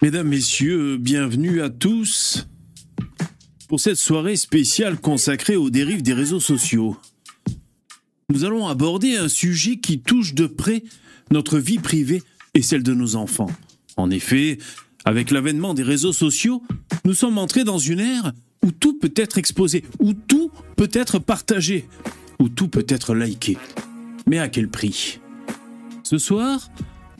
Mesdames, Messieurs, bienvenue à tous pour cette soirée spéciale consacrée aux dérives des réseaux sociaux. Nous allons aborder un sujet qui touche de près notre vie privée et celle de nos enfants. En effet, avec l'avènement des réseaux sociaux, nous sommes entrés dans une ère où tout peut être exposé, où tout peut être partagé, où tout peut être liké. Mais à quel prix? Ce soir,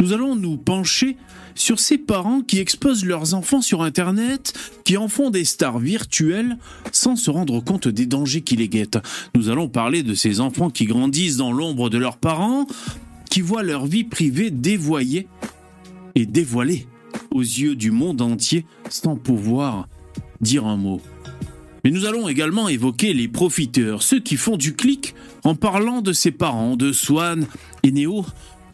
nous allons nous pencher sur ces parents qui exposent leurs enfants sur Internet, qui en font des stars virtuelles sans se rendre compte des dangers qui les guettent. Nous allons parler de ces enfants qui grandissent dans l'ombre de leurs parents, qui voient leur vie privée dévoyée et dévoilée aux yeux du monde entier sans pouvoir dire un mot. Mais nous allons également évoquer les profiteurs, ceux qui font du clic en parlant de ses parents, de Swan et Néo,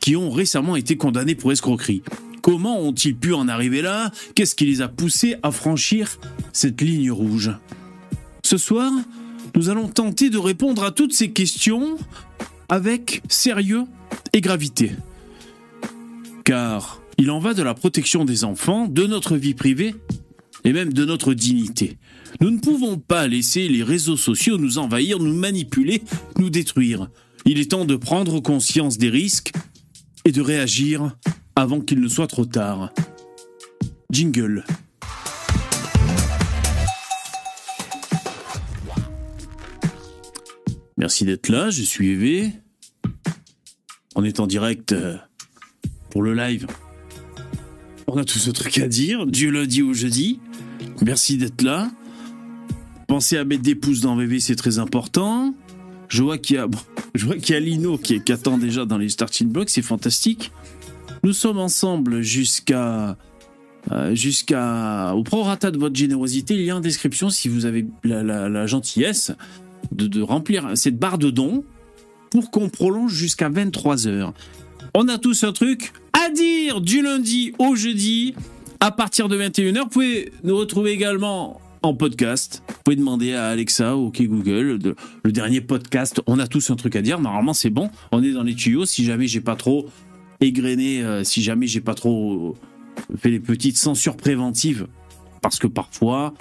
qui ont récemment été condamnés pour escroquerie. Comment ont-ils pu en arriver là? Qu'est-ce qui les a poussés à franchir cette ligne rouge? Ce soir, nous allons tenter de répondre à toutes ces questions avec sérieux et gravité. Car il en va de la protection des enfants, de notre vie privée et même de notre dignité. Nous ne pouvons pas laisser les réseaux sociaux nous envahir, nous manipuler, nous détruire. Il est temps de prendre conscience des risques et de réagir avant qu'il ne soit trop tard. Jingle. Merci d'être là, je suis Eve. On est en direct euh, pour le live. On a tout ce truc à dire, du lundi au jeudi. Merci d'être là. Pensez à mettre des pouces dans VV, c'est très important. Je vois qu'il y a, Lino qui, qui attend déjà dans les starting blocks, c'est fantastique. Nous sommes ensemble jusqu'à euh, jusqu'à au prorata de votre générosité. Il y a en description si vous avez la, gentillesse de, remplir cette barre de dons pour qu'on prolonge jusqu'à 23 heures. On a tous un truc à dire du lundi au jeudi à partir de 21h. Vous pouvez nous retrouver également en podcast. Vous pouvez demander à Alexa ou OK Google le dernier podcast. On a tous un truc à dire. Normalement, c'est bon. On est dans les tuyaux. Si jamais j'ai pas trop égrener euh, si jamais j'ai pas trop fait les petites censures préventives. Parce que parfois,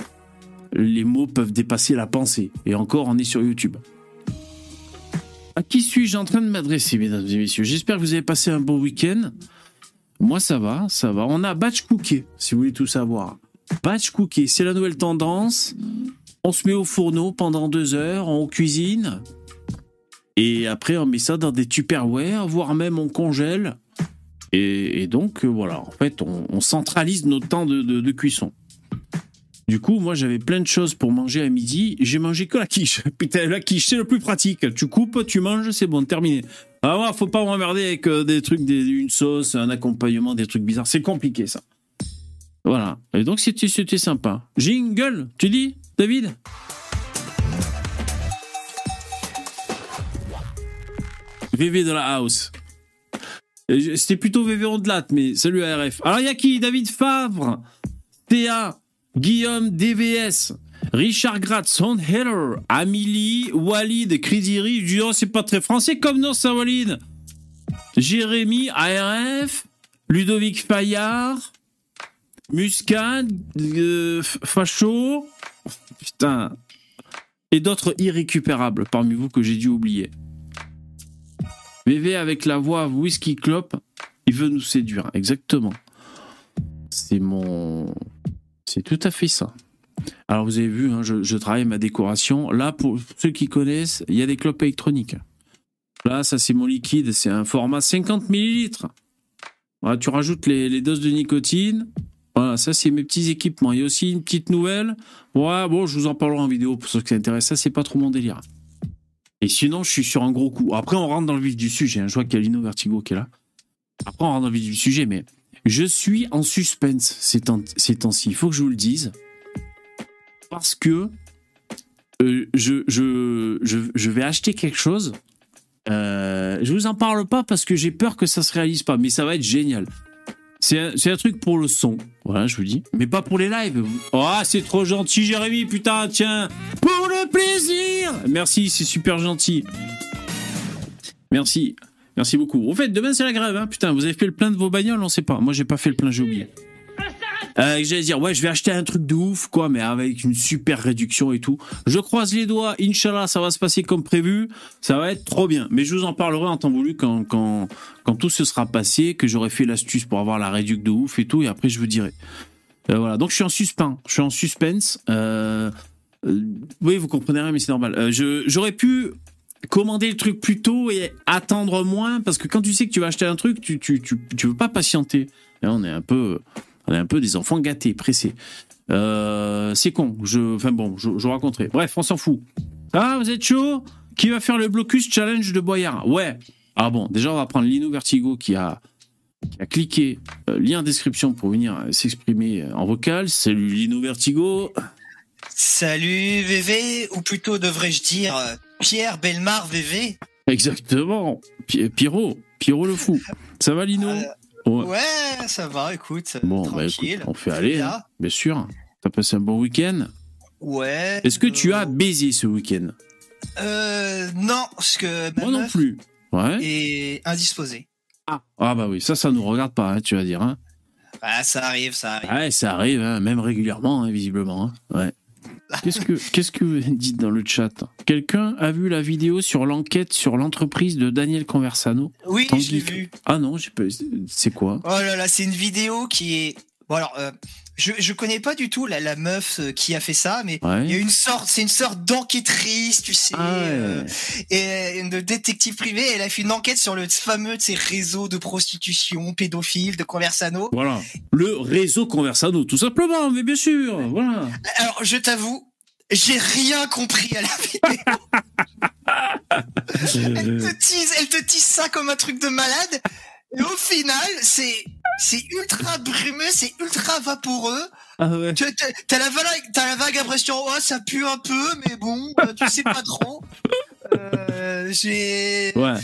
les mots peuvent dépasser la pensée. Et encore, on est sur YouTube. À qui suis-je en train de m'adresser, mesdames et messieurs? J'espère que vous avez passé un bon week-end. Moi, ça va, ça va. On a batch cooké, si vous voulez tout savoir. Batch cooké, c'est la nouvelle tendance. On se met au fourneau pendant deux heures, on cuisine. Et après, on met ça dans des tupperware, voire même on congèle. Et, donc, euh, voilà, en fait, on, centralise notre temps de, cuisson. Du coup, moi, j'avais plein de choses pour manger à midi. J'ai mangé que la quiche. Putain, la quiche, c'est le plus pratique. Tu coupes, tu manges, c'est bon, terminé. Ah ouais, faut pas m'emmerder avec euh, des trucs, une sauce, un accompagnement, des trucs bizarres. C'est compliqué, ça. Voilà. Et donc, c'était sympa. Jingle, tu dis, David? VV de la house. C'était plutôt VV Ondelat, mais salut ARF. Alors, il y a qui? David Favre, Théa, Guillaume DVS, Richard Gratz, Heller, Amélie, Walid, dis, oh, c'est pas très français comme nom, ça, Walid. Jérémy, ARF, Ludovic Fayard, Muscade, euh, Facho. Putain. Et d'autres irrécupérables parmi vous que j'ai dû oublier. VV avec la voix Whisky Clop, il veut nous séduire. Exactement. C'est mon. C'est tout à fait ça. Alors vous avez vu, hein, je, travaille ma décoration. Là, pour ceux qui connaissent, il y a des clopes électroniques. Là, ça c'est mon liquide, c'est un format 50 millilitres. Voilà, tu rajoutes les, doses de nicotine. Voilà, ça c'est mes petits équipements. Il y a aussi une petite nouvelle. Ouais, bon, je vous en parlerai en vidéo pour ceux qui s'intéressent. Ça, c'est pas trop mon délire. Et sinon, je suis sur un gros coup. Après, on rentre dans le vif du sujet. Hein. Je vois qu'il y a Lino Vertigo qui est là. Après, on rentre dans le vif du sujet, mais je suis en suspense ces temps-ci. Il faut que je vous le dise. Parce que euh, je, je, je, vais acheter quelque chose. Euh, je vous en parle pas parce que j'ai peur que ça se réalise pas, mais ça va être génial. C'est un, truc pour le son, voilà, je vous dis. Mais pas pour les lives. Oh, c'est trop gentil, Jérémy, putain, tiens. Pour le plaisir Merci, c'est super gentil. Merci. Merci beaucoup. Au fait, demain, c'est la grève, hein. Putain, vous avez fait le plein de vos bagnoles, on sait pas. Moi, j'ai pas fait le plein, j'ai oublié. Euh, J'allais dire, ouais, je vais acheter un truc de ouf, quoi, mais avec une super réduction et tout. Je croise les doigts, Inch'Allah, ça va se passer comme prévu. Ça va être trop bien. Mais je vous en parlerai en temps voulu quand, quand, quand tout se sera passé, que j'aurai fait l'astuce pour avoir la réduction de ouf et tout, et après je vous dirai. Euh, voilà, donc je suis en suspens, je suis en suspense. Euh, oui, vous comprenez rien, mais c'est normal. J'aurais pu commander le truc plus tôt et attendre moins, parce que quand tu sais que tu vas acheter un truc, tu, tu, tu, tu veux pas patienter. Là, on est un peu, on est un peu des enfants gâtés, pressés. Euh, c'est con. Je, enfin bon, je, raconterai. Bref, on s'en fout. Ah, vous êtes chaud? Qui va faire le blocus challenge de Boyard? Ouais. Ah bon, déjà on va prendre Lino Vertigo qui a qui a cliqué euh, lien description pour venir euh, s'exprimer euh, en vocal. Salut Lino Vertigo. Salut VV, ou plutôt devrais-je dire Pierre Belmar VV. Exactement. Pi- Pierrot, Pierrot le fou. Ça va Lino? Euh, Ouais. Ouais, ça va, écoute, Bon, bah écoute, on fait aller, hein, bien sûr. T'as passé un bon week-end? Ouais. Est-ce que tu euh, as baisé ce week-end? Euh, non, parce que Moi non plus. Ouais. est indisposée. Ah. ah bah oui, ça, ça nous regarde pas, hein, tu vas dire. Hein. Ah, ça arrive, ça arrive. Ouais, ça arrive, hein, même régulièrement, hein, visiblement. hein. Ouais. Qu'est-ce que qu'est-ce que vous dites dans le chat? Quelqu'un a vu la vidéo sur l'enquête sur l'entreprise de Daniel Conversano? Oui, Tanguy. je l'ai vu. Ah non, j'ai pas. C'est quoi? Oh là là, c'est une vidéo qui est. Bon alors, euh, je je connais pas du tout la, la meuf euh, qui a fait ça, mais Ouais. il y a une sorte, c'est une sorte d'enquêtrice, tu sais, Ah ouais. euh, et une détective privée. Elle a fait une enquête sur le fameux de ces réseaux de prostitution pédophiles de Conversano. Voilà. Le réseau Conversano, tout simplement, mais bien sûr. Voilà. Alors, je t'avoue, j'ai rien compris à la vidéo. Elle te tease, elle te tease ça comme un truc de malade. Et au final, c'est, c'est ultra brumeux, c'est ultra vaporeux. Ah ouais. T'as, la vague, t'as la vague impression, oh, ça pue un peu, mais bon, euh, tu sais pas trop. Euh, j'ai, Ouais.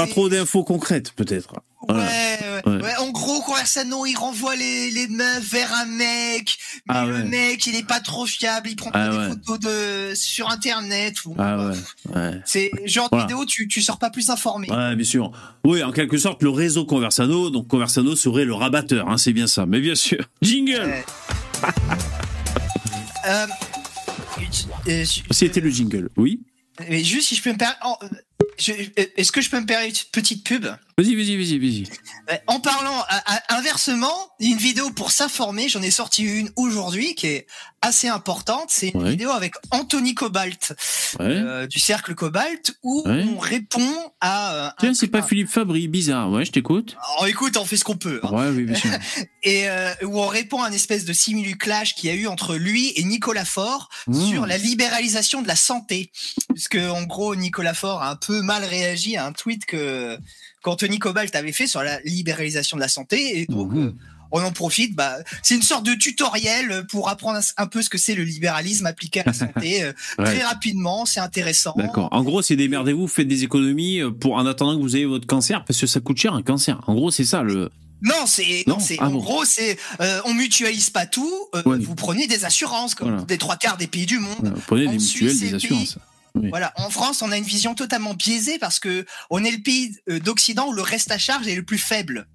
Pas trop d'infos concrètes, peut-être. Ouais, Voilà. ouais, Ouais. ouais. En gros, Conversano, il renvoie les, les meufs vers un mec, mais Ah le mec, il est pas trop fiable, il prend Ah pas des photos de, sur internet. ou- Ah ouais. Ouais. C'est genre Voilà. de vidéo, tu, tu sors pas plus informé. Ouais, bien sûr. Oui, en quelque sorte, le réseau Conversano, donc Conversano serait le rabatteur, hein, c'est bien ça. Mais bien sûr. Jingle. Euh, euh, C'était le jingle, oui mais juste si je peux me permettre, oh, euh, est-ce que je peux me permettre une petite pub? Vas-y, vas-y, vas-y, vas-y. Euh, En parlant à- à- inversement, une vidéo pour s'informer, j'en ai sorti une aujourd'hui qui est assez importante. C'est une Ouais. vidéo avec Anthony Cobalt Ouais. euh, du cercle Cobalt où Ouais. on répond à. euh, Tiens, c'est pas Philippe Fabry, bizarre. Ouais, je t'écoute. Écoute, on fait ce qu'on peut. hein. Ouais, oui, bien sûr. Et euh, où on répond à un espèce de simulu-clash qu'il y a eu entre lui et Nicolas Faure Mmh. sur la libéralisation de la santé. Puisque en gros, Nicolas Faure a un peu mal réagi à un tweet que qu'Anthony Cobalt avait fait sur la libéralisation de la santé. Et donc, euh, on en profite. Bah, c'est une sorte de tutoriel pour apprendre un peu ce que c'est le libéralisme appliqué à la santé euh, Ouais. très rapidement. C'est intéressant. D'accord. En gros, c'est démerdez-vous, faites des économies euh, pour en attendant que vous ayez votre cancer, parce que ça coûte cher un cancer. En gros, c'est ça le. Non, c'est Non c'est Ah en bon. gros c'est euh, on mutualise pas tout. euh, Ouais. Vous prenez des assurances comme Voilà. des trois quarts des pays du monde. Voilà, vous prenez En des mutuelles, des assurances. Voilà, en France, on a une vision totalement biaisée parce que on est le pays euh, d'Occident où le reste à charge est le plus faible.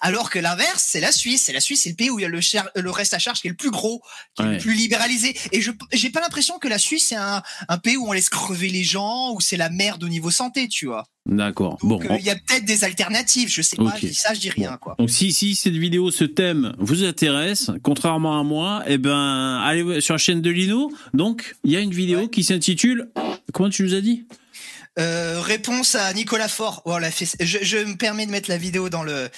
Alors que l'inverse, c'est la Suisse. C'est la Suisse, c'est le pays où il y a le, reste à charge qui est le plus gros, qui est le plus libéralisé. Et je j'ai pas l'impression que la Suisse c'est un, un pays où on laisse crever les gens, où c'est la merde au niveau santé, tu vois. D'accord. Bon. Euh, il y a peut-être des alternatives. Je sais pas. Je dis ça, je dis rien quoi. Donc si, si cette vidéo, ce thème vous intéresse, contrairement à moi, eh ben allez sur la chaîne de Lino. Donc il y a une vidéo Ouais. qui s'intitule comment tu nous as dit? Euh, réponse à Nicolas Faure. Oh, on l'a fait. Je, je me permets de mettre la vidéo dans le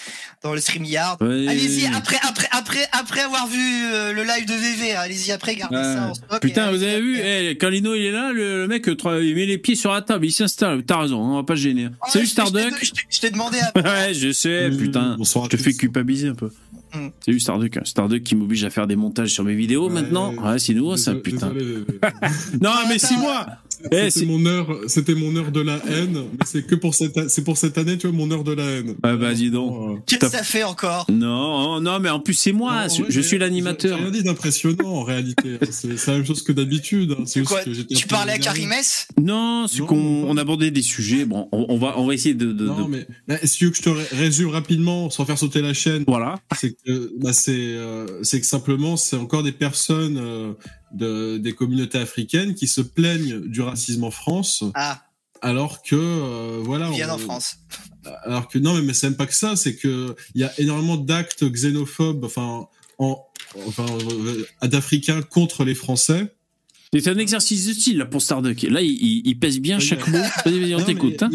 dans le StreamYard. Ouais, Allez-y après après après après avoir vu euh, le live de VV. Allez-y après gardez ça en stock. Putain, vous avez vu après. eh, Quand Lino il est là, le, le mec il met les pieds sur la table, il s'installe. T'as raison, on va pas se gêner. Ah, Salut je t'ai- Starduck. Je t'ai- demandé. À... Ouais, je sais, putain. Bonsoir Je te fais culpabiliser un peu. Mm. Salut Starduck. hein. Starduck qui m'oblige à faire des montages sur mes vidéos Ouais, maintenant. Ouais, c'est nouveau ça, putain. Non, mais c'est moi C'était c'est- mon heure, c'était mon heure de la haine, mais c'est que pour cette, c'est pour cette année, tu vois, mon heure de la haine. Ah bah, dis donc. Euh, Qu'est-ce que ça fait encore? Non, non, mais en plus c'est moi, non, je, suis J'ai l'animateur. rien dit d'impressionnant en réalité. C'est la même chose que d'habitude. hein. Tu parlais à. Karimès? Non, c'est qu'on on abordait des sujets. Bon, on, on va on va essayer de, de- Non, de- mais là, si tu veux que je te ré- résume rapidement, sans faire sauter la chaîne, voilà. c'est que bah, c'est euh, c'est que simplement c'est encore des personnes euh, de des communautés africaines qui se plaignent du racisme en France Ah, alors que euh, voilà on- en France. alors que non mais, mais c'est même pas que ça c'est que il y a énormément d'actes xénophobes enfin en enfin euh, d'africains contre les français C'est un exercice de style là pour Starduck. Là, il, il- il pèse bien chaque mot. On t'écoute. hein.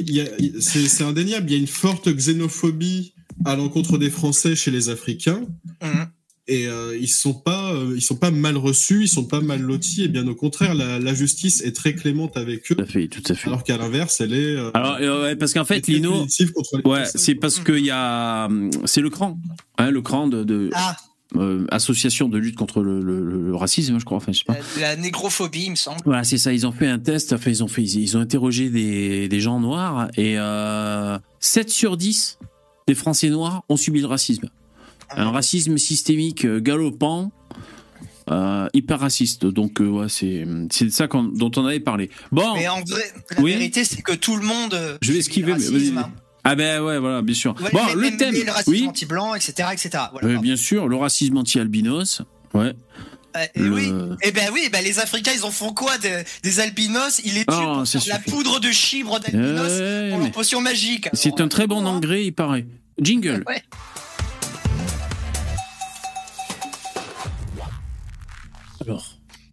c'est indéniable il y a une forte xénophobie à l'encontre des français chez les africains Mhm. Et euh, ils sont pas euh, ils sont pas mal reçus ils sont pas mal lotis et bien au contraire la, la justice est très clémente avec eux Tout à fait, tout à fait. alors qu'à l'inverse elle est euh, Alors, euh, ouais, parce qu'en fait, Lino, ouais, c'est parce qu'il y a, c'est le cran, hein, le cran de, de Ah, euh, association de lutte contre le, le- le- racisme, je crois. Enfin, je sais pas. la, la négrophobie, il me semble. Voilà, c'est ça. Ils ont fait un test. Enfin, ils ont fait, ils, ils ont interrogé des, des gens noirs et euh, 7 sur 10 des Français noirs ont subi le racisme. Un racisme systémique euh, galopant, euh, hyper raciste. Donc, euh, ouais, c'est c'est de ça dont on avait parlé. Bon, Mais en vrai, la Oui. vérité, c'est que tout le monde. euh, je vais esquiver. le mais racisme, hein. Ah ben ouais, voilà, bien sûr. Ouais, bon, le même thème, le racisme oui, anti-blanc, etc., etc. Voilà, bien sûr, le racisme anti-albinos. Ouais. Et Le- oui. Eh ben oui, ben les Africains, ils en font quoi des, des albinos? Ils les tuent Ah, pour ça faire la poudre de chibre d'albinos pour mais leur potion magique. c'est un très bon engrais, il paraît. Jingle. Ouais. Alors,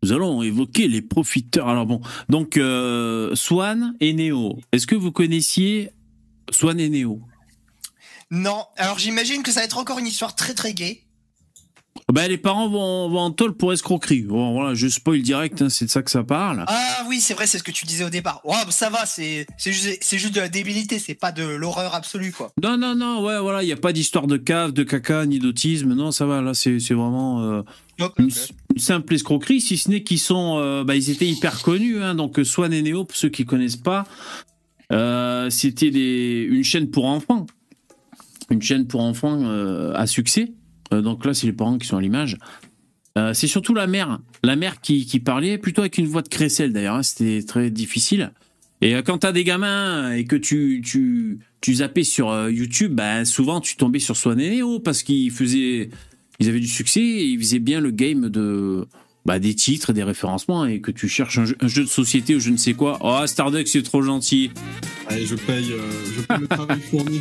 nous allons évoquer les profiteurs. Alors bon, donc euh, Swan et Neo. Est-ce que vous connaissiez Swan et Neo? Non, alors j'imagine que ça va être encore une histoire très très gaie. Ben les parents vont, vont en tôle pour escroquerie. Bon, voilà, je spoil direct, hein, c'est de ça que ça parle. Ah oui, c'est vrai, c'est ce que tu disais au départ. Bah, ça va, c'est juste, de la débilité, c'est pas de l'horreur absolue, quoi. Non, non, non, ouais, voilà, il n'y a pas d'histoire de cave, de caca, ni d'autisme. Non, ça va, là, c'est vraiment euh, une, simple escroquerie, si ce n'est qu'ils sont, euh, bah, ils étaient hyper connus. Hein, donc Swan et Neo, pour ceux qui connaissent pas, euh, c'était une chaîne pour enfants, une chaîne pour enfants euh, à succès. Euh, donc là, c'est les parents qui sont à l'image. Euh, c'est surtout la mère, la mère qui, qui parlait, plutôt avec une voix de crécelle d'ailleurs. hein, C'était très difficile. Et euh, quand t'as des gamins et que tu tu tu zappais sur euh, YouTube, bah, souvent tu tombais sur Swan et Neo parce qu'ils faisaient, ils avaient du succès, et ils faisaient bien le game de bah, des titres, des référencements et que tu cherches un jeu, un jeu de société ou je ne sais quoi. Oh Starduck, c'est trop gentil. Allez, je paye euh, je paye le travail fourni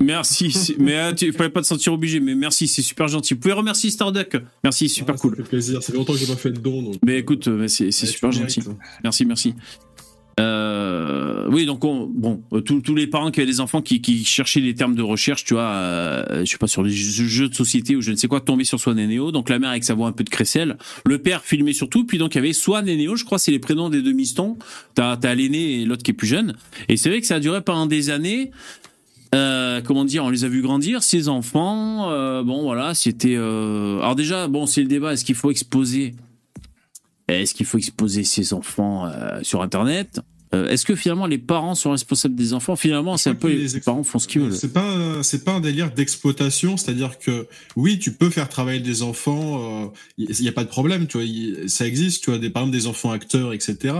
Merci. c'est- mais euh, tu fallait pas te sentir obligé. Mais merci, c'est super gentil. Vous pouvez remercier Starduck. Merci, super Ah, cool. ça fait plaisir ça fait longtemps que j'ai pas fait de don donc Mais écoute, euh, c'est super gentil. mérites. Merci, merci. Euh, oui, donc on- bon, euh, tous les parents qui avaient des enfants qui, qui cherchaient des termes de recherche, tu vois, euh, je sais pas sur les jeux, de société ou je ne sais quoi, tombaient sur Swan et Neo. Donc la mère avec sa voix un peu de crécelle, le père filmait surtout, puis donc il y avait Swan et Neo, je crois, c'est les prénoms des deux mistons. T'as t'as l'aîné et l'autre qui est plus jeune. Et c'est vrai que ça a duré pendant des années. Euh, comment dire, on les a vus grandir, ces enfants. euh, bon, voilà, c'était. euh, Alors déjà, bon, c'est le débat. Est-ce qu'il faut exposer est-ce qu'il faut exposer ses enfants euh, sur Internet? Euh, Est-ce que finalement les parents sont responsables des enfants? Finalement, c'est un peu les, parents font ce qu'ils veulent. C'est pas c'est pas un délire d'exploitation, c'est-à-dire que oui, tu peux faire travailler des enfants, il y, a pas de problème, tu vois, y- ça existe, tu vois, des par exemple des enfants acteurs, etc.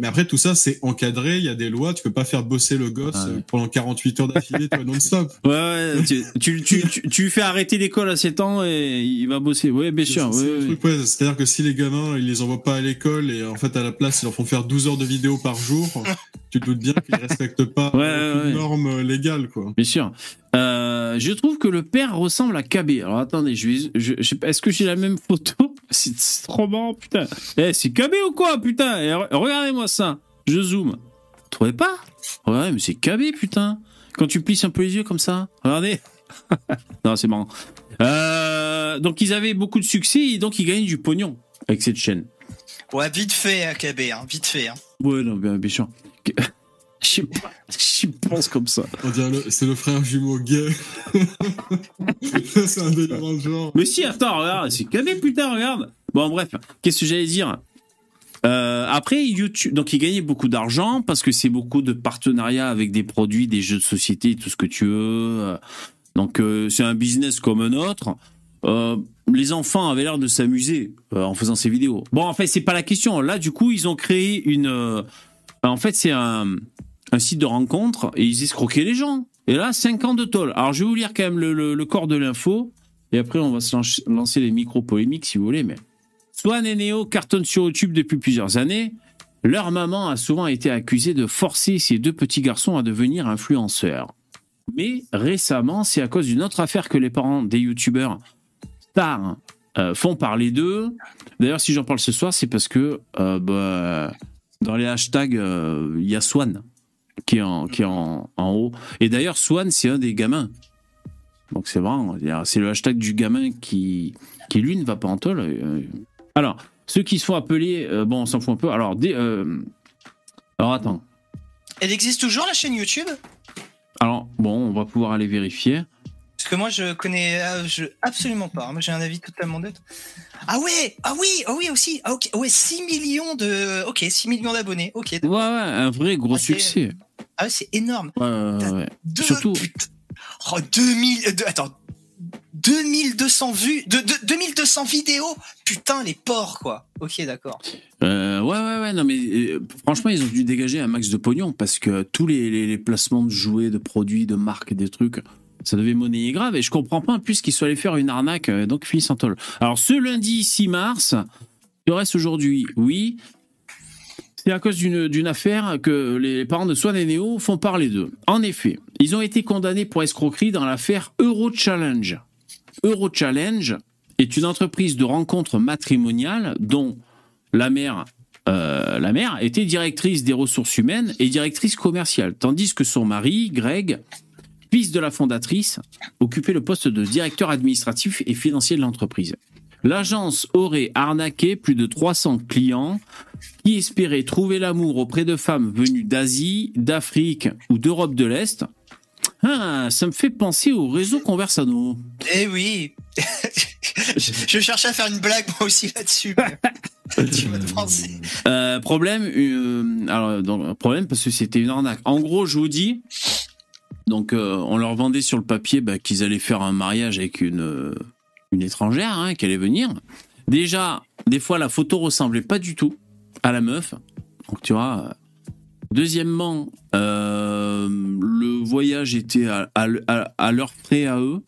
Mais après tout ça, c'est encadré, il y a des lois, tu peux pas faire bosser le gosse Ah ouais. euh, pendant 48 heures d'affilée, non-stop. Ouais, ouais, tu, tu, tu, tu, lui fais arrêter l'école à 7 ans et il va bosser. Oui, bien sûr. Ouais, ouais. ouais, C'est-à-dire que si les gamins, ils les envoient pas à l'école et en fait à la place, ils leur font faire 12 heures de vidéo par jour, tu te doutes bien qu'ils respectent pas Ouais, aucune ouais, ouais. norme euh, légale, quoi. Bien sûr. Euh, je trouve que le père ressemble à KB. Alors attendez, je je, je sais pas, est-ce que j'ai la même photo? C'est trop marrant, putain. Eh, c'est KB ou quoi, putain? Eh, re- Regardez-moi ça. Je zoome. Vous trouvez pas? Ouais, mais c'est KB, putain. Quand tu plisses un peu les yeux comme ça, regardez. non, c'est marrant. Euh, donc ils avaient beaucoup de succès et donc ils gagnaient du pognon avec cette chaîne. Ouais, vite fait, KB, hein, vite fait. Hein. Ouais, non, bien, bien sûr. Je pense comme ça. On dirait le- c'est le frère jumeau gay. c'est un délire dans le genre. Mais si, attends, regarde, c'est KB, putain, regarde. Bon, bref, qu'est-ce que j'allais dire? Euh, après, YouTube, donc il gagnait beaucoup d'argent parce que c'est beaucoup de partenariats avec des produits, des jeux de société, tout ce que tu veux. Donc euh, c'est un business comme un autre. Euh, les enfants avaient l'air de s'amuser euh, en faisant ces vidéos. Bon, en fait, c'est pas la question. Là, du coup, ils ont créé une. euh, en fait, c'est un, site de rencontre et ils escroquaient les gens. Et là, 5 ans de tôle. Alors, je vais vous lire quand même le, corps de l'info. Et après, on va se lancer- lancer les micro-polémiques si vous voulez. Mais Swan et Neo cartonnent sur YouTube depuis plusieurs années. Leur maman a souvent été accusée de forcer ces deux petits garçons à devenir influenceurs. Mais récemment, c'est à cause d'une autre affaire que les parents des youtubeurs stars euh, font parler d'eux. D'ailleurs, si j'en parle ce soir, c'est parce que euh, bah, dans les hashtags, euh, il y a Swan qui est en, qui est en, en haut. Et d'ailleurs, Swan, c'est un des gamins. Donc c'est vraiment, c'est le hashtag du gamin qui, qui lui ne va pas en tôle. Alors, ceux qui se font appeler, bon, on s'en fout un peu. Alors, des, alors attends. Elle existe toujours la chaîne YouTube? Alors, bon, on va pouvoir aller vérifier. Parce que moi je connais euh, je, absolument pas. Moi j'ai un avis totalement neutre. Ah ouais, ah oui, ah oui aussi. Ah ok, ouais, 6 millions de OK, 6 millions d'abonnés. OK. Ouais, ouais, un vrai gros Ah, succès. Ah ouais, c'est énorme. Ouais, ouais, ouais. Deux, Surtout- putain. Oh, 2000 euh, deux- attends. 2200 vues, de, de- 2200 vidéos. Putain, les porcs quoi. OK, d'accord. Euh, ouais, ouais, ouais, non, mais euh, franchement, ils ont dû dégager un max de pognon parce que tous les, les- les placements de jouets, de produits, de marques, des trucs, ça devait monnayer grave. Et je comprends pas, qu'ils soient allés faire une arnaque, euh, donc tôle. Alors, ce lundi 6 mars, il reste aujourd'hui, oui. C'est à cause d'une affaire que les parents de Swan et Neo font parler d'eux. En effet, ils ont été condamnés pour escroquerie dans l'affaire Euro Challenge. Euro Challenge est une entreprise de rencontres matrimoniales dont la mère, euh, la mère était directrice des ressources humaines et directrice commerciale, tandis que son mari, Greg, fils de la fondatrice, occupait le poste de directeur administratif et financier de l'entreprise. L'agence aurait arnaqué plus de 300 clients qui espéraient trouver l'amour auprès de femmes venues d'Asie, d'Afrique ou d'Europe de l'Est. Ah, ça me fait penser au réseau Conversano. Eh oui. je, je cherchais à faire une blague moi aussi là-dessus. tu m'as devancé. Euh, problème, euh, alors donc, problème parce que c'était une arnaque. En gros, je vous dis, donc euh, on leur vendait sur le papier bah, qu'ils allaient faire un mariage avec une euh, une étrangère hein, qui allait venir. Déjà, des fois la photo ressemblait pas du tout à la meuf. Donc tu vois. euh, Deuxièmement, le voyage était à, à, leurs frais à eux.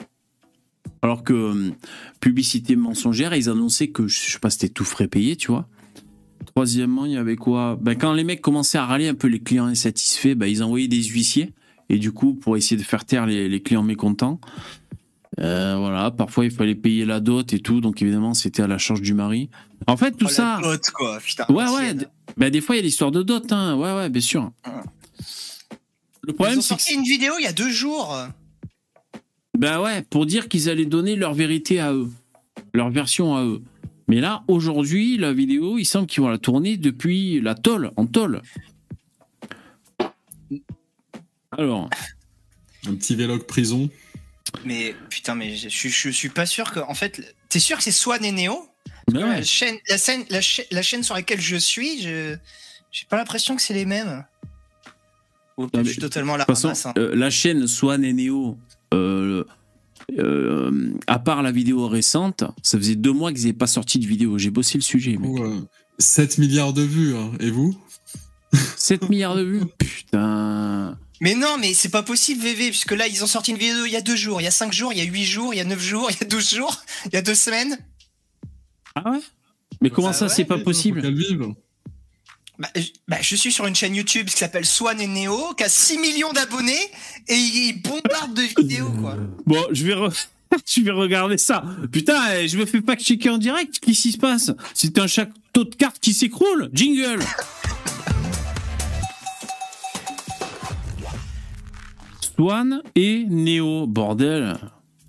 Alors que publicité mensongère, ils annonçaient que je sais pas, c'était tout frais payé, tu vois. Troisièmement, il y avait quoi? Ben, Quand les mecs commençaient à râler un peu les clients insatisfaits, ben, ils envoyaient des huissiers. Et du coup, pour essayer de faire taire les, les clients mécontents, euh, voilà, parfois il fallait payer la dot et tout. Donc évidemment, c'était à la charge du mari. En fait, tout Oh, la ça. dot, quoi. Putain, Ouais, ouais. Ben, des fois, il y a l'histoire de dot. Hein. Ouais, ouais, bien sûr. Ah. Le Ils problème, ont c'est que. sorti une vidéo il y a deux jours. Ben ouais, pour dire qu'ils allaient donner leur vérité à eux, leur version à eux. Mais là, aujourd'hui, la vidéo, il semble qu'ils vont la tourner depuis la tôle, en tôle. Alors, Un petit vlog prison. Mais putain, mais je, je, je suis pas sûr que. En fait, t'es sûr que c'est Swan et Neo? Ben ouais. la, chaîne, la, scène, la, cha- la chaîne sur laquelle je suis, je j'ai pas l'impression que c'est les mêmes. Ou je suis totalement à la de toute façon, ramasse, hein. euh, la chaîne Swan et Neo, euh, euh, à part la vidéo récente, ça faisait deux mois qu'ils n'avaient pas sorti de vidéo. J'ai bossé le sujet. mec. Ou, euh, 7 milliards de vues. hein. Et vous? 7 milliards de vues? Putain. Mais non, mais c'est pas possible, VV, puisque là, ils ont sorti une vidéo il y a deux jours, il y a cinq jours, il y a huit jours, il y a neuf jours, il y a douze jours, il y a deux semaines. Ah ouais? Mais comment Bah ça, ouais, c'est pas possible? Bah, je, bah, je suis sur une chaîne YouTube qui s'appelle Swan et Neo, qui a 6 millions d'abonnés, et ils bombardent de vidéos, quoi. Bon, je vais, re- je vais regarder ça. Putain, eh, je me fais pas checker en direct. Qu'est-ce qui se passe? C'est un château de cartes qui s'écroule. Jingle. Swan et Neo, bordel.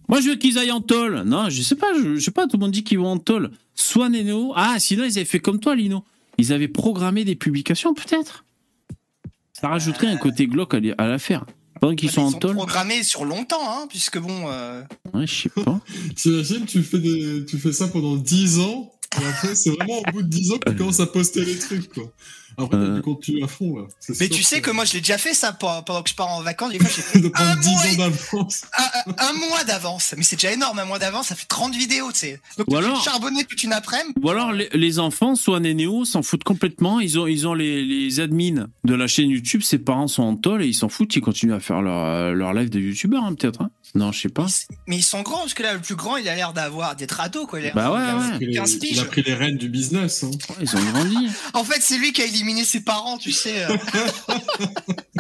Moi, je veux qu'ils aillent en tôle. Non, je sais pas, je, je sais pas, tout le monde dit qu'ils vont en tôle. Swan et Neo. Ah, sinon, ils avaient fait comme toi, Lino. Ils avaient programmé des publications, peut-être. Ça rajouterait un côté glauque à l'affaire. Pendant qu'ils sont ils en sont tôle. programmés sur longtemps, hein, puisque bon. euh, Ouais, je sais pas. T'imagines, tu fais, des... tu fais ça pendant 10 ans Et après, c'est vraiment au bout de 10 ans que tu commences à poster les trucs, quoi. Après, Euh. du contenu à fond, là. Mais tu sais que moi, je l'ai déjà fait ça pendant que je pars en vacances. Des fois, j'ai fait de un prendre 10 mois, et- d'avance. un, mois d'avance. Mais c'est déjà énorme, un mois d'avance, ça fait 30 vidéos, tu sais. Donc, Ou tu alors- charbonner toute une après-midi. Ou alors les, les enfants, soit Nénéo, s'en foutent complètement. Ils ont, ils ont les, les admins de la chaîne YouTube. Ses parents sont en tôle et ils s'en foutent. Ils continuent à faire leur, leur live de youtubeur, hein, peut-être. hein. non, je sais pas. Mais ils sont grands, parce que là, le plus grand, il a l'air d'avoir d'être ado, quoi. Il a Bah ouais, ouais. Il, 15 est- piges. il a pris les rênes du business. Hein. Ouais, Ils ont grandi. En fait, c'est lui qui a éliminé ses parents, tu sais. euh.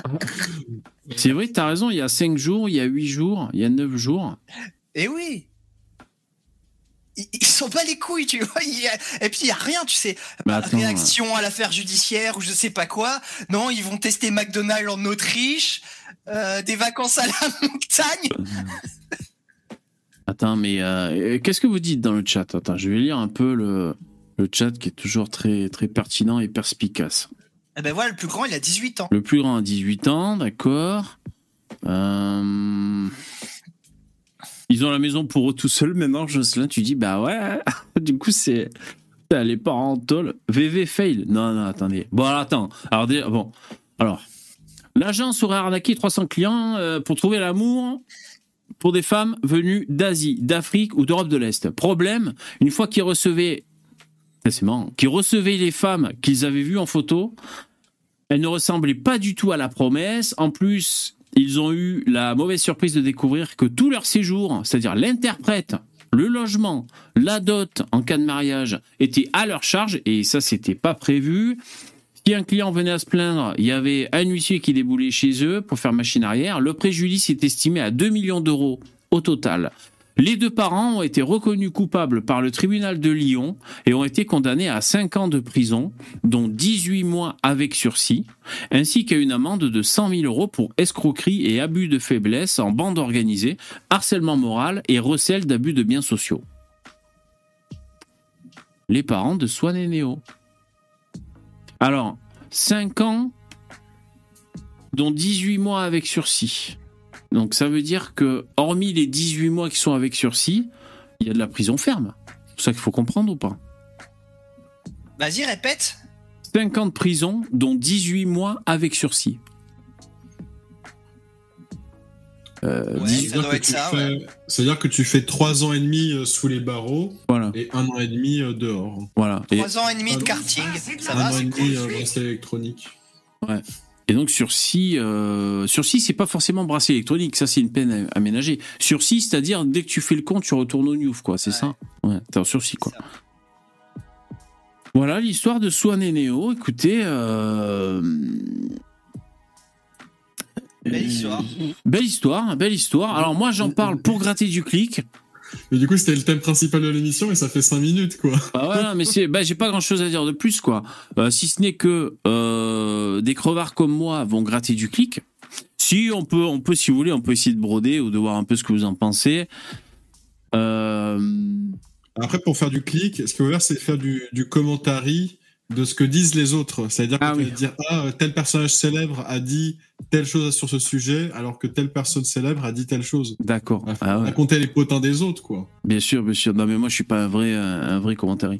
C'est vrai, t'as raison. Il y a 5 jours, il y a 8 jours, il y a 9 jours. Et oui. Ils, sont pas les couilles, tu vois. a- Et puis, il y a rien, tu sais. Attends, Réaction à l'affaire judiciaire ou je sais pas quoi. Non, ils vont tester McDonald's en Autriche. euh, des vacances à la montagne. Attends, mais euh, qu'est-ce que vous dites dans le chat? Attends, je vais lire un peu le, le chat qui est toujours très, très pertinent et perspicace. Eh ben voilà, le plus grand, il a 18 ans. Le plus grand a 18 ans, d'accord. Euh, Ils ont la maison pour eux tout seuls maintenant, Jocelyn. Tu dis, bah ouais, du coup, c'est. Putain, Les parents en tôle. VV fail. Non, non, attendez. Bon, alors, attends. Alors, bon. Alors, l'agence aurait arnaqué 300 clients euh, pour trouver l'amour pour des femmes venues d'Asie, d'Afrique ou d'Europe de l'Est. Problème, une fois qu'ils recevaient. Qu'ils recevaient les femmes qu'ils avaient vues en photo, elles ne ressemblaient pas du tout à la promesse. En plus, ils ont eu la mauvaise surprise de découvrir que tout leur séjour, c'est-à-dire l'interprète, le logement, la dot en cas de mariage, était à leur charge et ça, c'était pas prévu. Si un client venait à se plaindre, il y avait un huissier qui déboulait chez eux pour faire machine arrière. Le préjudice est estimé à 2 millions d'euros au total. Les deux parents ont été reconnus coupables par le tribunal de Lyon et ont été condamnés à 5 ans de prison, dont 18 mois avec sursis, ainsi qu'à une amende de 100 000 euros pour escroquerie et abus de faiblesse en bande organisée, harcèlement moral et recel d'abus de biens sociaux. Les parents de Swan et Néo. Alors, 5 ans, dont 18 mois avec sursis. Donc ça veut dire que, hormis les 18 mois qui sont avec sursis, il y a de la prison ferme. C'est ça qu'il faut comprendre ou pas? Vas-y, répète. 5 ans de prison, dont 18 mois avec sursis. Euh, Ouais, 18 ça doit que être tu ça, fais- C'est-à-dire que tu fais 3 ans et demi euh, sous les barreaux Voilà, et 1 an et demi euh, dehors. voilà. Et, 3 ans et demi de Ah, karting. Ça 1 va, an et c'est demi cool. euh, bracelet électronique. Et donc sursis, euh, sursis, c'est pas forcément bracelet électronique, ça c'est une peine à- aménagée. Sursis, c'est-à-dire dès que tu fais le compte, tu retournes au Newf, quoi, c'est Ouais. ça Ouais, t'es en sursis, quoi. Voilà l'histoire de Swan et Neo. Écoutez, euh... Belle histoire. Belle histoire, belle histoire. Alors moi j'en parle pour gratter du clic. Et du coup, c'était le thème principal de l'émission et ça fait 5 minutes, quoi. Bah voilà, mais c'est, bah j'ai pas grand chose à dire de plus quoi. Euh, si ce n'est que euh, des crevards comme moi vont gratter du clic. Si on peut, on peut si vous voulez, on peut essayer de broder ou de voir un peu ce que vous en pensez. Euh, Après, pour faire du clic, ce qu'il faut faire, c'est faire du, du commentary de ce que disent les autres. C'est-à-dire Ah oui. dire, ah, tel personnage célèbre a dit telle chose sur ce sujet, alors que telle personne célèbre a dit telle chose. D'accord. Ah, Ah ouais. Raconter les potins des autres, quoi. Bien sûr, bien sûr. Non, mais moi, je suis pas un vrai, un, un vrai commentaire.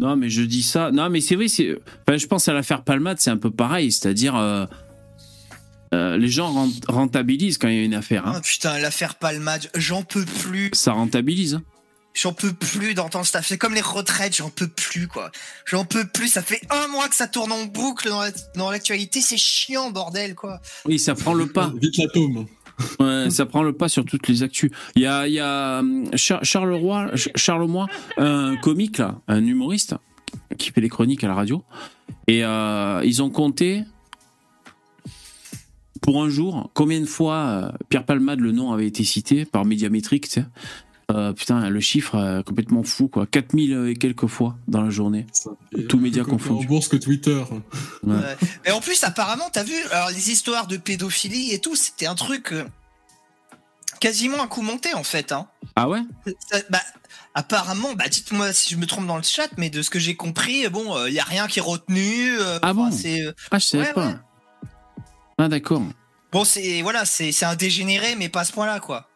Non, mais je dis ça. Non, mais c'est vrai. C'est. Enfin, je pense à l'affaire Palmade, c'est un peu pareil. C'est-à-dire, euh, euh, les gens rent- rentabilisent quand il y a une affaire. hein. Ah, putain, l'affaire Palmade, j'en peux plus. Ça rentabilise. hein. J'en peux plus d'entendre ça. C'est comme les retraites, j'en peux plus, quoi. J'en peux plus. Ça fait un mois que ça tourne en boucle dans la- dans l'actualité. C'est chiant, bordel, quoi. Oui, ça prend le pas. Vite l'atome. Ouais, ça prend le pas sur toutes les actus. Il y a, il y a hum, Char- Charles Roy, Ch- Charles Moy, un comique là, un humoriste qui fait des chroniques à la radio, et euh, ils ont compté pour un jour combien de fois euh, Pierre Palmade le nom avait été cité par Médiamétrique. Tu sais. Euh, putain, le chiffre euh, complètement fou quoi, 4000 et quelques fois dans la journée. Tous médias comme confondus. En bourse que Twitter. Ouais. Ouais. Mais en plus, apparemment, t'as vu, alors les histoires de pédophilie et tout, c'était un truc euh, quasiment un coup monté, en fait. Hein. Ah ouais? Ça- bah, apparemment, bah, dites-moi si je me trompe dans le chat, mais de ce que j'ai compris, bon, il y a rien qui est retenu. euh, Ah bon? euh, Ah je savais Ouais, pas. ouais. Ah d'accord. Bon, c'est voilà, c'est c'est un dégénéré, mais pas à ce point-là, quoi.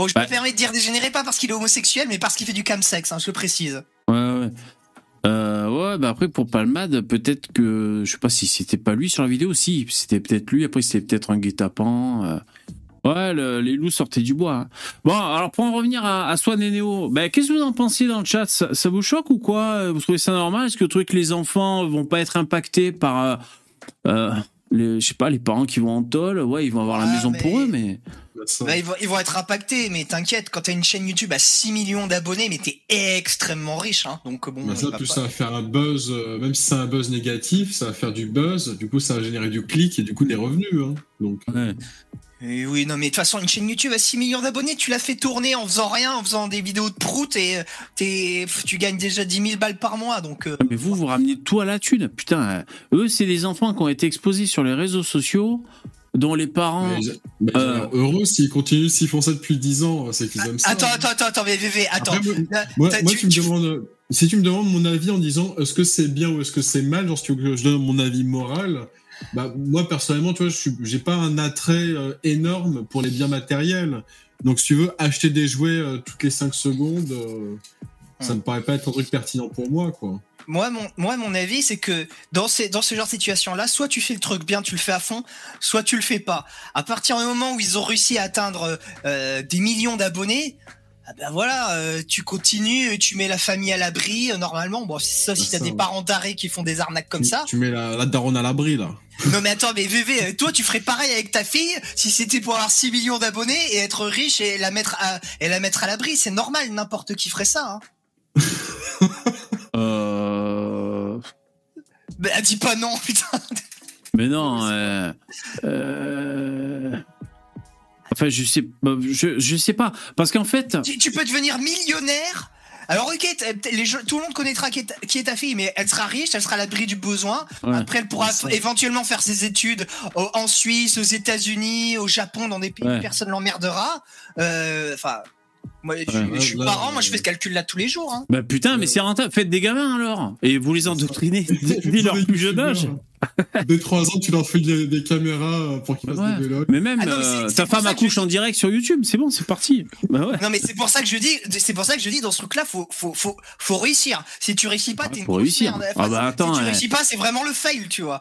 Bon, je Bah. me permets de dire dégénéré pas parce qu'il est homosexuel, mais parce qu'il fait du camsex, hein, je le précise. Ouais, ouais. Euh, ouais, bah après pour Palmade, peut-être que je sais pas si c'était pas lui sur la vidéo, si c'était peut-être lui. Après c'était peut-être un guet-apens. euh. Ouais, le- les loups sortaient du bois. hein. Bon, alors pour en revenir à, à Swan et Néo, ben qu'est-ce que vous en pensez dans le chat? Ça, ça vous choque ou quoi? Vous trouvez ça normal? Est-ce que vous trouvez que les enfants vont pas être impactés par, euh, euh, les, je sais pas, les parents qui vont en tôle Ouais, ils vont avoir la Ah, maison mais- pour eux, mais Bah, ça. Bah, ils, vont, ils vont être impactés, mais t'inquiète, quand t'as une chaîne YouTube à 6 millions d'abonnés, mais t'es extrêmement riche, hein. Donc bon, Bah, ça, va plus pas- ça va faire un buzz, euh, même si c'est un buzz négatif, ça va faire du buzz, du coup ça va générer du clic et du coup des revenus. Hein. Donc, ouais. Oui, non, mais de toute façon, une chaîne YouTube à 6 millions d'abonnés, tu l'as fait tourner en faisant rien, en faisant des vidéos de prout et euh, t'es, tu gagnes déjà 10 000 balles par mois, donc. euh, Mais vous, vous ramenez tout à la thune. Putain, euh, eux, c'est des enfants qui ont été exposés sur les réseaux sociaux, dont les parents. mais, mais Euh. alors, heureux s'ils continuent, s'ils font ça depuis 10 ans, c'est qu'ils aiment ça. Attends, attends, attends, attends, mais VV, attends. Après, moi, Là, moi, t'as- moi, tu- tu me demandes, si tu me demandes mon avis en disant est-ce que c'est bien ou est-ce que c'est mal, genre si tu veux que je donne mon avis moral, bah, moi personnellement, tu vois, je j'ai pas un attrait euh, énorme pour les biens matériels. Donc si tu veux acheter des jouets euh, toutes les 5 secondes, euh, ça Hmm. me paraît pas être un truc pertinent pour moi, quoi. Moi, mon, moi, mon avis, c'est que dans, ces, dans ce genre de situation-là, soit tu fais le truc bien, tu le fais à fond, soit tu le fais pas. À partir du moment où ils ont réussi à atteindre euh, des millions d'abonnés, ah ben voilà, euh, tu continues, tu mets la famille à l'abri. euh, normalement, bon, sauf si C'est t'as ça, des ouais. parents d'arrêt qui font des arnaques comme tu, ça. Tu mets la, la daronne à l'abri, là. Non mais attends, mais VV, euh, toi tu ferais pareil avec ta fille si c'était pour avoir 6 millions d'abonnés et être riche et la mettre à, et la mettre à l'abri. C'est normal, n'importe qui ferait ça. Hein. Euh... Bah dis pas non, putain. Mais non. euh, euh, Enfin, je sais, bah, je, je sais pas, parce qu'en fait, Tu, tu peux devenir millionnaire. Alors ok, les gens- tout le monde connaîtra qui est, ta- qui est ta fille, mais elle sera riche, elle sera à l'abri du besoin. Ouais. Après, elle pourra éventuellement faire ses études au- en Suisse, aux États-Unis, au Japon, dans des pays Ouais. où personne l'emmerdera. Euh, Enfin, moi, je, Ouais, je suis là, parent, moi je euh, fais ce calcul-là tous les jours. Hein. bah putain, mais c'est rentable. Faites des gamins alors, et vous les endoctrinez dès leur plus jeune âge. Dès 3 ans, tu leur fais des, des caméras euh, pour qu'ils fassent Ouais. des vélos. Mais même Ah non, mais c'est- euh, ta femme accouche je- en direct sur YouTube, c'est bon, c'est parti. Bah ouais. Non mais c'est pour ça que je dis, c'est pour ça que je dis dans ce truc-là, faut, faut, faut, faut réussir. Si tu réussis pas, t'es une réussir. merde. Ah bah attends, si tu ouais. réussis pas, c'est vraiment le fail, tu vois.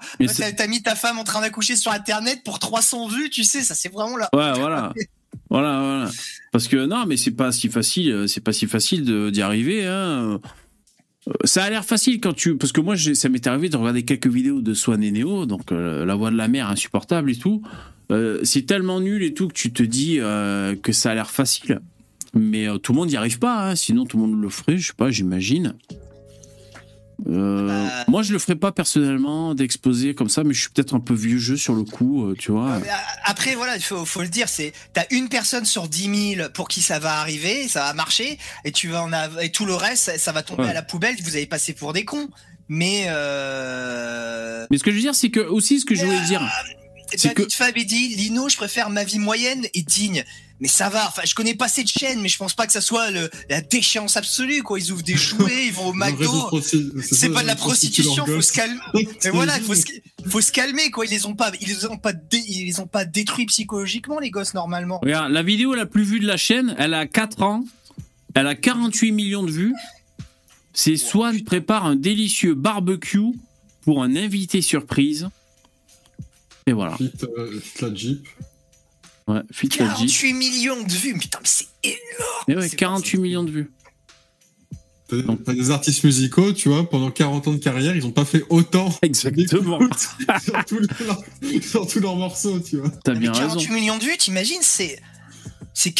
T'as mis ta femme en train d'accoucher sur internet pour 300 vues, tu sais, ça c'est vraiment là. Ouais, voilà. Voilà, voilà. Parce que non, mais c'est pas si facile, euh, c'est pas si facile d'y arriver. Hein. Euh, Ça a l'air facile quand tu. Parce que moi, ça m'est arrivé de regarder quelques vidéos de Swan et Neo, donc euh, la voix de la mère insupportable et tout. C'est tellement nul et tout que tu te dis que ça a l'air facile. Mais tout le monde n'y arrive pas, hein. sinon tout le monde le ferait, je sais pas, j'imagine. Euh, Bah- Moi, je le ferais pas personnellement d'exposer comme ça, mais je suis peut-être un peu vieux jeu sur le coup, euh, tu vois. Mais, euh, Après, voilà, il faut, faut le dire, c'est t'as une personne sur 10 000 pour qui ça va arriver, ça va marcher, et tu vas en av- et tout le reste, ça, ça va tomber Ouais. à la poubelle. Vous avez passé pour des cons. Mais euh... Mais ce que je veux dire, c'est que aussi ce que je voulais dire. C'est David que- Fab dit Lino, je préfère ma vie moyenne et digne. Mais ça va, enfin, je connais pas cette chaîne, mais je pense pas que ça soit le, la déchéance absolue, quoi. Ils ouvrent des jouets, ils vont au McDo. C'est pas de la prostitution, faut se calmer. Mais voilà, il faut se, faut se calmer, quoi. Ils les ont pas, ils les ont pas, dé- ils les ont pas détruits psychologiquement, les gosses, normalement. Regarde, la vidéo la plus vue de la chaîne, elle a 4 ans, elle a 48 millions de vues. C'est Swan prépare un délicieux barbecue pour un invité surprise. Et voilà. Fit, euh, fit la Jeep. Ouais, fit la Jeep. 48 millions de vues, putain, mais c'est énorme. Et ouais, C'est 48 millions de vues. T'as des artistes musicaux, tu vois, pendant 40 ans de carrière, ils ont pas fait autant Exactement. sur tous leurs- sur tous leurs morceaux, tu vois. T'as Mais bien raison. 48 millions de vues, t'imagines, c'est, c'est,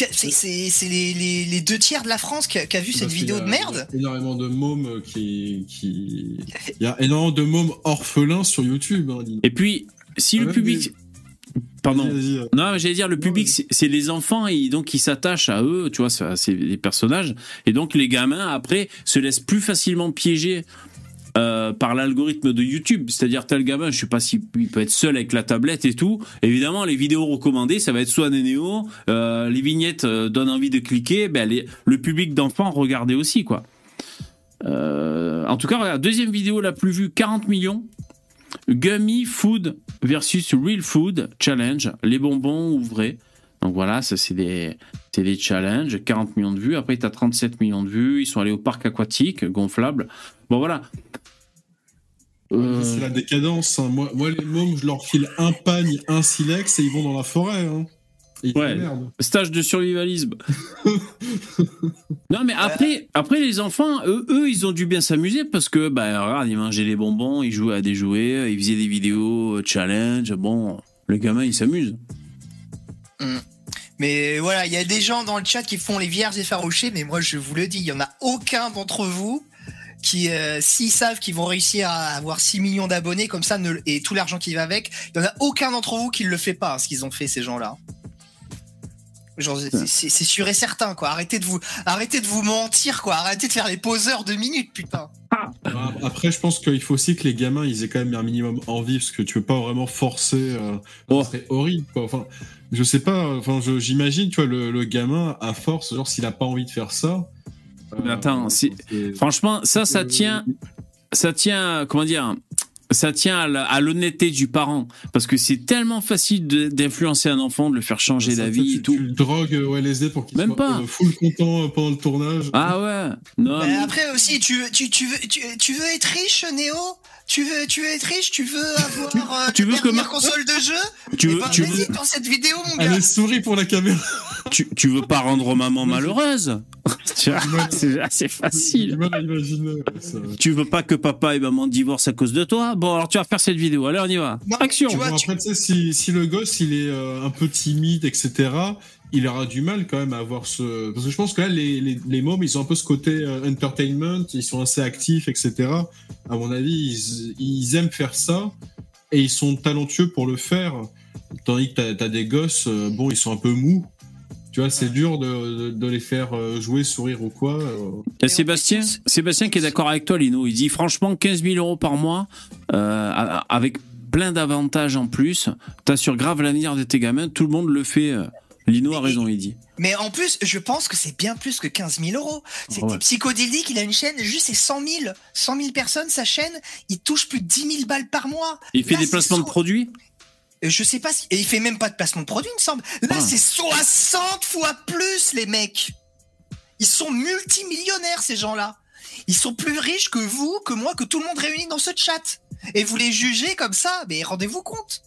les, les, les deux tiers de la France qui a, qui a vu cette Parce vidéo a- de merde. Il y a énormément de mômes qui, qui. Il y a énormément de mômes orphelins sur YouTube. Hein, Et puis, si Ah, le même public. Pardon. Non, j'allais dire, le public, c'est les enfants, et donc ils s'attachent à eux, tu vois, c'est les personnages. Et donc les gamins, après, se laissent plus facilement piéger euh, par l'algorithme de YouTube. C'est-à-dire, tel gamin, je sais pas s'il il peut être seul avec la tablette et tout. Évidemment, les vidéos recommandées, ça va être soit Nénéo, euh, les vignettes euh, donnent envie de cliquer, ben, les- le public d'enfants regardez aussi, quoi. En tout cas, regarde, deuxième vidéo la plus vue, 40 millions. Gummy Food versus Real Food Challenge. Les bonbons ouvrés. Donc voilà, ça c'est des, c'est des challenges, 40 millions de vues. Après, tu as 37 millions de vues. Ils sont allés au parc aquatique, gonflable. Bon voilà. Euh, C'est la décadence. hein. Moi, moi, les mômes, je leur file un pagne, un silex et ils vont dans la forêt. Hein. Ouais. Stage de survivalisme. non, mais après, après les enfants, eux, eux, ils ont dû bien s'amuser parce que, bah, regarde, ils mangeaient des bonbons, ils jouaient à des jouets, ils faisaient des vidéos euh, challenge. Bon, le gamin, il s'amuse. Mais voilà, il y a des gens dans le chat qui font les vierges effarouchées, mais moi je vous le dis, il y en a aucun d'entre vous qui, euh, s'ils savent qu'ils vont réussir à avoir 6 millions d'abonnés comme ça ne- et tout l'argent qui va avec, il y en a aucun d'entre vous qui le fait pas, hein, ce qu'ils ont fait ces gens-là. Genre, c'est- sûr et certain, quoi. Arrêtez de vous, arrêtez de vous mentir, quoi. Arrêtez de faire les poseurs de minutes, putain. Ah, Après, je pense qu'il faut aussi que les gamins, ils aient quand même un minimum envie, parce que tu peux pas vraiment forcer. Euh, Oh. C'est horrible, quoi. Enfin, je sais pas. Enfin, j'imagine, tu vois, le, le gamin, à force, genre, s'il a pas envie de faire ça. Mais euh, attends, si- c'est- Franchement, ça, ça euh, tient, ça tient, comment dire, ça tient à l'honnêteté du parent. Parce que c'est tellement facile d'influencer un enfant, de le faire changer d'avis et tout. Tu le drogues au LSD pour qu'il Même soit pas. euh, full content euh, pendant le tournage. Ah ouais. Non. Mais mais- après aussi, tu, veux- tu, tu, veux, tu, tu veux être riche, Néo? Tu veux, tu veux être riche Tu veux avoir euh, tu veux que ma- console de jeu tu Eh veux, ben, tu veux, dans cette vidéo, mon gars Allez, souris pour la caméra. tu, tu veux pas rendre maman malheureuse. Tu vois, c'est assez facile. Tu veux pas que papa et maman divorcent à cause de toi Bon, alors tu vas faire cette vidéo. Allez, on y va. Non, Action. tu vois, Bon, après, tu sais, si, si le gosse, il est euh, un peu timide, etc., il aura du mal quand même à avoir ce... Parce que je pense que là, les, les, les mômes, ils ont un peu ce côté euh, entertainment, ils sont assez actifs, etc. À mon avis, ils, ils aiment faire ça et ils sont talentueux pour le faire. Tandis que t'as as des gosses, euh, bon, ils sont un peu mous. Tu vois, c'est dur de, de, de les faire euh, jouer, sourire ou quoi. Il y a Sébastien, Sébastien qui est d'accord avec toi, Lino. Il dit franchement 15 000 euros par mois euh, avec plein d'avantages en plus. T'assures grave l'avenir de tes gamins. Tout le monde le fait. Lino a raison, il dit. Mais en plus, je pense que c'est bien plus que 15 000 euros. C'est Ah ouais. Psychodélique, il a une chaîne, juste c'est 100 000. 100 000 personnes, sa chaîne, il touche plus de 10 000 balles par mois. Il fait Là, des c'est placements de produits Euh, Je sais pas si. Et il fait même pas de placement de produit, il me semble. Là, Ah. c'est 60 fois plus, les mecs. Ils sont multimillionnaires, ces gens-là. Ils sont plus riches que vous, que moi, que tout le monde réuni dans ce chat. Et vous les jugez comme ça, mais rendez-vous compte.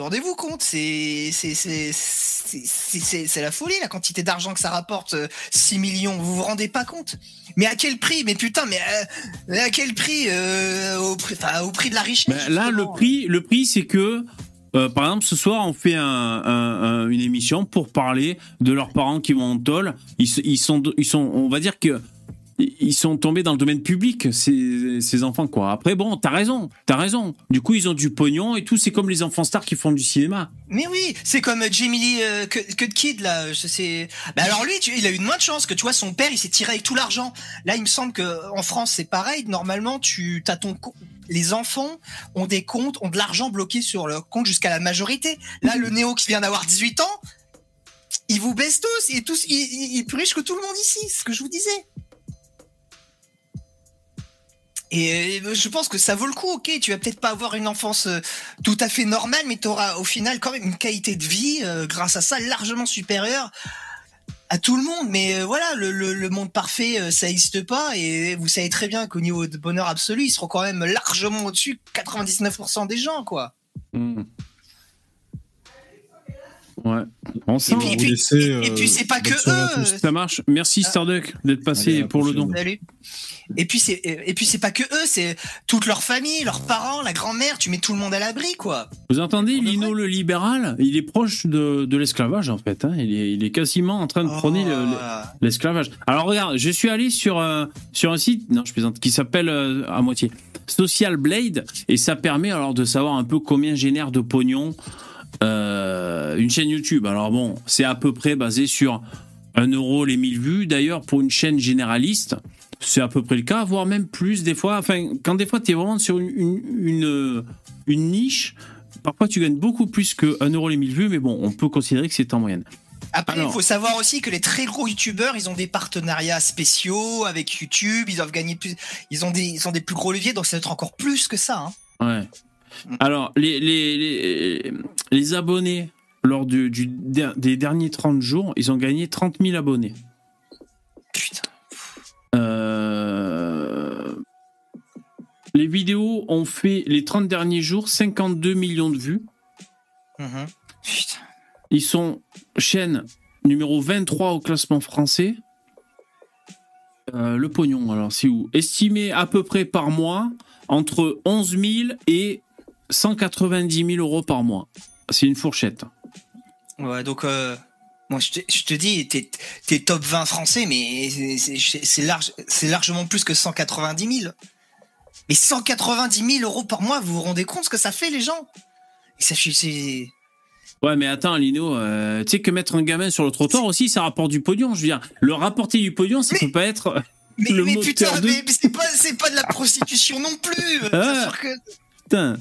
Rendez-vous compte, c'est la folie la quantité d'argent que ça rapporte, euh, 6 millions. Vous vous rendez pas compte Mais à quel prix? Mais putain, mais euh, mais à quel prix euh, au, prix enfin, au prix de la richesse là, le prix, le prix, c'est que, euh, par exemple, ce soir, on fait un- un- un- une émission pour parler de leurs parents qui vont en tôle. Ils, se- ils sont, ils sont, on va dire que ils sont tombés dans le domaine public, ces, enfants, quoi. Après, bon, t'as raison, t'as raison. Du coup, ils ont du pognon et tout. C'est comme les enfants stars qui font du cinéma. Mais oui, c'est comme Jamie Lee euh, Kid là. Je sais. Bah alors lui, il a eu moins de chance que tu vois son père, il s'est tiré avec tout l'argent. Là, il me semble que en France c'est pareil. Normalement, tu as ton les enfants ont des comptes, ont de l'argent bloqué sur leur compte jusqu'à la majorité. Là, le néo qui vient d'avoir 18 ans, il vous baisse tous, est tous, il, il, il est plus riche que tout le monde ici. C'est ce que je vous disais. Et euh, je pense que ça vaut le coup, ok. Tu vas peut-être pas avoir une enfance euh, tout à fait normale, mais tu auras au final quand même une qualité de vie euh, grâce à ça largement supérieure à tout le monde. Mais voilà, le, monde parfait, ça n'existe pas. Et vous savez très bien qu'au niveau de bonheur absolu, ils seront quand même largement au-dessus de 99% des gens, quoi. Ouais. Et puis, et et euh, puis c'est pas que eux. Ça marche. Merci Starduck d'être passé Allez, pour le don. Salut. Et puis c'est et puis c'est pas que eux, c'est toute leur famille, leurs parents, la grand-mère. Tu mets tout le monde à l'abri, quoi. Vous entendez, Lino le libéral, il est proche de, de l'esclavage en fait. hein. Il, est, il est quasiment en train de prôner Oh. l'esclavage. Alors regarde, je suis allé sur, euh, sur un site, non je plaisante, qui s'appelle euh, à moitié Social Blade et ça permet alors de savoir un peu combien génère de pognon euh, une chaîne YouTube. Alors bon, c'est à peu près basé sur 1 euro les 1000 vues. D'ailleurs, pour une chaîne généraliste, c'est à peu près le cas, voire même plus des fois. Enfin, quand des fois tu es vraiment sur une, une, une, une niche, parfois tu gagnes beaucoup plus que 1 euro les 1000 vues, mais bon, on peut considérer que c'est en moyenne. Après, il faut savoir aussi que les très gros youtubeurs, ils ont des partenariats spéciaux avec YouTube, ils doivent gagner plus, ils ont des, ils ont des plus gros leviers, donc ça va être encore plus que ça. Hein. Ouais. Alors, les, les, les, les abonnés, lors du, des derniers 30 jours, ils ont gagné 30 000 abonnés. Putain. Euh, Les vidéos ont fait, les 30 derniers jours, 52 millions de vues. Mhm. Putain. Ils sont chaîne numéro 23 au classement français. Euh, le pognon, alors c'est où? Estimé à peu près par mois entre 11 000 et 190 000 euros par mois. C'est une fourchette. Ouais, donc, euh, moi, je te, je te dis, t'es, t'es top 20 français, mais c'est, c'est- c'est large, c'est largement plus que 190 000. Mais 190 000 euros par mois, vous vous rendez compte ce que ça fait, les gens? Et ça, c'est- c'est... Ouais, mais attends, Lino, euh, tu sais que mettre un gamin sur le trottoir aussi, ça rapporte du pognon. Je veux dire, le rapporter du pognon, ça Mais- peut pas être. Mais, Le mais moteur putain, de- mais, c'est pas, c'est pas de la prostitution non plus. Ah. Sûr que- Putain.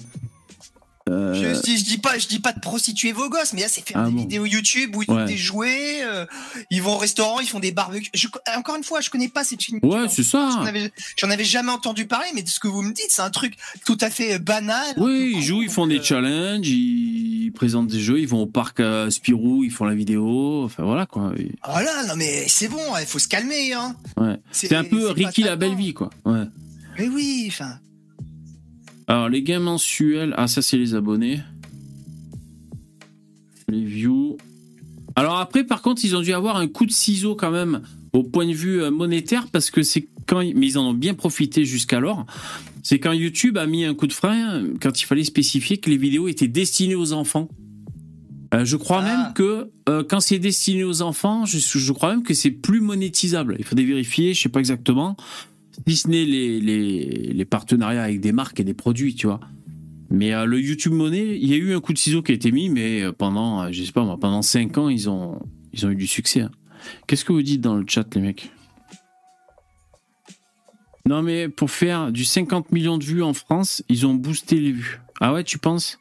Euh, je, dis, je dis pas, je dis pas de prostituer vos gosses, mais là c'est faire Ah des bon. vidéos YouTube où ils Ouais. des jouets, euh, ils vont au restaurant, ils font des barbecues. Je- encore une fois, je connais pas cette chaîne. Ouais, c'est ça. J'en avais, jamais entendu parler, mais de ce que vous me dites, c'est un truc tout à fait euh, banal. Oui, ils jouent, ils font des euh, challenges, ils présentent des jeux, ils vont au parc à Spirou, ils font la vidéo, enfin voilà quoi. Voilà, non mais c'est bon, il faut se calmer. Hein. Ouais. C'est un peu Ricky la belle vie quoi. Ouais. Mais oui, enfin. Alors les gains mensuels, ah ça c'est les abonnés. Les views. Alors après par contre ils ont dû avoir un coup de ciseau quand même au point de vue euh, monétaire parce que c'est quand mais ils en ont bien profité jusqu'alors. C'est quand YouTube a mis un coup de frein quand il fallait spécifier que les vidéos étaient destinées aux enfants. Euh, je crois Ah. même que euh, quand c'est destiné aux enfants, je, je crois même que c'est plus monétisable. Il faudrait vérifier, je sais pas exactement si ce n'est les, les, les partenariats avec des marques et des produits, tu vois. Mais euh, le YouTube Money, il y a eu un coup de ciseau qui a été mis, mais euh, pendant, euh, je sais pas moi, pendant 5 ans, ils ont, ils ont eu du succès. hein. Qu'est-ce que vous dites dans le chat, les mecs? Non, mais pour faire du 50 millions de vues en France, ils ont boosté les vues. Ah ouais, tu penses?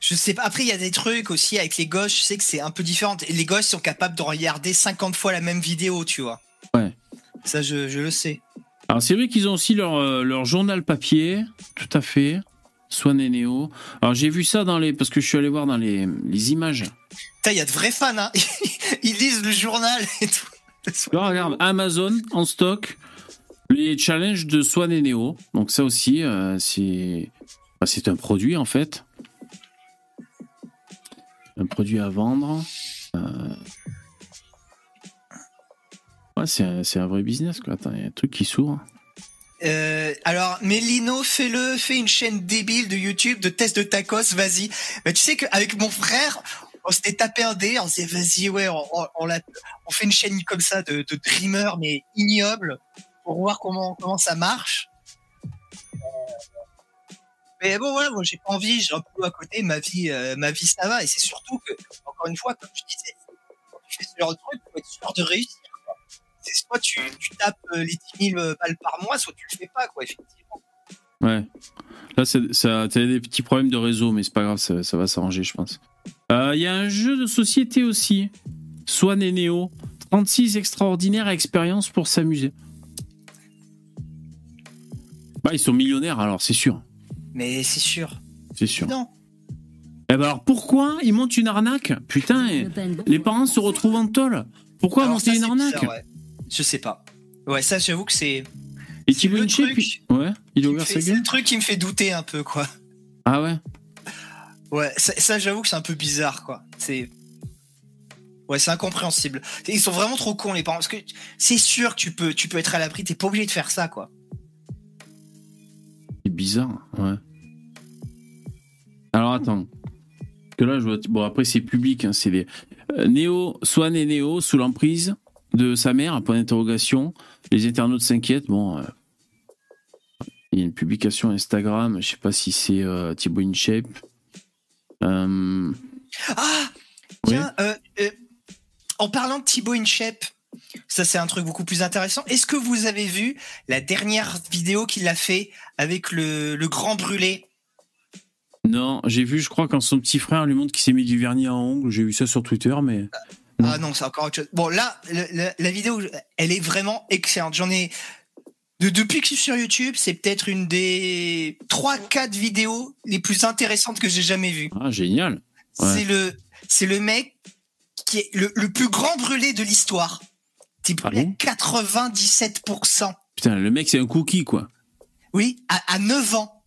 Je sais pas. Après, il y a des trucs aussi avec les gosses. Je sais que c'est un peu différent. Les gosses sont capables de regarder 50 fois la même vidéo, tu vois. Ouais. Ça, je, je le sais. Alors c'est vrai qu'ils ont aussi leur, euh, leur journal papier, tout à fait. Swan et Neo. Alors j'ai vu ça dans les... Parce que je suis allé voir dans les, les images. Il y a de vrais fans, hein. Ils lisent le journal et tout. Là, regarde, Amazon en stock, les challenges de Swan et Neo. Donc ça aussi, euh, c'est bah, c'est un produit en fait. Un produit à vendre. Euh, Ouais, c'est un, vrai business quoi. Attends, il y a un truc qui s'ouvre. Euh, alors, Mélino, fais-le, fais une chaîne débile de YouTube de tests de tacos, vas-y. Mais tu sais qu'avec mon frère, on s'était tapé un dé, on s'est vas-y, ouais, on, fait une chaîne comme ça de, dreamer, mais ignoble, pour voir comment, comment ça marche. Euh, Mais bon, voilà, moi, j'ai pas envie, j'ai un peu à côté, ma vie, euh, ma vie, ça va. Et c'est surtout que, encore une fois, comme je disais, quand tu fais ce genre de truc, faut être sûr de réussir. C'est soit tu, tu tapes euh, les 10 000 balles par mois, soit tu le fais pas, quoi, effectivement. Ouais. Là, c'est- ça, t'as des petits problèmes de réseau, mais c'est pas grave, ça, ça va s'arranger, je pense. Euh, Il y a un jeu de société aussi. Swan et Neo. 36 extraordinaires expériences pour s'amuser. Bah, ils sont millionnaires, alors, c'est sûr. Mais c'est sûr. C'est sûr. Non. Eh ben alors, pourquoi ils montent une arnaque? Putain, les parents se retrouvent en tôle. Pourquoi Alors monter ça, une arnaque? bizarre, ouais. Je sais pas. Ouais, ça, j'avoue que c'est. Et Thibaut le truc il- Ouais, il a qui ouvert sa C'est gueule. le truc qui me fait douter un peu, quoi. Ah ouais Ouais, ça, ça, j'avoue que c'est un peu bizarre, quoi. C'est. Ouais, c'est incompréhensible. Ils sont vraiment trop cons, les parents. Parce que c'est sûr que tu peux, tu peux être à l'abri, t'es pas obligé de faire ça, quoi. C'est bizarre, ouais. Alors attends. Que là, je vois. Bon, après, c'est public. hein, c'est les. Euh, Néo, Swan et Néo, sous l'emprise de sa mère, point d'interrogation. Les internautes s'inquiètent. Bon. euh, Il y a une publication Instagram. Je sais pas si c'est euh, Thibaut InShape. Euh, Ah Tiens, euh, en parlant de Thibaut InShape, ça c'est un truc beaucoup plus intéressant. Est-ce que vous avez vu la dernière vidéo qu'il a fait avec le, le grand brûlé? Non, j'ai vu, je crois, quand son petit frère lui montre qu'il s'est mis du vernis à ongles. J'ai vu ça sur Twitter, mais. Non. Ah non, c'est encore autre chose. Bon, là, le- la vidéo, elle est vraiment excellente. J'en ai, de, depuis que je suis sur YouTube, c'est peut-être une des 3-4 vidéos les plus intéressantes que j'ai jamais vues. Ah, génial. Ouais. C'est le, c'est le mec qui est le, le plus grand brûlé de l'histoire. Type, Ah bon? 97%. Putain, le mec, c'est un cookie, quoi. Oui, à, à 9 ans.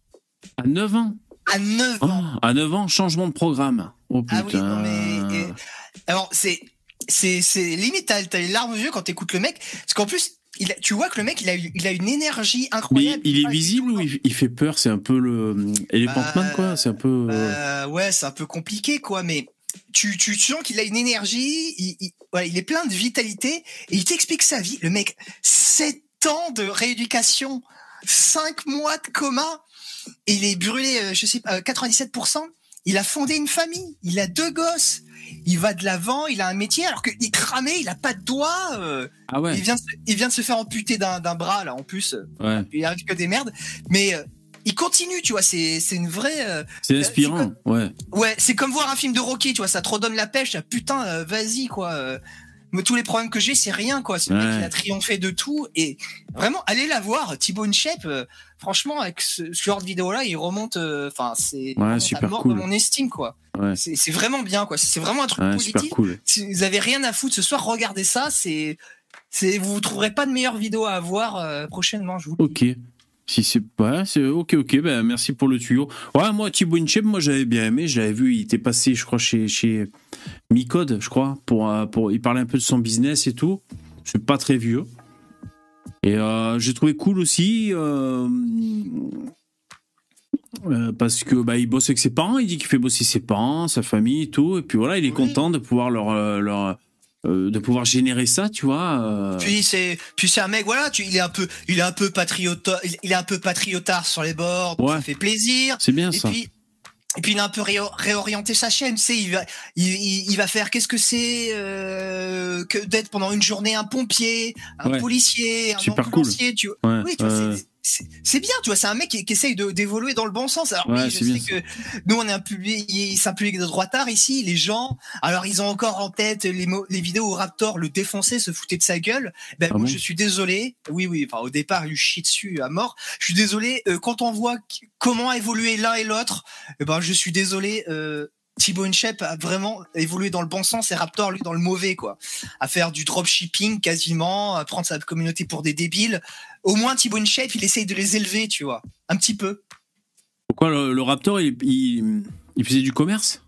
À 9 ans? À 9 Oh, ans. à 9 ans, changement de programme. Oh Ah putain. oui, non, mais. alors, c'est. C'est, c'est limite, t'as, t'as les larmes aux yeux quand t'écoutes le mec. Parce qu'en plus, il a- tu vois que le mec, il a, il a une énergie Mais incroyable. il est visible ou il, il fait peur? C'est un peu le Elephant Bah, Man, quoi. C'est un peu. euh, Euh, ouais, c'est un peu compliqué, quoi, mais tu, tu sens qu'il a une énergie, il, il- voilà, il est plein de vitalité, et il t'explique sa vie. Le mec, 7 ans de rééducation, 5 mois de coma, et il est brûlé, euh, je sais pas, euh, 97%. Il a fondé une famille, il a deux gosses, il va de l'avant, il a un métier, alors qu'il est cramé, il a pas de doigts, euh, Ah ouais. il, vient, de se- il vient de se faire amputer d'un bras, là, en plus, euh, Ouais. il arrive que des merdes, mais euh, il continue, tu vois, c'est c'est une vraie... euh, C'est inspirant. Ouais. Ouais, c'est comme voir un film de Rocky, tu vois, ça te redonne la pêche, ah, putain, vas-y, quoi. Moi, tous les problèmes que j'ai, c'est rien, quoi. C'est le mec Ouais. qui a triomphé de tout. Et vraiment, allez la voir, Thibaut Inchep, euh, franchement, avec ce, ce genre de vidéo-là, il remonte, euh, enfin, c'est à super mort cool. de mon estime, quoi. Ouais. C'est vraiment bien, quoi. C'est vraiment un truc Ouais, super positif. cool. Si vous avez rien à foutre ce soir, regardez ça, c'est, c'est, vous trouverez pas de meilleure vidéo à voir euh, prochainement, je vous. Ok. Si c'est pas, c'est ok, ok. Ben merci pour le tuyau. Ouais, moi Thibaut Inchep, moi j'avais bien aimé. Je l'avais vu. Il était passé, je crois, chez chez Micode, je crois, pour euh, pour. Il parlait un peu de son business et tout. C'est pas très vieux. Et euh, j'ai trouvé cool aussi. euh, euh, parce que bah, il bosse avec ses parents, il dit qu'il fait bosser ses parents, sa famille et tout, et puis voilà, il est Oui. content de pouvoir leur, leur euh, de pouvoir générer ça, tu vois. euh. Puis c'est, puis c'est un mec, voilà, tu, il est un peu, il est un peu patriote, il- il est un peu patriotard sur les bords, donc Ouais. ça fait plaisir. c'est bien Et ça. puis, et puis il a un peu réo- réorienté sa chaîne, tu sais, il va, il, il- il va faire qu'est-ce que c'est euh, que d'être pendant une journée un pompier, un Ouais. policier, un Super cool. ambulancier, tu vois. Ouais, Oui, tu vois, c'est- bien, tu vois, c'est un mec qui, qui essaye de- d'évoluer dans le bon sens. Alors Ouais, oui, je bien sais que nous on est un public, c'est un public de droitard ici. Les gens, alors ils ont encore en tête les, mots- les vidéos où Raptor le défonçait, se foutait de sa gueule. Ben Ah moi bon je suis désolé. Oui, oui. Enfin au départ il lui chie dessus à mort. Je suis désolé. euh, quand on voit comment a évolué l'un et l'autre, eh ben je suis désolé. Euh, Thibaut Inchep a vraiment évolué dans le bon sens et Raptor lui dans le mauvais quoi. À faire du dropshipping quasiment, à prendre sa communauté pour des débiles. Au moins Thibaut Inchep il essaye de les élever, tu vois, un petit peu. Pourquoi le, Raptor, il, faisait du commerce?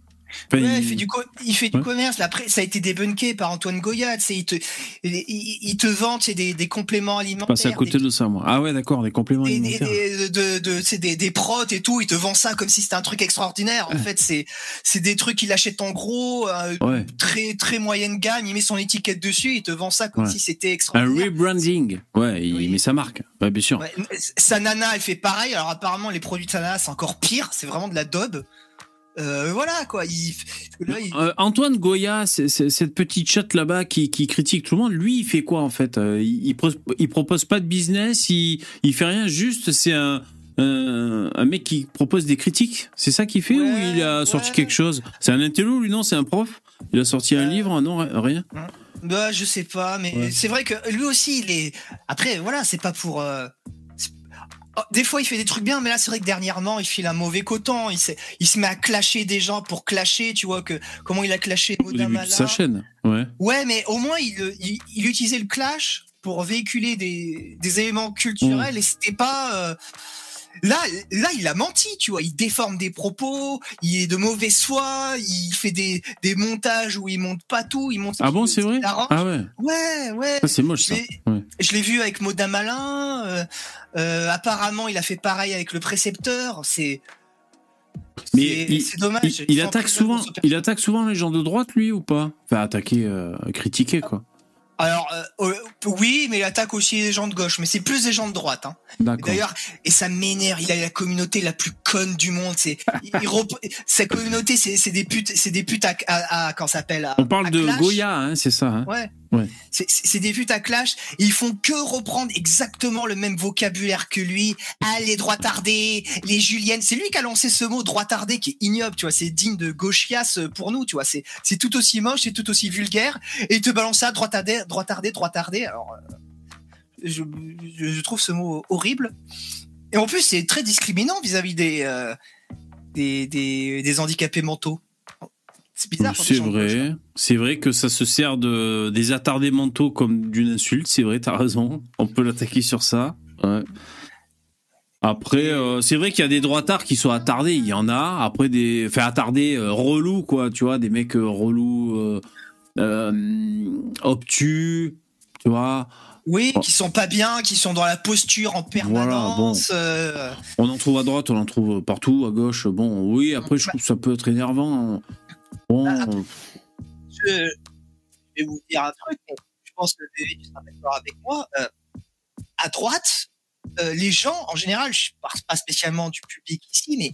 Ouais, il il- fait du, co- il fait du Ouais. commerce. Après, ça a été débunké par Antoine Goya. tu sais, Il te, il, te vend des, des compléments alimentaires. passe à côté des, de ça, moi. Ah ouais, d'accord, des compléments des, alimentaires. des- de, de, des, des protes et tout. Il te vend ça comme si c'était un truc extraordinaire. En Ouais. fait, c'est, c'est des trucs qu'il achète en gros, euh, Ouais. très, très moyenne gamme. Il met son étiquette dessus. Il te vend ça comme si c'était Un extraordinaire. rebranding. Ouais, il Oui. met sa marque. Ouais, bien sûr. Sa nana, elle fait pareil. Alors apparemment, les produits de sa nana, c'est encore pire. C'est vraiment de la daube. Euh, voilà quoi. Il, là, il- Euh, Antoine Goya, c'est- cette petite chatte là-bas qui, qui critique tout le monde, lui, il fait quoi en fait Euh, il, il, pro- il propose pas de business, il, il fait rien, juste c'est un, un, un mec qui propose des critiques. C'est ça qu'il fait ou il a sorti quelque chose? C'est un intello, lui, non? C'est un prof? Il a sorti un livre Non, rien? Bah, je sais pas, mais Ouais. c'est vrai que lui aussi, il est. Après, voilà, c'est pas pour. Oh, Des fois, il fait des trucs bien, mais là, c'est vrai que dernièrement, il file un mauvais coton. Il, se met à clasher des gens pour clasher, tu vois, que comment il a clashé Au début de Modamala. sa chaîne. Ouais. Ouais, mais au moins, il, il, il utilisait le clash pour véhiculer des, des éléments culturels et c'était pas. euh, Là, là, il a menti, tu vois. Il déforme des propos, il est de mauvaise foi, il fait des, des montages où il monte pas tout, il monte. Ah bon, c'est vrai? Ah ouais, Ouais, ouais. c'est moche ça. Ouais. Je l'ai vu avec Maudin Malin. euh, euh, apparemment, il a fait pareil avec le précepteur. C'est. Mais c'est- il- dommage. Il, attaque souvent, il attaque souvent les gens de droite, lui, ou pas? Enfin, attaquer, euh, critiquer, quoi. Alors, euh, oui, mais il attaque aussi les gens de gauche, mais c'est plus des gens de droite. Hein. D'ailleurs, et ça m'énerve. Il a la communauté la plus conne du monde. C'est, sa communauté, c'est, des putes, c'est des putes à, à, à- quand ça s'appelle. On parle à de clash. Goya, hein, c'est ça. Hein Ouais. Ouais. C'est, des putes à clash. Ils font que reprendre exactement le même vocabulaire que lui. Ah, les droitardés, les juliennes. C'est lui qui a lancé ce mot droitardé qui est ignoble, tu vois. C'est digne de gauchias pour nous, tu vois. C'est, tout aussi moche, c'est tout aussi vulgaire. Et il te balance ça, droitardé, droitardé, droitardé. Alors, euh, Je, je- trouve ce mot horrible. Et en plus, c'est très discriminant vis-à-vis des, euh, des, des, des handicapés mentaux. C'est bizarre. C'est vrai. C'est vrai que ça se sert de, des attardés mentaux comme d'une insulte. C'est vrai, t'as raison. On peut l'attaquer sur ça. Ouais. Après, euh, c'est vrai qu'il y a des droitards qui sont attardés. Il y en a. Après, des. Enfin, attardés, euh, relous, quoi. Tu vois, des mecs euh, relous, euh, euh, obtus. Tu vois. Oui, Oh. qui sont pas bien, qui sont dans la posture en permanence. euh, On en trouve à droite, on en trouve partout, à gauche. Bon, oui, après, je trouve que ça peut être énervant. Je, vais vous dire un truc, je pense que tu seras d'accord avec moi. euh, à droite, euh, les gens, en général, je ne parle pas spécialement du public ici, mais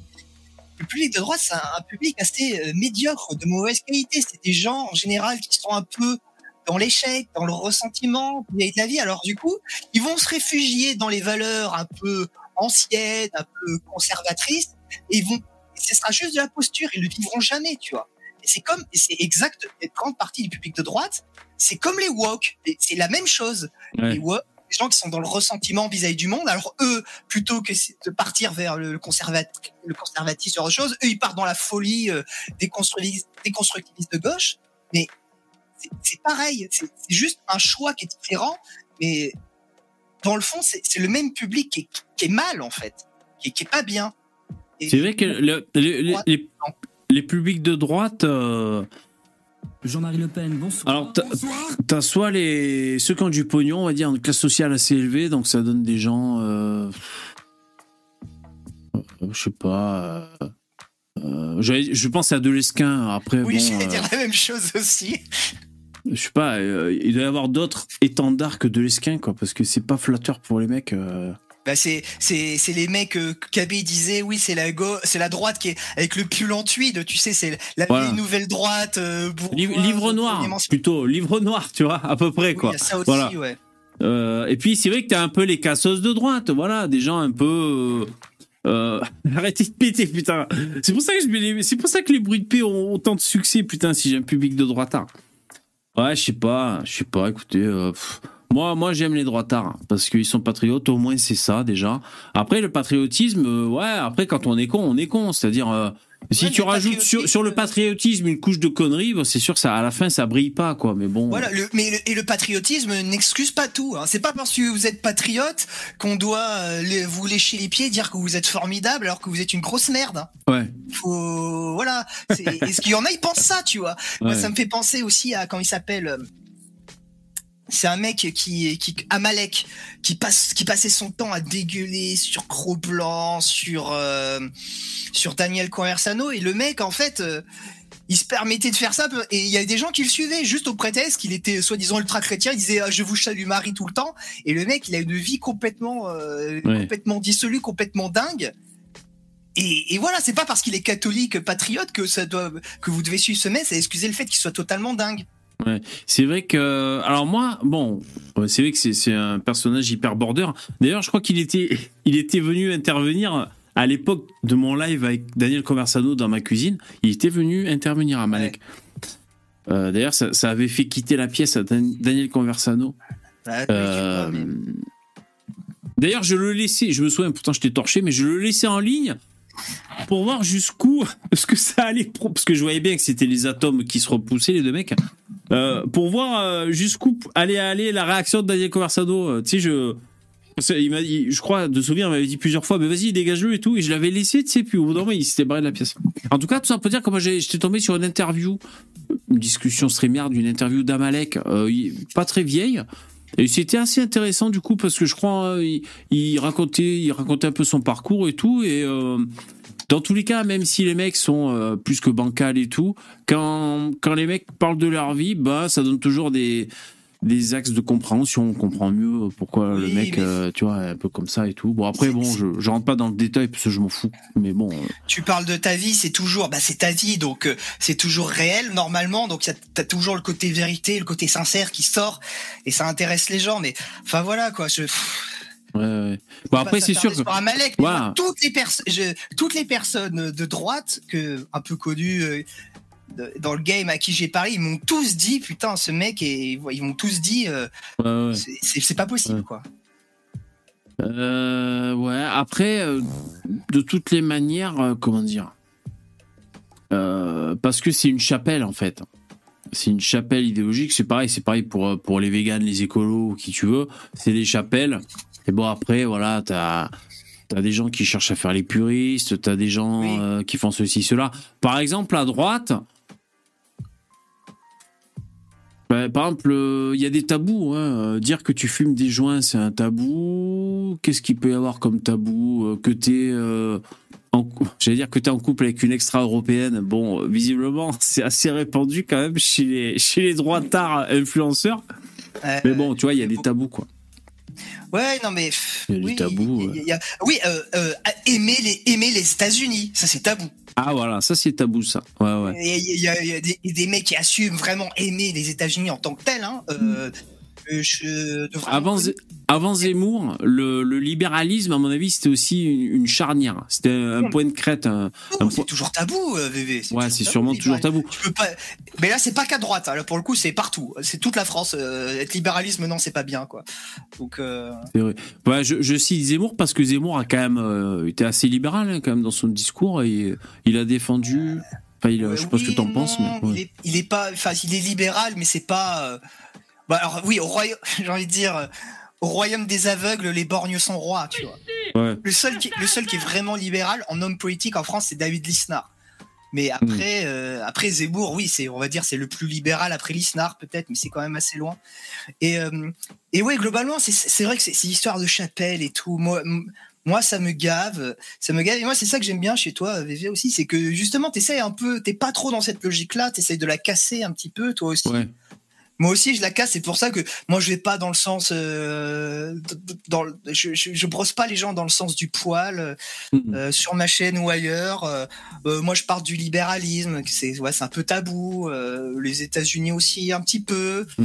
le public de droite, c'est un, public assez euh, médiocre, de mauvaise qualité. C'est des gens, en général, qui sont un peu dans l'échec, dans le ressentiment de la vie. Alors du coup, ils vont se réfugier dans les valeurs un peu anciennes, un peu conservatrices, et ils vont, ce sera juste de la posture, ils ne le vivront jamais, tu vois. C'est comme, c'est exact, une grande partie du public de droite, c'est comme les woke, c'est la même chose. Ouais. Les woke, les gens qui sont dans le ressentiment vis-à-vis du monde, alors eux, plutôt que de partir vers le, conservat, le conservatisme autre chose, eux, ils partent dans la folie euh, des, constructivistes, de gauche, mais c'est- pareil, c'est juste un choix qui est différent, mais dans le fond, c'est le même public qui est, qui est mal, en fait, qui est, qui est pas bien. C'est vrai que le- les, les- les- publics de droite. euh, Jean-Marie Le Pen, bonsoir. Alors, t'as- soit les ceux qui ont du pognon, on va dire, une classe sociale assez élevée, donc ça donne des gens, euh, je sais pas. euh, euh, je pense à Delesquin. Après, Oui, bon, j'allais euh, dire la même chose aussi. je sais pas. euh, il doit y avoir d'autres étendards que Delesquin, quoi, parce que c'est pas flatteur pour les mecs. Bah c'est c'est c'est les mecs euh, Kabé disait oui c'est la go c'est la droite qui est avec le pull en tweed tu sais c'est la Voilà. nouvelle droite euh, Livre, livre noir, plutôt livre noir, tu vois, à peu près, Oui, quoi. y a ça aussi Voilà. ouais. Euh, et puis c'est vrai que t'as un peu les cassos de droite, voilà, des gens un peu. Euh, arrêtez de péter, putain. C'est pour ça que je c'est pour ça que les bruits de paix ont autant de succès, putain, si j'ai un public de droitard. Ouais, je sais pas, je sais pas. Écoutez, moi, moi, j'aime les droitards hein, parce qu'ils sont patriotes. Au moins, c'est ça déjà. Après, le patriotisme, euh, ouais. Après, quand on est con, on est con. C'est-à-dire, euh, si Ouais, tu rajoutes sur, le euh, patriotisme une couche de conneries, bon, c'est sûr que ça, à la fin, ça brille pas, quoi. Mais bon. Voilà, le, mais le, et le patriotisme n'excuse pas tout. Hein. C'est pas parce que vous êtes patriote qu'on doit les- vous lécher les pieds, dire que vous êtes formidable alors que vous êtes une grosse merde. Ouais. Faut, voilà. Est-ce qu'il y en a, ils pensent ça, tu vois Moi, ça me fait penser aussi à quand il s'appelle. C'est un mec qui, qui Amalek, qui passe, qui passait son temps à dégueuler sur Gros Blanc, sur euh, sur Daniel Conversano, et le mec, en fait, euh, il se permettait de faire ça, et il y a des gens qui le suivaient juste au prétexte qu'il était soi-disant ultra chrétien. Il disait ah, je vous salue Marie tout le temps, et le mec, il a une vie complètement euh, complètement dissolue, complètement dingue. Et, et voilà, c'est pas parce qu'il est catholique patriote que ça doit que vous devez suivre ce mec, c'est excuser le fait qu'il soit totalement dingue. C'est vrai que. Alors, moi, bon, c'est vrai que c'est- c'est un personnage hyper border. D'ailleurs, je crois qu'il était, il était venu intervenir à l'époque de mon live avec Daniel Conversano dans ma cuisine. Il était venu intervenir à Malek. Euh, D'ailleurs, ça, ça avait fait quitter la pièce à Dan- Daniel Conversano. Euh, D'ailleurs, je le laissais, je me souviens, pourtant je t'ai torché, mais je le laissais en ligne pour voir jusqu'où ce que ça allait, parce que je voyais bien que c'était les atomes qui se repoussaient, les deux mecs, euh, pour voir euh, jusqu'où allait aller la réaction de Daniel Conversano. Euh, Tu sais, je. je crois, de souvenir, il m'avait dit plusieurs fois, mais vas-y, dégage-le et tout, et je l'avais laissé, tu sais, puis au bout d'un moment, il s'était barré de la pièce. En tout cas, tout ça pour dire que moi, j'étais tombé sur une interview, une discussion streamère d'une interview d'Amalek, pas très vieille, et c'était assez intéressant du coup parce que je crois euh, il, racontait il racontait un peu son parcours et tout et euh, dans tous les cas même si les mecs sont euh, plus que bancals et tout quand quand les mecs parlent de leur vie bah ça donne toujours des des axes de compréhension on comprend mieux pourquoi le mec mais euh, tu vois est un peu comme ça et tout bon après bon je, je rentre pas dans le détail parce que je m'en fous mais bon euh, tu parles de ta vie, c'est toujours, bah c'est ta vie, donc euh, c'est toujours réel normalement, donc t'as toujours le côté vérité, le côté sincère qui sort, et ça intéresse les gens. Mais enfin voilà quoi. Je, ouais, bon après c'est sûr que moi, toutes les personnes, toutes les personnes de droite que un peu connues. De- dans le game à qui j'ai parlé, ils m'ont tous dit, putain, ce mec, et ils m'ont tous dit, euh, Ouais, ouais. c'est- pas possible, Ouais. quoi. Euh, ouais, après, euh, de toutes les manières, euh, comment dire Parce que c'est une chapelle, en fait. C'est une chapelle idéologique, c'est pareil, c'est pareil pour, pour les véganes, les écolos, qui tu veux. C'est des chapelles. Et bon, après, voilà, t'as. T'as des gens qui cherchent à faire les puristes, t'as des gens Oui. euh, qui font ceci, cela. Par exemple, à droite, bah, par exemple, euh, il y a des tabous. hein. Euh, Dire que tu fumes des joints, c'est un tabou. Qu'est-ce qu'il peut y avoir comme tabou Euh, Que t'es, euh, en j'allais dire que t'es en couple avec une extra-européenne. Bon, visiblement, c'est assez répandu quand même chez les chez les droitards influenceurs. Euh, Mais bon, tu vois, il y a des tabous quoi. Ouais, non, mais. Il y a oui, tabou, il y a- il y a- oui, aimer les, aimer les États-Unis, ça c'est tabou. Ah voilà, ça c'est tabou ça. Ouais ouais. Il y a, il y a- il y a des, mecs qui assument vraiment aimer les États-Unis en tant que tels. Hein. Euh, euh, je, de vraiment- Avant, Zemmour, le, le libéralisme, à mon avis, c'était aussi une, une charnière. C'était un point de crête. un- un c'est point- toujours tabou, euh, VV. Ouais, c'est sûrement toujours tabou. Tu peux pas... Mais là, c'est pas qu'à droite. hein. Là, pour le coup, c'est partout. C'est toute la France. Euh, être libéralisme, non, c'est pas bien, quoi. Donc, euh, vrai. Ouais, je, je cite Zemmour parce que Zemmour a quand même euh, été assez libéral hein, quand même dans son discours et il a défendu. Enfin, il, je sais pas ce que t'en penses, mais ouais. il, est, il est pas. Enfin, il est libéral, mais c'est pas. Bah, alors, oui, au royaume. J'ai envie de dire. euh, Au royaume des aveugles, les borgnes sont rois, tu vois. Ouais. Le seul, qui, le seul qui est vraiment libéral en homme politique en France, c'est David Lisnard. Mais Hmm. après, euh, après Zemmour, oui, c'est, on va dire, c'est le plus libéral après Lisnard peut-être, mais c'est quand même assez loin. Et, euh, et ouais, globalement, c'est, c'est vrai que c'est, c'est histoire de chapelle et tout. Moi, m- moi, ça me gave, ça me gave. Et moi, c'est ça que j'aime bien chez toi, VV aussi, c'est que justement, t'essayes un peu, t'es pas trop dans cette logique-là, t'essayes de la casser un petit peu, toi aussi. Ouais. Moi aussi, je la casse. C'est pour ça que moi, je vais pas dans le sens, euh, dans, le- je, je, je brosse pas les gens dans le sens du poil euh, Mhm. euh, sur ma chaîne ou ailleurs. Euh, moi, je pars du libéralisme. C'est ouais, c'est un peu tabou. Les États-Unis aussi, un petit peu. Hmm.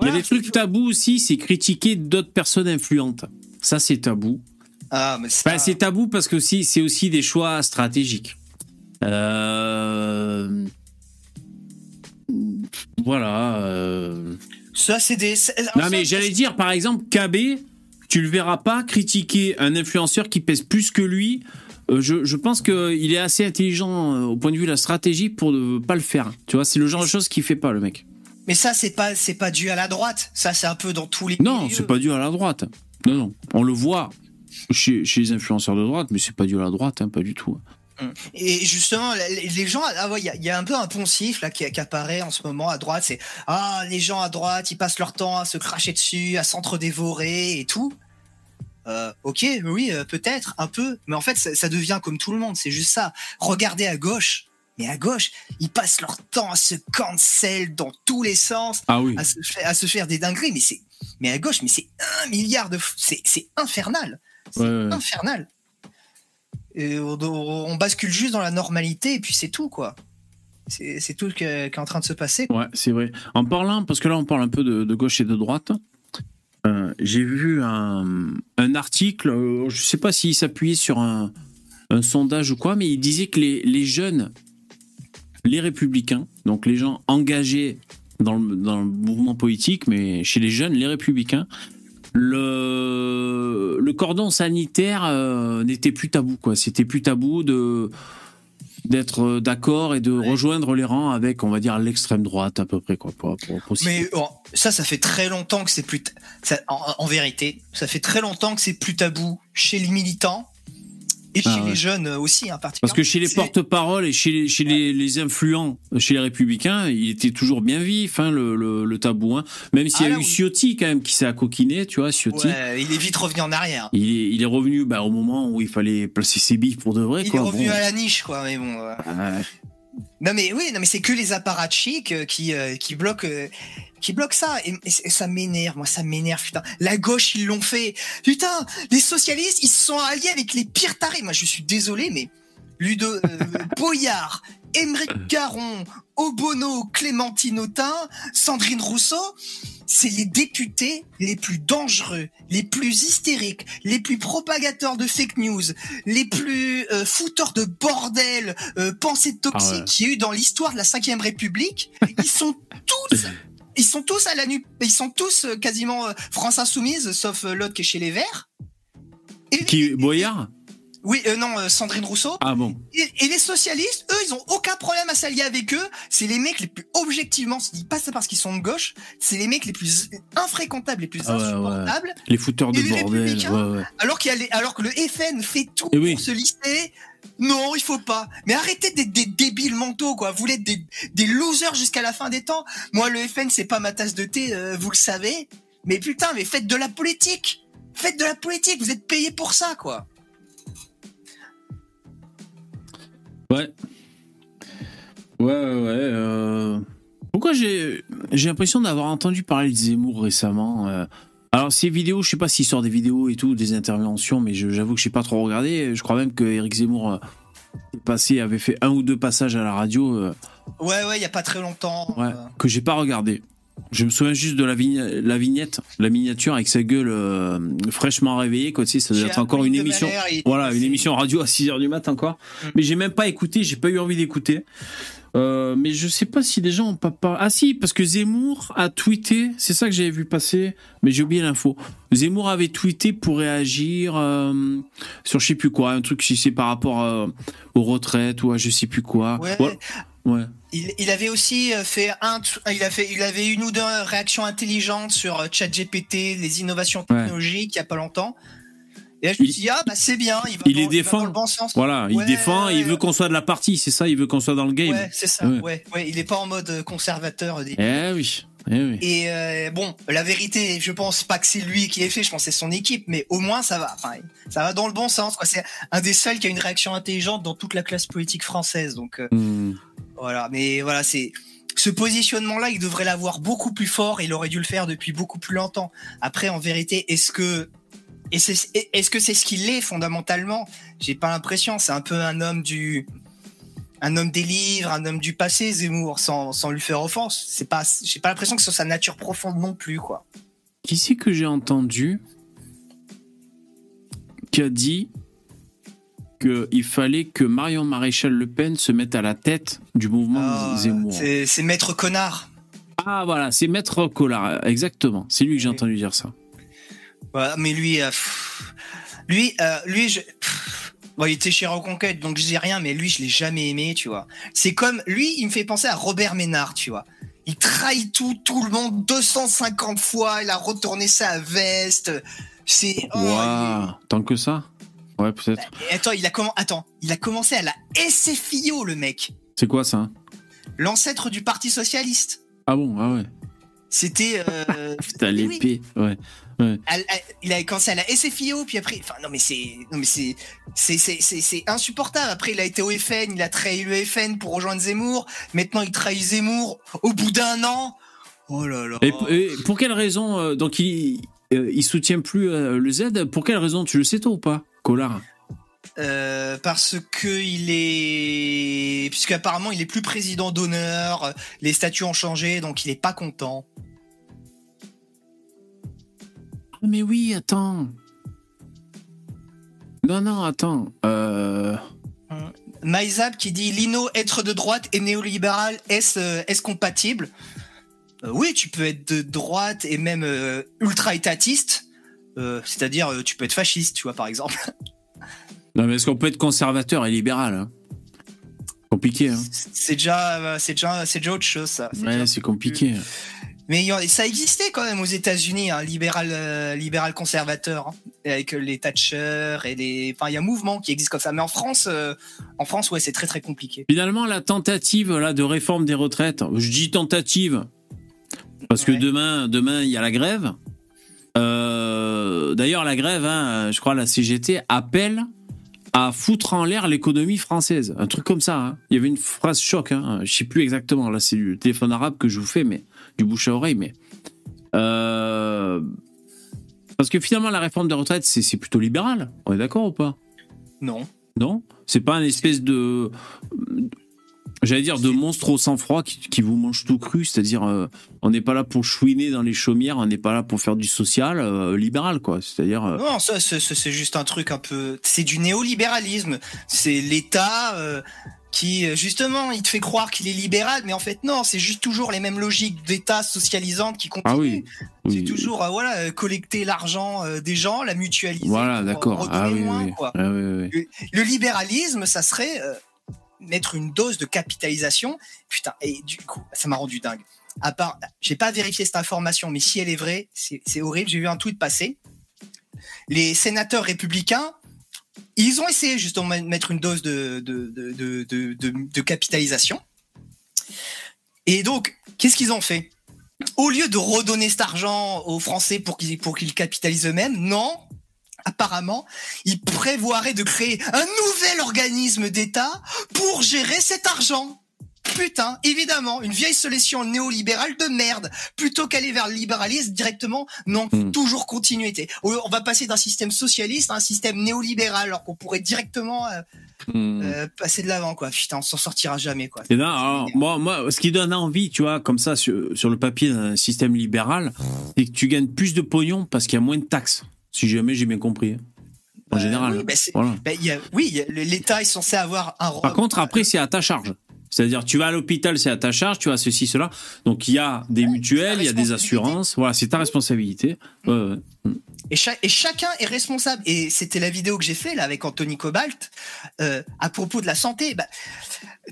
Il y a Voilà, des trucs tabous aussi, c'est critiquer d'autres personnes influentes. Ça, c'est tabou. Ah, mais Enfin, c'est tabou parce que c'est aussi des choix stratégiques. Euh... Voilà. euh. ça, c'est des. Non, mais j'allais dire, par exemple, KB, tu le verras pas critiquer un influenceur qui pèse plus que lui. Euh, je, je pense qu'il est assez intelligent euh, au point de vue de la stratégie pour ne pas le faire. Tu vois, c'est le genre de choses qu'il fait pas, le mec. Mais ça, c'est pas, c'est pas dû à la droite. Ça, c'est un peu dans tous les. Non, c'est pas dû à la droite. Non, non. On le voit chez, chez les influenceurs de droite, mais c'est pas dû à la droite, hein, pas du tout. Et justement, les gens, ah ouais, il y, a- il y a un peu un poncif là qui, qui apparaît en ce moment à droite. C'est ah les gens à droite, ils passent leur temps à se cracher dessus, à s'entre-dévorer et tout. Euh, ok, oui, euh, peut-être un peu, mais en fait, ça, ça devient comme tout le monde. C'est juste ça. Regardez à gauche. Mais à gauche, ils passent leur temps à se cancel dans tous les sens, Ah oui. à se, faire, à se faire des dingueries. Mais c'est, mais à gauche, mais c'est un milliard de, c'est, infernal. C'est ouais. infernal. On, bascule juste dans la normalité et puis c'est tout quoi. C'est, tout est, qui est en train de se passer. Ouais, c'est vrai. En parlant, parce que là, on parle un peu de, gauche et de droite. euh, J'ai vu un, article, euh, je sais pas s'il s'appuyait sur un, sondage ou quoi, mais il disait que les, jeunes, les républicains, donc les gens engagés dans dans le mouvement politique, mais chez les jeunes, les républicains, le, le cordon sanitaire euh, n'était plus tabou, quoi. C'était plus tabou de d'être euh, d'accord et de rejoindre les rangs avec, on va dire, l'extrême droite à peu près, quoi. Pour, pour- pour- Mais oh, ça, ça fait très longtemps que c'est plus. ça- en, en vérité, ça fait très longtemps que c'est plus tabou chez les militants et chez Ah ouais. les jeunes aussi, hein, Parce particulièrement. que chez les porte-paroles et chez les, chez les, les influents, chez les républicains, il était toujours bien vif, hein, le, le, le tabou. hein. Même s'il Ah y a eu oui. Ciotti quand même qui s'est accoquiné, tu vois, Ciotti. Ouais, il est vite revenu en arrière. Il est, il est revenu bah, au moment où il fallait placer ses billes pour de vrai. Il quoi. est revenu Bon. à la niche, quoi. Mais bon. Ah, Non mais oui, non mais c'est que les apparatchiks euh, qui euh, qui bloquent euh, qui bloquent ça et, et ça m'énerve, moi ça m'énerve putain. La gauche ils l'ont fait. Putain, les socialistes ils se sont alliés avec les pires tarés. Moi je suis désolé mais Ludo, euh, Boyard, Émeric Caron, Obono, Clémentine Autain, Sandrine Rousseau, c'est les députés les plus dangereux, les plus hystériques, les plus propagateurs de fake news, les plus euh, fouteurs de bordel, euh, pensées toxiques Ah ouais. qu'il y a eu dans l'histoire de la Ve République. Ils sont tous ils sont tous à la nu, ils sont tous euh, quasiment euh, France Insoumise, sauf euh, l'autre qui est chez les Verts. Et- Qui, Boyard? Oui, euh, non, euh, Sandrine Rousseau. Ah bon. Et, et les socialistes, eux, ils ont aucun problème à s'allier avec eux. C'est les mecs les plus objectivement, je dis pas ça parce qu'ils sont de gauche, c'est les mecs les plus infréquentables, les plus Ah ouais, ouais. insupportables. Les fouteurs de Et les bordel. ouais. Alors qu'il alors que le FN fait tout Eh oui. pour se lister. Non, il faut pas. Mais arrêtez d'être des débiles mentaux, quoi. Vous êtes des, des losers jusqu'à la fin des temps. Moi, le FN, c'est pas ma tasse de thé, euh, vous le savez. Mais putain, mais faites de la politique. Faites de la politique. Vous êtes payés pour ça, quoi. Ouais. Ouais, ouais, ouais. euh, Pourquoi j'ai j'ai l'impression d'avoir entendu parler de Zemmour récemment euh, Alors, ces vidéos, je sais pas s'il sort des vidéos et tout, des interventions, mais je- j'avoue que j'ai pas trop regardé. Je crois même que Eric Zemmour euh, est passé, avait fait un ou deux passages à la radio euh, Ouais, ouais, il y a pas très longtemps. ouais, que j'ai pas regardé. Je me souviens juste de la, vign- la vignette, la miniature avec sa gueule euh, fraîchement réveillée. Quoi, tu sais, ça doit être encore une émission. Voilà, une émission radio à 6h du mat encore. Mm. Mais j'ai même pas écouté, j'ai pas eu envie d'écouter. Euh, mais je sais pas si les gens ont pas pas. Ah si, parce que Zemmour a tweeté, c'est ça que j'avais vu passer, mais j'ai oublié l'info. Zemmour avait tweeté pour réagir euh, sur je sais plus quoi, un truc si c'est par rapport euh, aux retraites ou à je sais plus quoi. Ouais. Voilà. Ouais. Il, il avait aussi euh, fait un, t- il a fait, il avait une ou deux réactions intelligentes sur euh, ChatGPT, les innovations Ouais. technologiques il y a pas longtemps. Et là, je me suis dit, ah, bah, c'est bien, il va, il dans, les il va défend. dans le bon sens. Voilà, il défend, ouais, il veut qu'on soit de la partie, c'est ça, il veut qu'on soit dans le game. Ouais, c'est ça, Ouais. il est pas en mode euh, conservateur. euh, Eh oui, eh oui. Et euh, bon, la vérité, je pense pas que c'est lui qui l'ait fait, je pense que c'est son équipe, mais au moins ça va. Enfin, ça va dans le bon sens. C'est un des seuls qui a une réaction intelligente dans toute la classe politique française. Donc euh, Hmm. Voilà, mais voilà, c'est ce positionnement-là, il devrait l'avoir beaucoup plus fort. Il aurait dû le faire depuis beaucoup plus longtemps. Après, en vérité, est-ce que est-ce que c'est ce qu'il est fondamentalement? J'ai pas l'impression. C'est un peu un homme du un homme des livres, un homme du passé, Zemmour, sans, sans lui faire offense. C'est pas, j'ai pas l'impression que c'est sa nature profonde non plus, quoi. Qui c'est que j'ai entendu qui a dit qu'il fallait que Marion Maréchal Le Pen se mette à la tête du mouvement Ah, Zemmour. c'est, maître connard. Ah voilà, c'est Maître Collard, exactement. C'est lui que j'ai Oui. entendu dire ça. Voilà, mais lui, euh, pff, lui, euh, lui, je, pff, bon, il était chez Reconquête, donc je dis rien, mais lui, je l'ai jamais aimé, tu vois. C'est comme, lui, il me fait penser à Robert Ménard, tu vois. Il trahit tout, tout le monde 250 fois, il a retourné sa veste. C'est, oh, Waouh, tant que ça Ouais, peut-être. est- Attends, il a comment, attends, il a commencé à la SFIO, le mec. C'est quoi ça L'ancêtre du Parti Socialiste. Ah bon, ah ouais. C'était, euh, Putain, oui, l'épée, ouais. à- à- il a commencé à la SFIO, puis après, enfin non mais c'est, non mais c'est, c'est, c'est, insupportable. Après, il a été au FN, il a trahi le FN pour rejoindre Zemmour. Maintenant, il trahit Zemmour au bout d'un an. Oh là là. Et, et pour quelle raison euh, Donc il, euh, il soutient plus euh, le Z? Pour quelle raison? Tu le sais toi ou pas? Collard Euh, parce que il est, puisqu'apparemment il est plus président d'honneur. Les statuts ont changé, donc il est pas content. Mais oui, attends. Non, non, attends. Euh... Maïzab qui dit Lino, être de droite et néolibéral, est-ce euh, est-ce compatible? Euh, Oui, tu peux être de droite et même euh, ultra étatiste. Euh, C'est-à-dire, euh, tu peux être fasciste, tu vois, par exemple. Non, mais est-ce qu'on peut être conservateur et libéral hein? Compliqué, hein C'est déjà, euh, c'est déjà, c'est déjà autre chose, ça. Ouais, c'est compliqué. Mais ça existait quand même aux États-Unis, hein, libéral, euh, libéral conservateur, hein, avec les Thatcher et les. Enfin, il y a un mouvement qui existe comme ça. Mais en France, euh, en France, ouais, c'est très très compliqué. Finalement, la tentative là de réforme des retraites, je dis tentative parce que demain, demain il y a la grève. Euh, D'ailleurs, la grève, hein, je crois, la CGT appelle à foutre en l'air l'économie française, un truc comme ça. hein. Il y avait une phrase choc, hein, je sais plus exactement. Là, c'est du téléphone arabe que je vous fais, mais du bouche à oreille, mais euh, parce que finalement, la réforme des retraites, c'est c'est plutôt libéral. On est d'accord ou pas? Non. Non? C'est pas un espèce de. J'allais dire de monstre au sang-froid qui, qui vous mange tout cru, c'est-à-dire euh, on n'est pas là pour chouiner dans les chaumières, on n'est pas là pour faire du social euh, libéral, quoi. C'est-à-dire. euh, Non, ça, c'est- juste un truc un peu. C'est du néolibéralisme. C'est l'État qui, justement, il te fait croire qu'il est libéral, mais en fait, non, c'est juste toujours les mêmes logiques d'État socialisante qui continuent. Ah oui. C'est toujours, voilà, collecter l'argent des gens, la mutualiser. Voilà, d'accord. Ah oui, oui. Ah oui, oui. Le libéralisme, ça serait mettre une dose de capitalisation. Putain, et du coup, ça m'a rendu dingue. À part, j'ai pas vérifié cette information, mais si elle est vraie, c'est horrible. J'ai vu un tweet passer. Les sénateurs républicains, ils ont essayé justement de mettre une dose de, de- de- de capitalisation. Et donc, qu'est-ce qu'ils ont fait? Au lieu de redonner cet argent aux Français pour qu'ils pour qu'ils capitalisent eux-mêmes, non. Apparemment, ils prévoiraient de créer un nouvel organisme d'État pour gérer cet argent. Putain, évidemment, une vieille solution néolibérale de merde. Plutôt qu'aller vers le libéralisme directement, non, Hmm. toujours continuité. On va passer d'un système socialiste à un système néolibéral, alors qu'on pourrait directement euh, Hmm. euh, passer de l'avant, quoi. Putain, on s'en sortira jamais, quoi. Et là, alors, moi, moi, ce qui donne envie, tu vois, comme ça, sur, sur le papier d'un système libéral, c'est que tu gagnes plus de pognon parce qu'il y a moins de taxes. Si jamais j'ai bien compris. hein. En Euh, général. oui, bah, Voilà. bah, il y a- oui, l'État est censé avoir un Par contre, après, c'est à ta charge. C'est-à-dire, tu vas à l'hôpital, c'est à ta charge, tu as ceci, cela. Donc, il y a des mutuelles, il y a des assurances. Voilà, c'est ta responsabilité. Ouais, ouais. Et, cha- et chacun est responsable. Et c'était la vidéo que j'ai fait là avec Anthony Cobalt euh, à propos de la santé. Bah,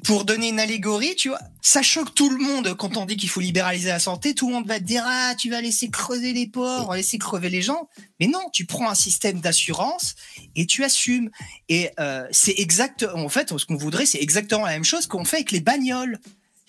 pour donner une allégorie, tu vois, ça choque tout le monde quand on dit qu'il faut libéraliser la santé. Tout le monde va te dire ah tu vas laisser creuser les va laisser crever les gens. Mais non, tu prends un système d'assurance et tu assumes. Et euh, c'est exact. En fait, ce qu'on voudrait, c'est exactement la même chose qu'on fait avec les bagnoles.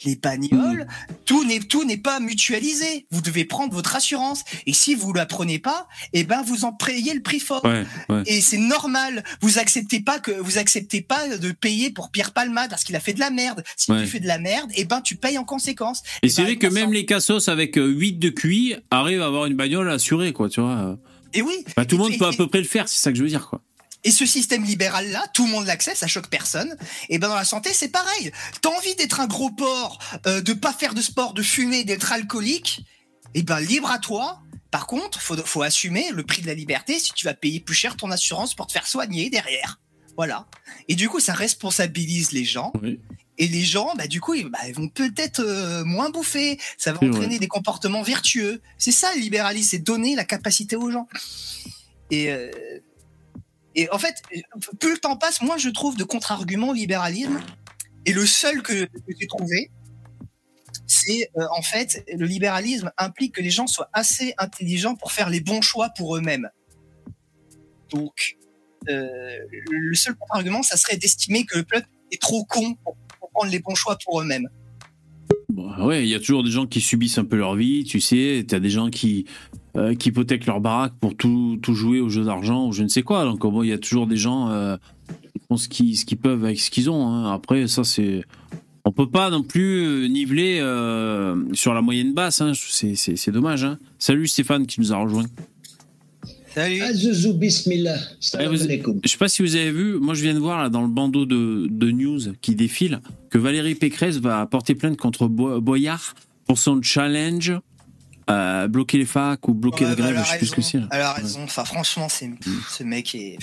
Les bagnoles, tout n'est tout n'est pas mutualisé. Vous devez prendre votre assurance et si vous la prenez pas, eh ben vous en payez le prix fort. Ouais, ouais. Et c'est normal. Vous acceptez pas que vous acceptez pas de payer pour Pierre Palmade parce qu'il a fait de la merde. Si Ouais. tu fais de la merde, eh ben tu payes en conséquence. Et c'est ben, vrai que même les cassos avec euh, 8 de QI arrivent à avoir une bagnole assurée, quoi, tu vois. Et oui. Bah, tout le monde peut à peu près le faire, c'est ça que je veux dire, quoi. Et ce système libéral-là, tout le monde l'accepte, ça choque personne. Et ben dans la santé, c'est pareil. T'as envie d'être un gros porc, euh, de pas faire de sport, de fumer, d'être alcoolique, et ben libre à toi. Par contre, faut, faut assumer le prix de la liberté si tu vas payer plus cher ton assurance pour te faire soigner derrière. Voilà. Et du coup, ça responsabilise les gens. Oui. Et les gens, bah, du coup, ils, bah, ils vont peut-être euh, moins bouffer. Ça va entraîner des comportements vertueux. C'est ça le libéralisme, c'est donner la capacité aux gens. Et, euh, et en fait, plus le temps passe, moins je trouve de contre-arguments libéralisme. Et le seul que, j'ai trouvé, c'est euh, en fait, le libéralisme implique que les gens soient assez intelligents pour faire les bons choix pour eux-mêmes. Donc, euh, le seul contre-argument, ça serait d'estimer que le peuple est trop con pour, prendre les bons choix pour eux-mêmes. Bon, ouais, il y a toujours des gens qui subissent un peu leur vie, tu sais. T'as des gens qui, euh, qui hypothèquent leur baraque pour tout, tout jouer au jeu d'argent ou je ne sais quoi. Donc, bon, il y a toujours des gens euh, qui font ce qu'ils ce qu'ils peuvent avec ce qu'ils ont. hein. Après, ça, c'est. On peut pas non plus euh, niveler euh, sur la moyenne basse. Hein. C'est- C'est c'est dommage. Hein. Salut Stéphane qui nous a rejoint. Salut. Azouzou bismillah. Salam vous- alaikum. Je sais pas si vous avez vu, moi je viens de voir là dans le bandeau de, de news qui défile que Valérie Pécresse va porter plainte contre Bo- Boyard pour son challenge euh, bloquer les facs ou bloquer Ouais, la bah, grève, je sais plus ce que c'est. Elle a raison. Enfin, franchement, c'est ce mec est.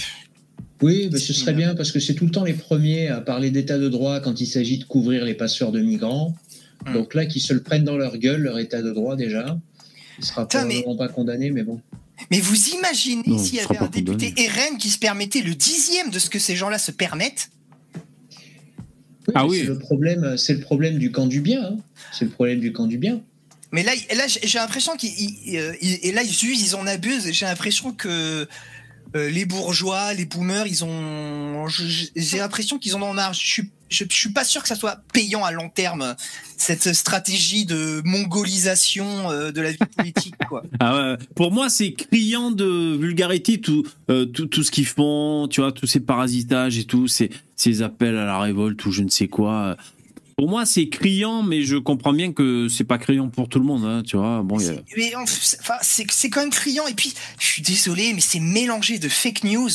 Oui, bah, ce serait bien parce que c'est tout le temps les premiers à parler d'état de droit quand il s'agit de couvrir les passeurs de migrants. Hmm. Donc là, qu'ils se le prennent dans leur gueule, leur état de droit déjà. Il sera Putain, mais- probablement pas condamné, mais bon. Mais vous imaginez s'il y avait un condamné. député RN qui se permettait le dixième de ce que ces gens-là se permettent Ah mais oui. C'est le problème, c'est le problème du camp du bien. hein. C'est le problème du camp du bien. Mais là, là j'ai l'impression qu'ils ils- euh, là ils en abusent. J'ai l'impression que euh, les bourgeois, les boomers, ils ont. J'ai l'impression qu'ils en ont marre. Je suis, je, je suis pas sûr que ça soit payant à long terme cette stratégie de mongolisation euh, de la vie politique. Ah pour moi, c'est criant de vulgarité tout, tout, tout ce qu'ils font, tu vois, tous ces parasitages et tout, ces appels à la révolte ou je ne sais quoi. Pour moi, c'est criant, mais je comprends bien que c'est pas criant pour tout le monde, hein, tu vois. Bon, a- C'est- mais en- enfin, c'est c'est quand même criant. Et puis, je suis désolé, mais c'est mélangé de fake news.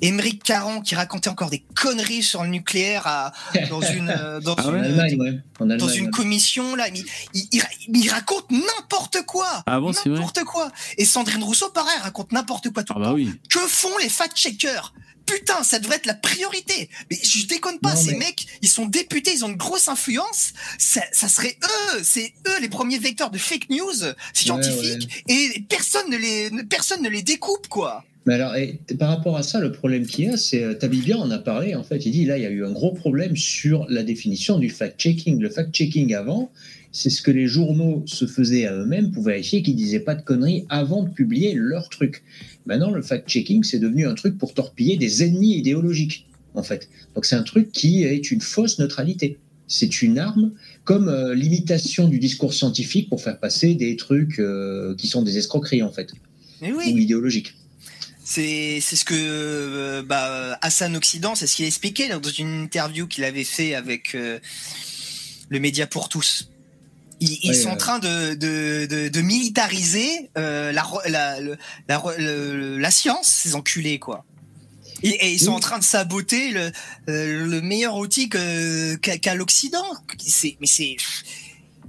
Émeric Caron qui racontait encore des conneries sur le nucléaire à, dans une, euh, dans Ah En ouais une, Allemagne, ouais. En dans Allemagne, une ouais. commission là, mais il, il, il- il raconte n'importe quoi. Ah bon, c'est vrai? N'importe quoi. Et Sandrine Rousseau, pareil, raconte n'importe quoi tout Ah le bah temps. oui. Que font les fact-checkers? Putain, ça devrait être la priorité. Mais je déconne pas, Non, ces mais- mecs, ils sont députés, ils ont une grosse influence. Ça, ça serait eux, c'est eux les premiers vecteurs de fake news scientifiques. Et personne ne les, personne ne les découpe, quoi. Mais alors, et, par rapport à ça, le problème qu'il y a, c'est euh, Tabibia en a parlé. En fait, il dit là, il y a eu un gros problème sur la définition du fact-checking. Le fact-checking avant, c'est ce que les journaux se faisaient à eux-mêmes pour vérifier qu'ils disaient pas de conneries avant de publier leur truc. Maintenant, le fact-checking, c'est devenu un truc pour torpiller des ennemis idéologiques, en fait. Donc, c'est un truc qui est une fausse neutralité. C'est une arme comme euh, l'imitation du discours scientifique pour faire passer des trucs euh, qui sont des escroqueries, en fait, Mais ou idéologiques. c'est c'est ce que euh, bah, Hassan Occident, c'est ce qu'il expliquait dans une interview qu'il avait fait avec le média pour tous. Ils, ils sont en train de, de, de, de militariser euh, la, la, le- la, le- la science, ces enculés, quoi. Et, et ils sont Oui. en train de saboter le, euh, le meilleur outil qu'a qu'a l'Occident. C'est- Mais c'est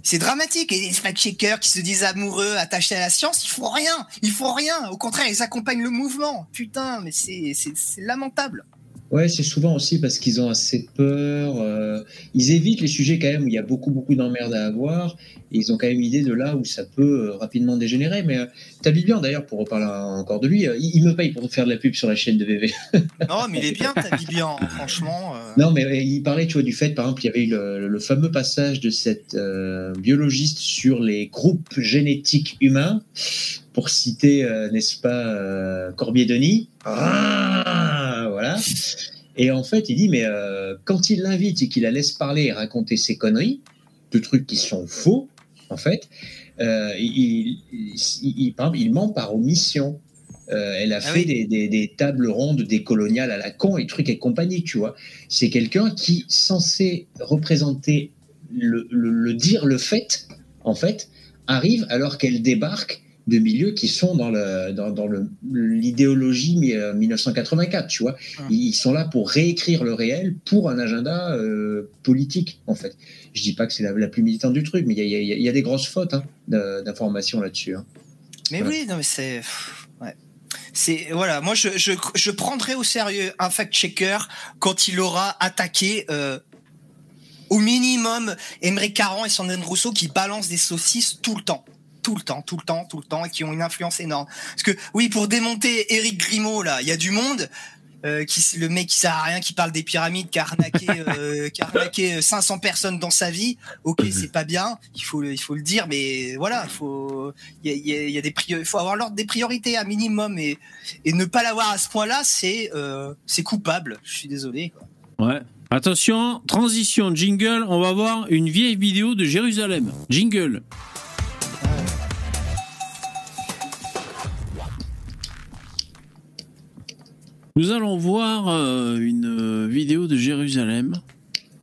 c'est dramatique. Et les fact-checkers qui se disent amoureux, attachés à la science, ils font rien. Ils font rien. Au contraire, ils accompagnent le mouvement. Putain, mais c'est lamentable. Ouais, c'est souvent aussi parce qu'ils ont assez peur. euh, ils évitent les sujets quand même où il y a beaucoup, beaucoup d'emmerdes à avoir. Et ils ont quand même idée de là où ça peut euh, rapidement dégénérer. Mais euh, Tabibian, d'ailleurs, pour reparler encore de lui, euh, il, il me paye pour faire de la pub sur la chaîne de VV. Non, mais il est bien, t'as bien, franchement. Non, mais il parlait, tu vois, du fait, par exemple, il y avait eu le, le fameux passage de cette biologiste sur les groupes génétiques humains, pour citer, euh, n'est-ce pas, euh, Corbier-Denis. Ah, voilà. Et en fait, il dit, mais euh, quand il l'invite et qu'il la laisse parler et raconter ses conneries, de trucs qui sont faux, en fait, euh, il, il, ment par omission. Euh, elle a Ah fait oui. des, des- des tables rondes, des coloniales à la con et trucs et compagnie, tu vois. C'est quelqu'un qui, censé représenter le, le- le dire, le fait, en fait, arrive alors qu'elle débarque de milieux qui sont dans le dans, dans le l'idéologie mi- euh, 1984, tu vois. Hum. Ils sont là pour réécrire le réel pour un agenda euh, politique, en fait. Je dis pas que c'est la, la plus militante du truc, mais il y y y a des grosses fautes hein, d'informations là-dessus. hein. Mais oui, non, mais c'est. Ouais. C'est voilà, moi je, je, je prendrai au sérieux un fact-checker quand il aura attaqué euh, au minimum Emery Caron et Sandrine Rousseau qui balancent des saucisses tout le temps. Tout le temps, tout le temps, tout le temps, et qui ont une influence énorme. Parce que oui, pour démonter Eric Grimaud, là, il y a du monde. Euh, qui, le mec qui sert à rien, qui parle des pyramides, qui a arnaqué, euh, qui a arnaqué 500 personnes dans sa vie. Ok, c'est pas bien, il faut, le- il faut le dire, mais voilà, il faut, il y a, y a- des priori- faut avoir l'ordre des priorités à minimum et, et ne pas l'avoir à ce point-là, c'est, euh, c'est coupable. Je suis désolé. Ouais. Attention, transition, jingle, on va voir une vieille vidéo de Jérusalem. Jingle. Nous allons voir euh, une euh, vidéo de Jérusalem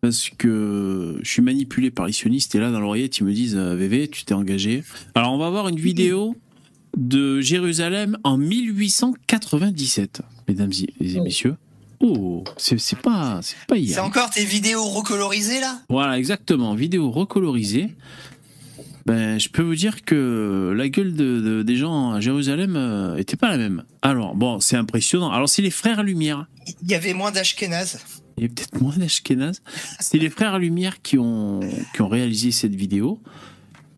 parce que je suis manipulé par les sionistes et là dans l'oreillette ils me disent euh, VV tu t'es engagé. Alors on va voir une vidéo de Jérusalem en 1897, mesdames et Oh. messieurs. Oh, c'est c'est pas, c'est pas C'est hier. encore tes vidéos recolorisées là? Voilà, exactement. Vidéo recolorisée. Ben, je peux vous dire que la gueule de, de- des gens à Jérusalem euh, était pas la même. Alors, bon, c'est impressionnant. Alors, c'est les frères Lumière. Il y avait moins d'Ashkenaz. Il y a peut-être moins d'Ashkenaz. C'est les frères Lumière qui ont, qui ont réalisé cette vidéo.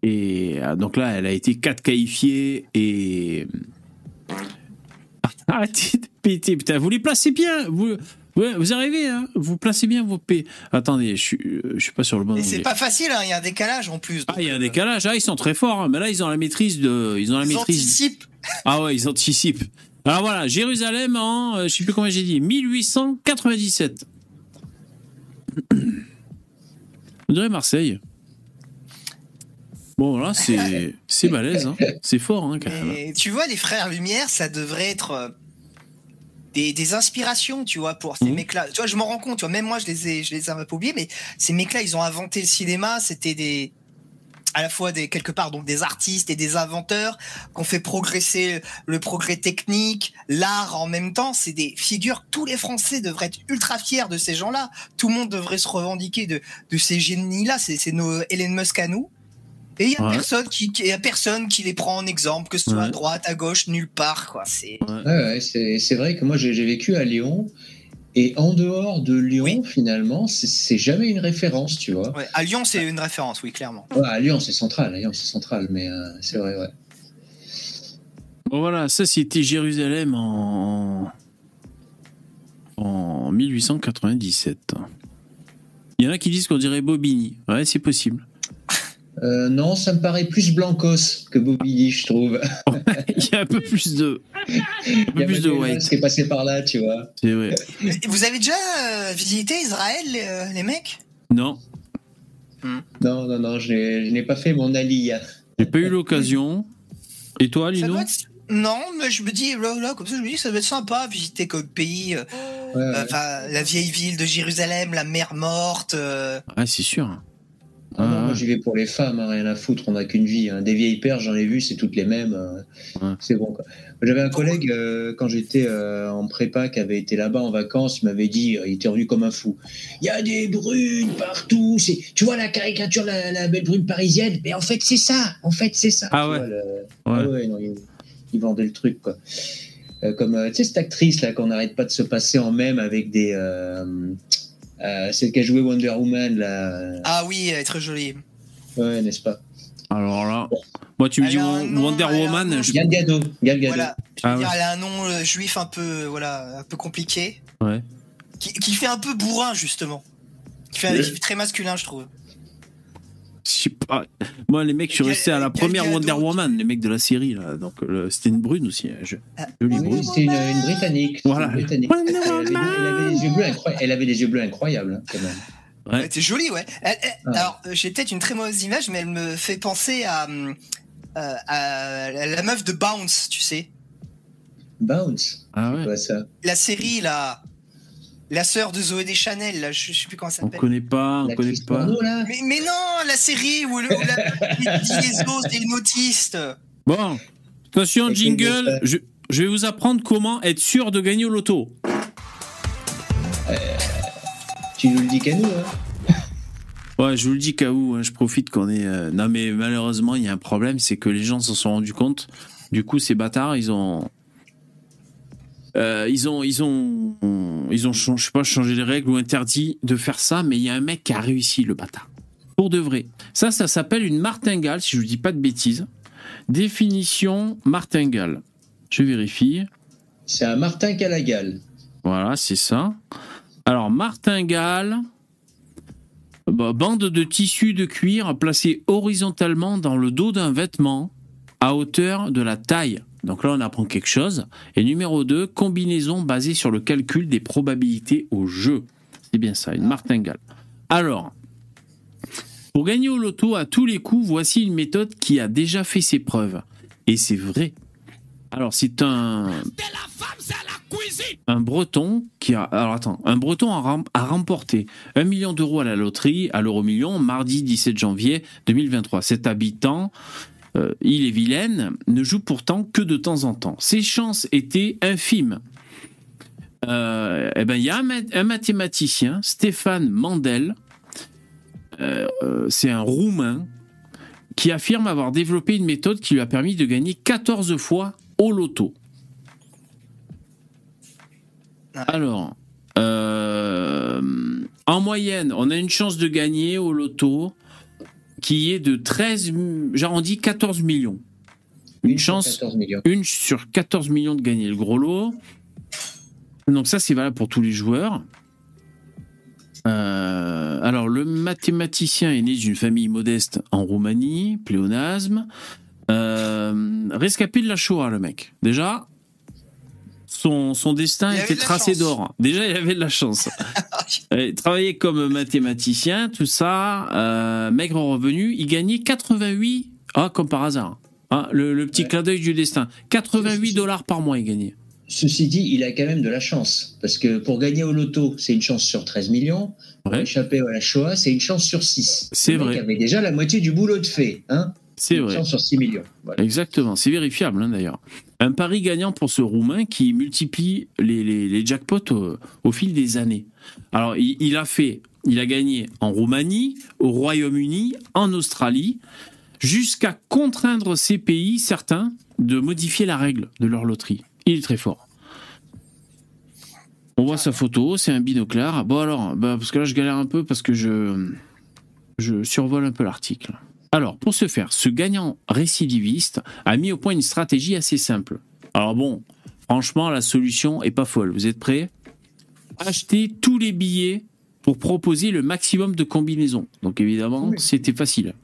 Et euh, donc là, elle a été 4 qualifiée et. Arrêtez de péter, putain, vous les placez bien. Vous, ouais, vous arrivez, hein vous placez bien vos P. Attendez, je suis, euh, je suis pas sur le bon Et c'est pas facile, hein, il y a un décalage en plus. Ah, il y a un euh, décalage. Ah, ils sont très forts. hein. Mais là, ils ont la maîtrise de. Ils ont la Ils maîtrise. anticipent. Ah ouais, ils anticipent. Alors voilà, Jérusalem en, euh, je sais plus combien j'ai dit, 1897. On dirait Marseille. Bon, là, c'est, c'est balèze, hein. C'est fort, hein, quand même. Et tu vois, les frères Lumière, ça devrait être. Des, des inspirations, tu vois, pour ces Mhm. mecs-là. Tu vois, je m'en rends compte, tu vois, même moi, je les ai, je les ai un peu oubliés, mais ces mecs-là, ils ont inventé le cinéma, c'était des, à la fois des, quelque part, donc des artistes et des inventeurs qui ont fait progresser le progrès technique, l'art en même temps. C'est des figures, tous les Français devraient être ultra fiers de ces gens-là. Tout le monde devrait se revendiquer de, de ces génies-là. C'est, c'est nos Elon Musk à nous. Et il y a Ouais. personne qui, qui- y a personne qui les prend en exemple, que ce soit à droite, à gauche, nulle part, quoi. C'est, Ouais. Ouais, ouais, c'est c'est vrai que moi j'ai j'ai vécu à Lyon et en dehors de Lyon, Oui. finalement, c'est- c'est jamais une référence, tu vois. Ouais, à Lyon, c'est une référence, oui, clairement. Ouais, à Lyon, c'est central, à Lyon, c'est central, mais euh, c'est vrai, ouais. Bon, voilà, ça c'était Jérusalem en, en 1897. Il y en a qui disent qu'on dirait Bobigny. Ouais, c'est possible. Euh, non, ça me paraît plus Blancos que Bobigny, je trouve. Il y a un peu plus de, un Il peu y a plus de white. qui est passé par là, tu vois. C'est vrai. Et Vous avez déjà euh, visité Israël, les, euh, les mecs? Non, Non, non, non, je n'ai je n'ai pas fait mon aliyah. j'ai pas eu l'occasion. Et toi, Lino être- Non, mais je me dis, là, là, comme ça, je me dis, ça doit être sympa visiter comme pays. Ouais, ouais. enfin, la vieille ville de Jérusalem, la mer morte. euh, Ouais, c'est sûr. Ah non, moi j'y vais pour les femmes, hein, rien à foutre, on n'a qu'une vie. hein. Des vieilles paires, j'en ai vu, c'est toutes les mêmes. euh, Ouais. C'est bon. J'avais un collègue euh, quand j'étais euh, en prépa qui avait été là-bas en vacances, il m'avait dit, il était revenu comme un fou. Il y a des brunes partout. C'est, tu vois la caricature, la, la belle brune parisienne, mais en fait c'est ça. En fait c'est ça. Ah ouais. vois, le- Ouais. Ah ouais, non, il, il vendait le truc quoi. Comme tu sais cette actrice là qu'on n'arrête pas de se passer en même avec des euh, celle qui a joué Wonder Woman là. Ah oui, elle est très jolie. Ouais, n'est-ce pas? Alors là, moi tu me dis nom, Wonder Woman, nom. je- Gal Gadot. Gal Gadot. Voilà. Ah dire, elle a un nom euh, juif un peu, voilà, un peu compliqué. Ouais. Qui, qui fait un peu bourrin, justement. Qui fait, Ouais. qui fait très masculin, je trouve. Je sais pas. Moi, les mecs, je suis resté à la première Wonder Woman, les mecs de la série là. Donc euh, c'était une brune aussi, hein, je- Ah. Oui, brune. c'est une, une britannique. C'est Voilà. une britannique. Elle, avait, elle avait des yeux bleus incroyables. Elle avait des yeux bleus incroyables, hein, quand même. Ouais. Elle était jolie, ouais. Elle- elle- Ah. Alors, euh, j'ai peut-être une très mauvaise image, mais elle me fait penser à, hum, euh, à la meuf de Bounce, tu sais. Bounce? Ah C'est ouais. quoi ça? La série, là. La sœur de Zoé Deschanel, là. Je, je sais plus comment ça On s'appelle. connaît pas, on connaît L'actrice pas. porno, Mais, mais non, la série où le, où la, dit les une autiste. Bon, attention, jingle. Je, je vais vous apprendre comment être sûr de gagner au loto. Tu nous le dis qu'à nous, hein Ouais, je vous le dis qu'à où, hein, je profite qu'on est. euh, Non, mais malheureusement, il y a un problème, c'est que les gens s'en sont rendus compte. Du coup, ces bâtards, ils ont. Euh, ils ont, ils ont, ils ont, chang- je sais pas, changé les règles ou interdit de faire ça, mais il y a un mec qui a réussi, le bâtard. Pour de vrai. Ça, ça s'appelle une martingale, si je ne dis pas de bêtises. Définition martingale. Je vérifie. C'est un Martin Calagal. Voilà, c'est ça. Alors, martingale, bah, bande de tissu de cuir placée horizontalement dans le dos d'un vêtement à hauteur de la taille. Donc là, on apprend quelque chose. Et numéro 2, combinaison basée sur le calcul des probabilités au jeu. C'est bien ça, une martingale. Alors, pour gagner au loto à tous les coups, voici une méthode qui a déjà fait ses preuves. Et c'est vrai. Alors, c'est un, un breton qui a alors attends un breton a, rem- a remporté un million d'euros à la loterie à l'euro million mardi 17 janvier 2023 cet habitant euh, île et vilaine ne joue pourtant que de temps en temps. Ses chances étaient infimes. Euh, eh ben il y a un, ma- un mathématicien Stéphane Mandel. Euh, c'est un roumain qui affirme avoir développé une méthode qui lui a permis de gagner 14 fois au loto. Alors, en moyenne, on a une chance de gagner au loto qui est de 13, j'arrondis 14 millions. Une chance, 14 millions. une sur 14 millions de gagner le gros lot. Donc ça, c'est valable pour tous les joueurs. Euh, alors, le mathématicien est né d'une famille modeste en Roumanie, pléonasme. Euh, rescapé de la Shoah, le mec. Déjà, son, son destin Il était de tracé d'or. Déjà, il avait de la chance. Euh, travaillait comme mathématicien, tout ça, euh, maigre revenu, il gagnait 88, ah, comme par hasard, Ah, le, le petit Ouais. clin d'œil du destin, 88 dollars par mois, il gagnait. Ceci dit, il a quand même de la chance. Parce que pour gagner au loto, c'est une chance sur 13 millions. Pour Ouais. échapper à la Shoah, c'est une chance sur 6. C'est vrai. avait déjà la moitié du boulot de fait. Hein C'est une vrai. chance sur 6 millions. Voilà. Exactement, c'est vérifiable hein, d'ailleurs. Un pari gagnant pour ce Roumain qui multiplie les, jackpots au, fil des années. Alors, il, a fait, il a gagné en Roumanie, au Royaume-Uni, en Australie, jusqu'à contraindre ces pays, certains, de modifier la règle de leur loterie. Il est très fort. On voit sa photo, c'est un binoclard. Bon alors, bah, parce que là je galère un peu parce que je survole un peu l'article. Alors, pour ce faire, ce gagnant récidiviste a mis au point une stratégie assez simple. Alors bon, franchement, la solution est pas folle. Vous êtes prêts? Acheter tous les billets pour proposer le maximum de combinaisons. Donc évidemment, Oui. c'était facile.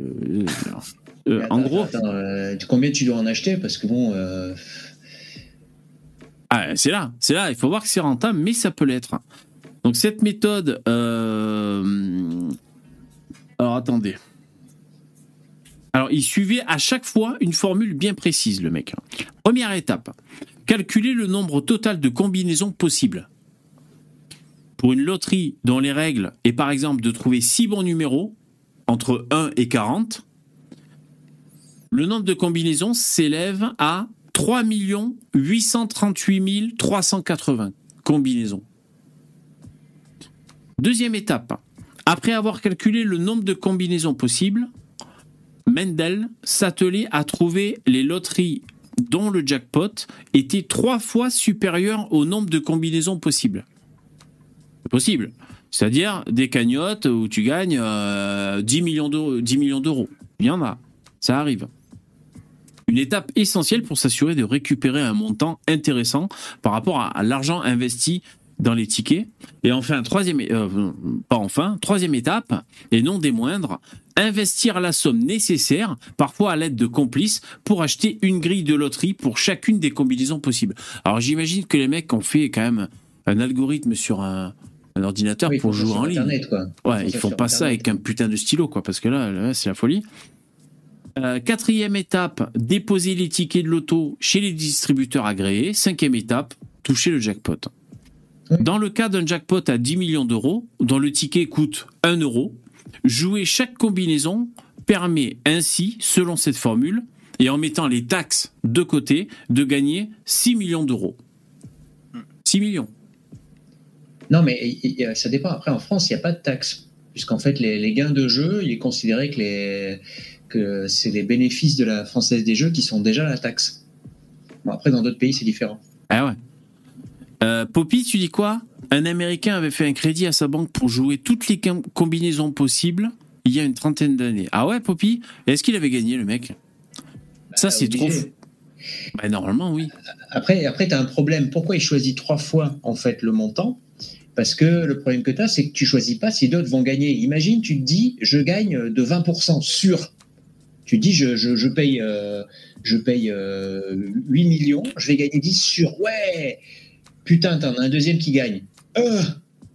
Euh, euh, en gros, attends, euh, combien tu dois en acheter? Parce que bon, euh, Ah, c'est là, c'est là. Il faut voir que c'est rentable, mais ça peut l'être. Donc cette méthode. Alors attendez. Alors il suivait à chaque fois une formule bien précise, le mec. Première étape calculer le nombre total de combinaisons possibles. Pour une loterie dont les règles est par exemple de trouver 6 bons numéros entre 1 et 40, le nombre de combinaisons s'élève à 3 838 380 combinaisons. Deuxième étape. Après avoir calculé le nombre de combinaisons possibles, Mendel s'attelait à trouver les loteries dont le jackpot était trois fois supérieur au nombre de combinaisons possibles. Possible. C'est-à-dire des cagnottes où tu gagnes euh, 10 millions d'euros. 10 millions d'euros. Il y en a. Ça arrive. Une étape essentielle pour s'assurer de récupérer un montant intéressant par rapport à l'argent investi dans les tickets. Et enfin, troisième, euh, pas enfin, troisième étape, et non des moindres, investir la somme nécessaire, parfois à l'aide de complices, pour acheter une grille de loterie pour chacune des combinaisons possibles. Alors j'imagine que les mecs ont fait quand même un algorithme sur un, un ordinateur oui, pour jouer en ligne. Quoi. Ouais, ils font pas ça avec un putain de stylo, quoi, parce que là, là, c'est la folie. Euh, quatrième étape, déposer les tickets de loto chez les distributeurs agréés. Cinquième étape, toucher le jackpot. Oui. Dans le cas d'un jackpot à 10 millions d'euros, dont le ticket coûte 1 euro, jouer chaque combinaison permet ainsi, selon cette formule, et en mettant les taxes de côté, de gagner 6 millions d'euros. 6 millions. Non, mais ça dépend. Après, en France, il n'y a pas de taxe. Puisqu'en fait, les, les gains de jeu, il est considéré que, les, que c'est les bénéfices de la Française des Jeux qui sont déjà la taxe. Bon, après, dans d'autres pays, c'est différent. Ah ouais. Euh, Poppy, tu dis quoi? Un Américain avait fait un crédit à sa banque pour jouer toutes les com- combinaisons possibles il y a une trentaine d'années. Ah ouais, Poppy? Est-ce qu'il avait gagné, le mec? Ça, c'est trop fou. Bah, normalement, oui. Après, après tu as un problème. Pourquoi il choisit trois fois en fait le montant? Parce que le problème que tu as, c'est que tu choisis pas si d'autres vont gagner. Imagine, tu te dis, je gagne de 20% sûr. Tu te dis, je, je, je paye, euh, je paye euh, 8 millions, je vais gagner 10 sûr. Ouais Putain, t'en as un deuxième qui gagne. Euh,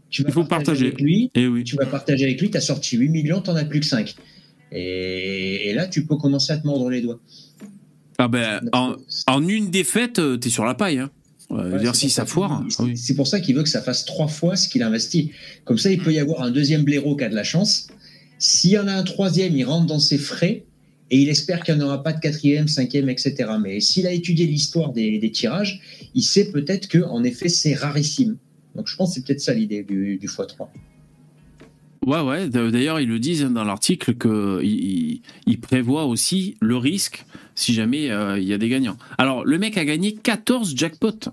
tu vas Il faut partager. avec lui. Eh oui. Tu vas partager avec lui, tu as sorti 8 millions, t'en as plus que 5. Et, et là, tu peux commencer à te mordre les doigts. Ah ben, en, en une défaite, euh, t'es sur la paille. Hein. Euh, Ouais, dire c'est si pour ça foire. c'est- ah oui. C'est pour ça qu'il veut que ça fasse trois fois ce qu'il investit. Comme ça, il peut y avoir un deuxième blaireau qui a de la chance. S'il y en a un troisième, il rentre dans ses frais et il espère qu'il n'y en aura pas de quatrième, cinquième, etc. Mais s'il a étudié l'histoire des, tirages, il sait peut-être que en effet, c'est rarissime. Donc je pense que c'est peut-être ça l'idée du, du x3. Ouais, ouais. D'ailleurs, ils le disent hein, dans l'article qu'ils ils prévoient aussi le risque si jamais euh, il y a des gagnants. Alors, le mec a gagné 14 jackpots.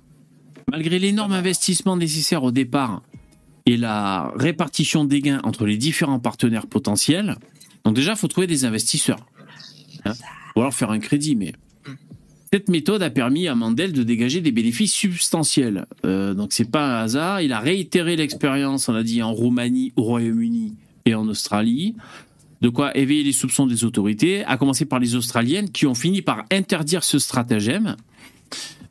Malgré l'énorme investissement nécessaire au départ et la répartition des gains entre les différents partenaires potentiels, donc déjà, il faut trouver des investisseurs. Hein Ou alors faire un crédit, mais... Cette méthode a permis à Mandel de dégager des bénéfices substantiels. Euh, donc c'est pas un hasard. Il a réitéré l'expérience, on a dit, en Roumanie, au Royaume-Uni et en Australie. De quoi éveiller les soupçons des autorités, à commencer par les Australiennes qui ont fini par interdire ce stratagème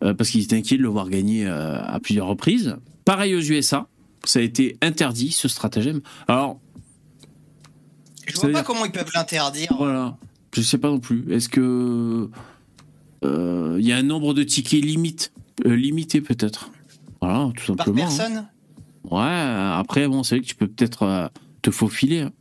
euh, parce qu'ils étaient inquiets de le voir gagner euh, à plusieurs reprises. Pareil aux USA, ça a été interdit ce stratagème. Alors Je vois pas comment ils peuvent l'interdire. voilà, je sais pas non plus. Est-ce que euh, il y a un nombre de tickets limite euh, limité peut-être? Voilà, tout Par simplement. hein. personne? Ouais, après, bon, c'est vrai que tu peux peut-être euh, te faufiler. hein.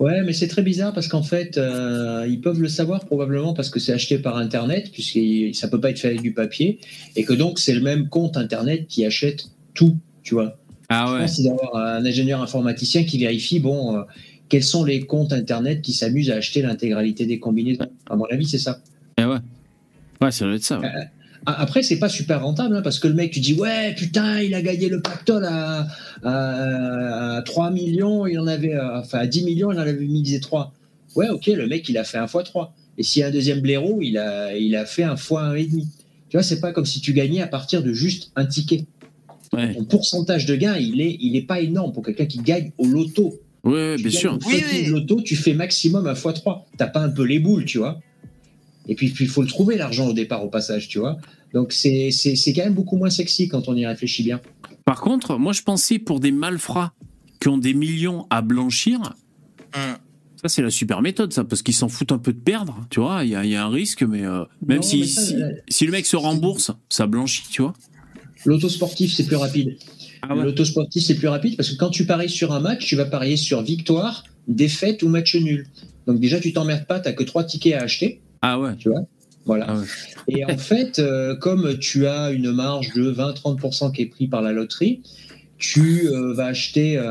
Ouais, mais c'est très bizarre parce qu'en fait, euh, ils peuvent le savoir probablement parce que c'est acheté par Internet, puisque ça peut pas être fait avec du papier, et que donc c'est le même compte Internet qui achète tout, tu vois. Ah Je ouais. pense qu'il doit y avoir un ingénieur informaticien qui vérifie, bon, euh, quels sont les comptes Internet qui s'amusent à acheter l'intégralité des combinaisons. À mon avis, c'est ça. Eh ouais. Ouais, ça doit être ça. ouais. Ah, Après, c'est pas super rentable, hein, parce que le mec, tu dis, ouais, putain, il a gagné le pactole à, à, à 3 millions, il en avait, euh, enfin, à 10 millions, il en avait misé 3. Ouais, ok, le mec, il a fait un fois 3. Et s'il y a un deuxième blaireau, il a, il a fait un fois un et demi. Tu vois, c'est pas comme si tu gagnais à partir de juste un ticket. Ouais, Ton pourcentage de gain, il est, il est pas énorme pour quelqu'un qui gagne au loto. Tu bien sûr. Oui, oui. loto, tu fais maximum un fois 3. T'as pas un peu les boules, tu vois. Et puis, puis il faut le trouver, l'argent, au départ, au passage, tu vois. Donc, c'est c'est- c'est quand même beaucoup moins sexy quand on y réfléchit bien. Par contre, moi, je pensais pour des malfrats qui ont des millions à blanchir, Hum. ça, c'est la super méthode, ça, parce qu'ils s'en foutent un peu de perdre, tu vois. Il y a, il y a un risque, mais euh, même Non, si, mais ça, si, si le mec se rembourse, ça blanchit, tu vois. L'auto sportif, c'est plus rapide. Ah ouais. L'auto sportif, c'est plus rapide parce que quand tu paries sur un match, tu vas parier sur victoire, défaite ou match nul. Donc, déjà, tu t'emmerdes pas, t'as que trois tickets à acheter, Ah ouais. tu vois? Voilà. Ah ouais. Et en fait, euh, comme tu as une marge de 20-30% qui est pris par la loterie, tu euh, vas acheter euh,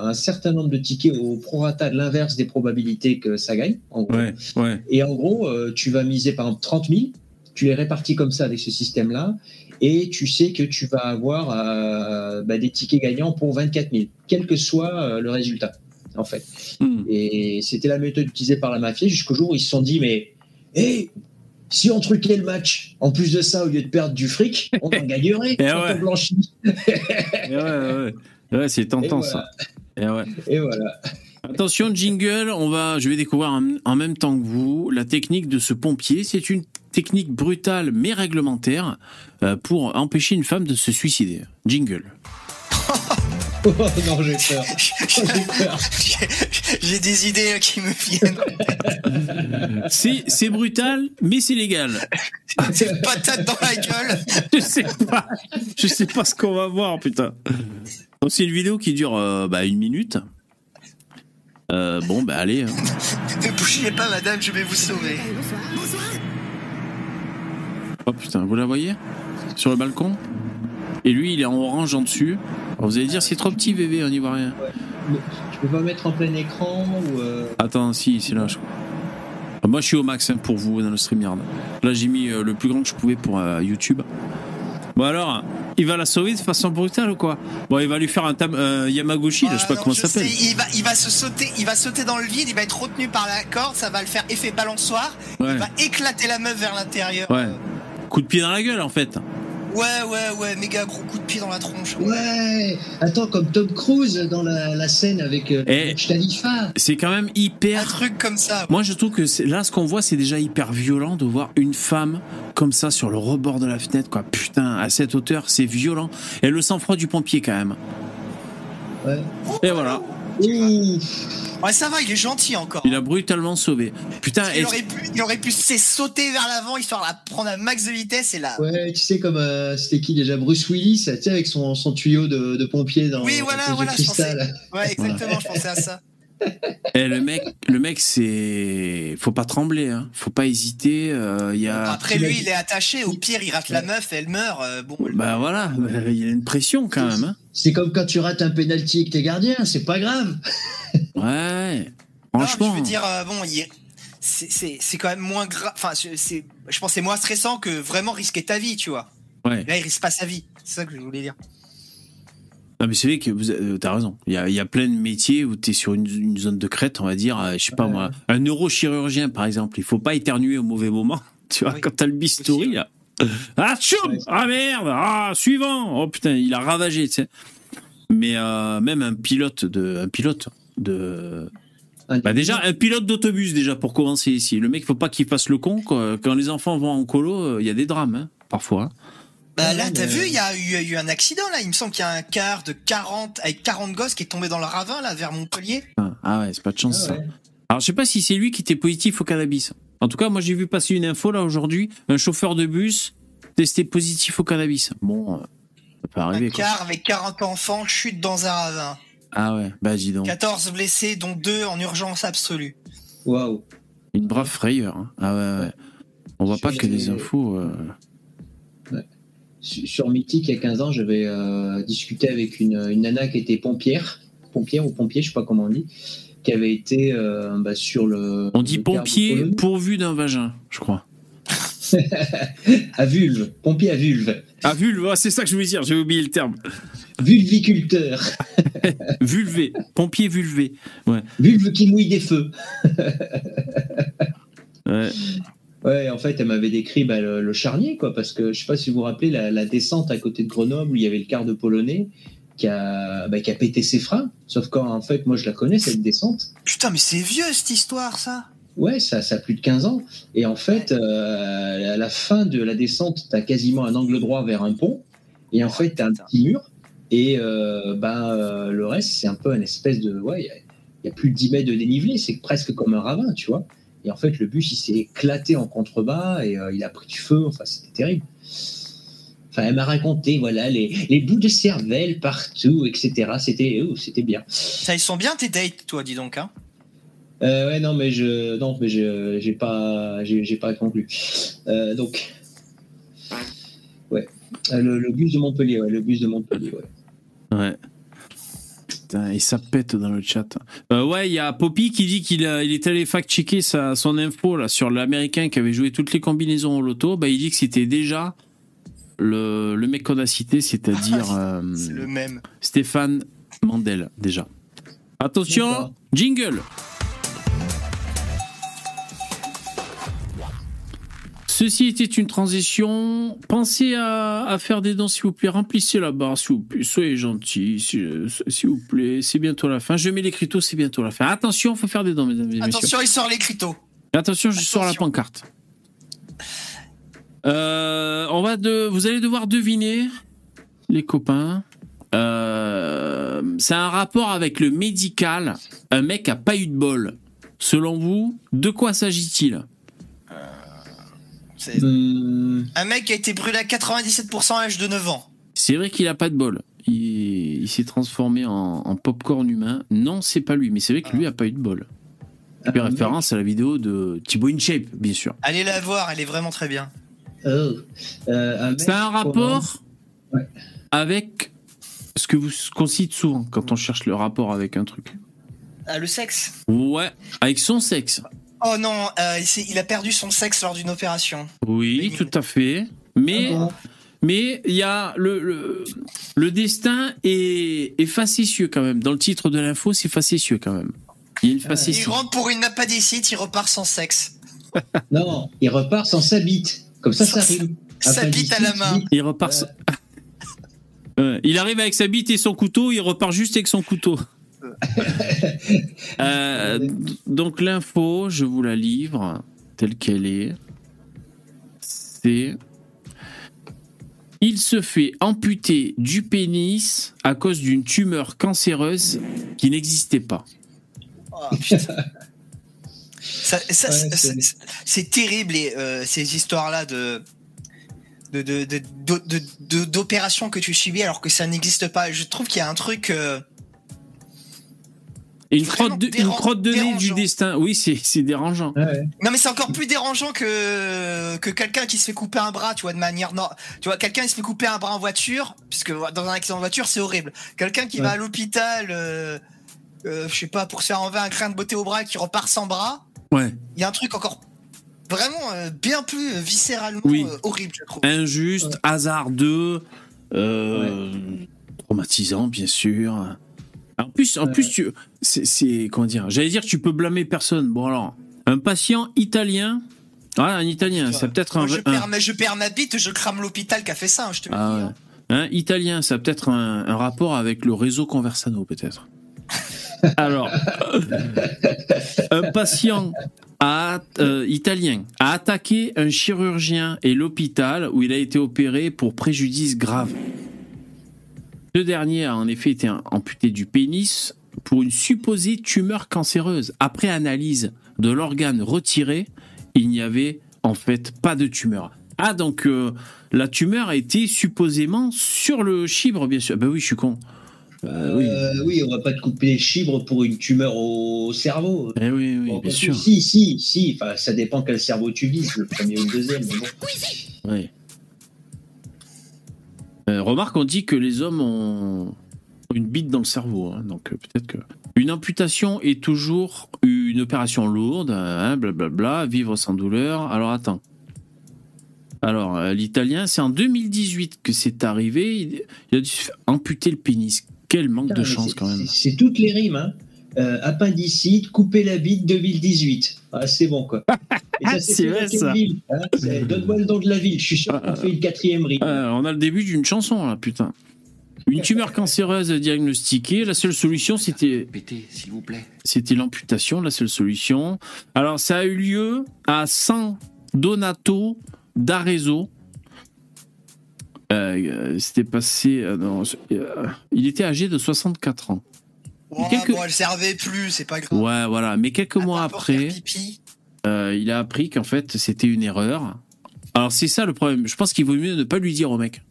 un certain nombre de tickets au prorata de l'inverse des probabilités que ça gagne. en gros. Ouais, ouais. Et en gros, tu vas miser par exemple 30 000, tu les répartis comme ça avec ce système-là, et tu sais que tu vas avoir euh, bah, des tickets gagnants pour 24 000, quel que soit euh, le résultat, en fait. Hmm. Et c'était la méthode utilisée par la mafia jusqu'au jour où ils se sont dit, mais hé, si on truquait le match, en plus de ça, au lieu de perdre du fric, on en gagnerait ouais. Et ouais, ouais, ouais. Ouais, c'est tentant, Et ça. Et ouais. Et voilà. Attention, jingle, on va, je vais découvrir en, en même temps que vous la technique de ce pompier. C'est une technique brutale mais réglementaire euh, pour empêcher une femme de se suicider. Jingle. Oh non, j'ai peur. J'ai des idées euh, qui me viennent. C'est, c'est brutal, mais c'est légal. Patate dans la gueule. Je sais pas, je sais pas ce qu'on va voir, putain. Donc, c'est une vidéo qui dure euh, bah, une minute. Euh, bon, bah allez. hein. Ne bougez pas, madame, je vais vous sauver. Oh putain, vous la voyez Sur le balcon Et lui, il est en orange en dessus. Alors, vous allez dire, c'est trop petit, bébé, on n'y voit rien. Tu peux pas mettre en plein écran ou. euh, Attends, si, c'est là, je crois. Ah, Moi, je suis au max hein, pour vous dans le StreamYard. Là, j'ai mis euh, le plus grand que je pouvais pour euh, YouTube. Bon, alors, il va la sauver de façon brutale ou quoi Bon, il va lui faire un tam euh, Yamaguchi, là, je sais pas Ah, non, comment ça s'appelle. Il va, il va se sauter, il va sauter dans le vide, il va être retenu par la corde, ça va le faire effet balançoire, Ouais, il va éclater la meuf vers l'intérieur. ouais. Coup de pied dans la gueule, en fait. Ouais, ouais, ouais, méga gros coup de pied dans la tronche. Ouais Attends, comme Tom Cruise dans la, la scène avec euh, Eh. C'est quand même Un hyper. truc comme ça. Moi, je trouve que là, ce qu'on voit, c'est déjà hyper violent de voir une femme comme ça sur le rebord de la fenêtre, quoi. Putain, à cette hauteur, c'est violent. Et le sang-froid du pompier, quand même. Ouais. Et voilà, Ouh. Ouais, ça va, il est gentil encore. il a brutalement sauvé. Putain, Il est-ce- aurait pu, il aurait pu se sauter vers l'avant histoire de la prendre à max de vitesse et là. Ouais, tu sais, comme euh, c'était qui déjà? Bruce Willis, tu sais, avec son, son tuyau de, de pompier dans Oui, voilà, dans voilà, je cristal. Ouais, exactement, je pensais à ça. Eh, le mec, le mec, c'est, faut pas trembler, hein. Faut pas hésiter. euh, Il y a, Après lui, il est attaché. Au pire, il rate la meuf, elle meurt. euh, bon, bah voilà, il y a une pression quand même. Hein. C'est comme quand tu rates un penalty avec tes gardiens, c'est pas grave. Ouais, Non, franchement. je veux dire, euh, bon, il- c'est- quand même moins grave. Enfin, c'est- je pense c'est moins stressant que vraiment risquer ta vie, tu vois. Ouais. Là, il risque pas sa vie. C'est ça que je voulais dire. Non, mais c'est vrai que vous euh, t'as raison. Il y a, il y a plein de métiers où tu es sur une, une zone de crête, on va dire. euh, je sais pas moi, un neurochirurgien par exemple. Il faut pas éternuer au mauvais moment. Tu vois, Oui. quand t'as le bistouri là. Ah tchoum Ouais. Ah merde Ah suivant Oh putain, il a ravagé, tu sais. Mais euh, même un pilote de, un pilote de, bah déjà un pilote d'autobus déjà pour commencer ici. Le mec, faut pas qu'il fasse le con. quoi. Quand les enfants vont en colo, euh, il y a des drames hein, parfois. Bah Ah là, ouais, t'as vu, il y, a eu- il y a eu un accident là. Il me semble qu'il y a un car de 40 avec 40 gosses qui est tombé dans le ravin là vers Montpellier. Ah, ah ouais, c'est pas de chance. Ah ça. ouais. Alors, je sais pas si c'est lui qui était positif au cannabis. En tout cas, moi, j'ai vu passer une info là aujourd'hui. Un chauffeur de bus testé positif au cannabis. Bon, euh, ça peut Un arriver quoi. quart avec 40 enfants chute dans un ravin. Ah ouais, bah dis donc. 14 blessés, dont 2 en urgence absolue. Waouh. Une brave frayeur. hein. Ah ouais, ouais. On voit pas que des infos. euh, Sur sur Mythique, il y a 15 ans, j'avais euh, discuté avec une, une nana qui était pompière, pompière ou pompier, je sais pas comment on dit, qui avait été euh, bah, sur le. On dit le pompier pourvu d'un vagin, je crois. à vulve, pompier à vulve, Ah, vulve, c'est ça que je voulais dire, j'ai oublié le terme. vulviculteur, Vulvé, pompier vulvé. vulve qui mouille des feux. Ouais. Ouais, en fait, elle m'avait décrit bah, le, le charnier, quoi, parce que je sais pas si vous vous rappelez la, la descente à côté de Grenoble où il y avait le quart de Polonais qui a, bah, qui a pété ses freins. Sauf qu'en en fait, moi, je la connais, cette descente. Putain, mais c'est vieux cette histoire, ça. Ouais, ça, ça a plus de 15 ans. Et en fait, euh, à la fin de la descente, tu as quasiment un angle droit vers un pont. Et en fait, tu as un petit mur. Et euh, ben, euh, le reste, c'est un peu une espèce de. Ouais, il y a- il y, a plus de 10 mètres de dénivelé. C'est presque comme un ravin, tu vois. Et en fait, le bus, il s'est éclaté en contrebas et euh, il a pris du feu. Enfin, c'était terrible. Enfin, elle m'a raconté, voilà, les, les bouts de cervelle partout, etc. C'était oh, c'était bien. Ça, ils sont bien tes dates, toi, dis donc. Hein? Euh, ouais, non, mais je, non, mais je, j'ai pas, j'ai, j'ai pas conclu. Euh, donc, ouais, Euh, le, le bus de Montpellier, ouais, le bus de Montpellier, ouais. Ouais. Putain, et ça pète dans le chat. Euh, ouais, il y a Poppy qui dit qu'il il est allé fact-checker sa, son info là, sur l'américain qui avait joué toutes les combinaisons au loto. Bah, il dit que c'était déjà le, le mec qu'on a cité, c'est-à-dire euh, C'est le même. Stéphane Mandel, déjà. Attention, jingle Ceci était une transition. Pensez à, à faire des dons, s'il vous plaît. Remplissez la barre, s'il vous plaît. Soyez gentils, s'il vous plaît. C'est bientôt la fin. Je mets l'écriteau, c'est bientôt la fin. Attention, il faut faire des dons, mesdames et messieurs. Attention, il sort les criteaux. Attention, je sors la pancarte. Euh, on va de, vous allez devoir deviner, les copains. Euh, c'est un rapport avec le médical. Un mec a pas eu de bol. Selon vous, de quoi s'agit-il? C'est Hum, un mec qui a été brûlé à 97% à l'âge de 9 ans. C'est vrai qu'il a pas de bol. Il, il s'est transformé en, en popcorn humain. Non, c'est pas lui, mais c'est vrai que lui a pas eu de bol. Je fais un référence à la vidéo de Thibaut InShape, bien sûr. Allez la voir, elle est vraiment très bien. mec- oh, euh, un C'est rapport Ouais. avec ce que vous qu'on cite souvent quand on cherche le rapport avec un truc. Ah, le sexe? Ouais, avec son sexe. Oh non, euh, il, a perdu son sexe lors d'une opération. Oui, tout à fait. Mais Ah bon mais il y a le, le, le destin est, est facétieux quand même. Dans le titre de l'info, c'est facétieux quand même. Il y a une Il rentre pour une appendicite, il repart sans sexe. Non, il repart sans sa bite. Comme ça, ça rime. sa bite à la main. Il repart. sans- il arrive avec sa bite et son couteau, il repart juste avec son couteau. Euh, donc l'info, je vous la livre telle qu'elle est. C'est il se fait amputer du pénis à cause d'une tumeur cancéreuse qui n'existait pas. Oh, putain. Ça- ça- Ouais, c'est- c'est- c'est c'est terrible et, euh, ces histoires-là de de- de- de- de- de- de- d'opérations que tu subis alors que ça n'existe pas. Je trouve qu'il y a un truc. euh, Et une crotte de, une déran- crotte de nez du destin. Oui, c'est c'est dérangeant. Ouais, ouais. Non mais c'est encore plus dérangeant que que quelqu'un qui se fait couper un bras, tu vois, de manière non, tu vois, quelqu'un qui se fait couper un bras en voiture, puisque dans un accident de voiture c'est horrible. Quelqu'un qui va à l'hôpital, euh, euh, je sais pas, pour se faire enlever un grain de beauté au bras, et qui repart sans bras. Ouais. Il y a un truc encore vraiment euh, bien plus viscéralement Oui. euh, horrible, je trouve. Injuste, hasardeux, euh, traumatisant, bien sûr. En plus, en plus, tu, c'est, c'est- comment dire J'allais dire, tu peux blâmer personne. Bon alors, un patient italien, ah, un italien, c'est peut-être un, je, un- perds, ma- je perds ma bite, je crame l'hôpital qui a fait ça, hein, je te ah dis. ouais. hein. Un italien, ça a peut-être un, un rapport avec le réseau Conversano, peut-être. Alors, un patient a- euh, italien a attaqué un chirurgien et l'hôpital où il a été opéré pour préjudice grave. Ce dernier a en effet été amputé du pénis pour une supposée tumeur cancéreuse. Après analyse de l'organe retiré, il n'y avait en fait pas de tumeur. Ah, donc euh, la tumeur a été supposément sur le chibre, bien sûr. Ben oui, je suis con. Euh, oui. Euh, oui, on va pas te couper les chibres pour une tumeur au cerveau. Eh oui, oui, Bon, bien sûr. Si, si, si. Enfin, ça dépend quel cerveau tu vises, le premier ou le deuxième. Mais bon. Ouais. Euh, remarque, on dit que les hommes ont une bite dans le cerveau, hein, donc euh, peut-être que. Une amputation est toujours une opération lourde, hein, vivre sans douleur. Alors attends. Alors, euh, l'italien, c'est en 2018 que c'est arrivé. Il, a dû amputer le pénis. Quel manque Putain, de chance quand même. c'est- C'est toutes les rimes. Hein. Euh, appendicite, couper la bite 2018. Ah, c'est bon, quoi. C'est vrai, ça. hein Donne-moi le nom de la ville. Je suis sûr qu'on fait une quatrième rime. Euh, on a le début d'une chanson là, putain. Une tumeur cancéreuse diagnostiquée, la seule solution c'était s'il vous plaît. C'était l'amputation, la seule solution. Alors, ça a eu lieu à San Donato d'Arezzo. Euh, euh, C'était passé. euh, non, euh, il était âgé de 64 ans. Ouais, Quelques- Bon, elle servait plus, c'est pas grave. Ouais, voilà. Mais quelques mois après, euh, il a appris qu'en fait, c'était une erreur. Alors, c'est ça le problème. Je pense qu'il vaut mieux ne pas lui dire au mec.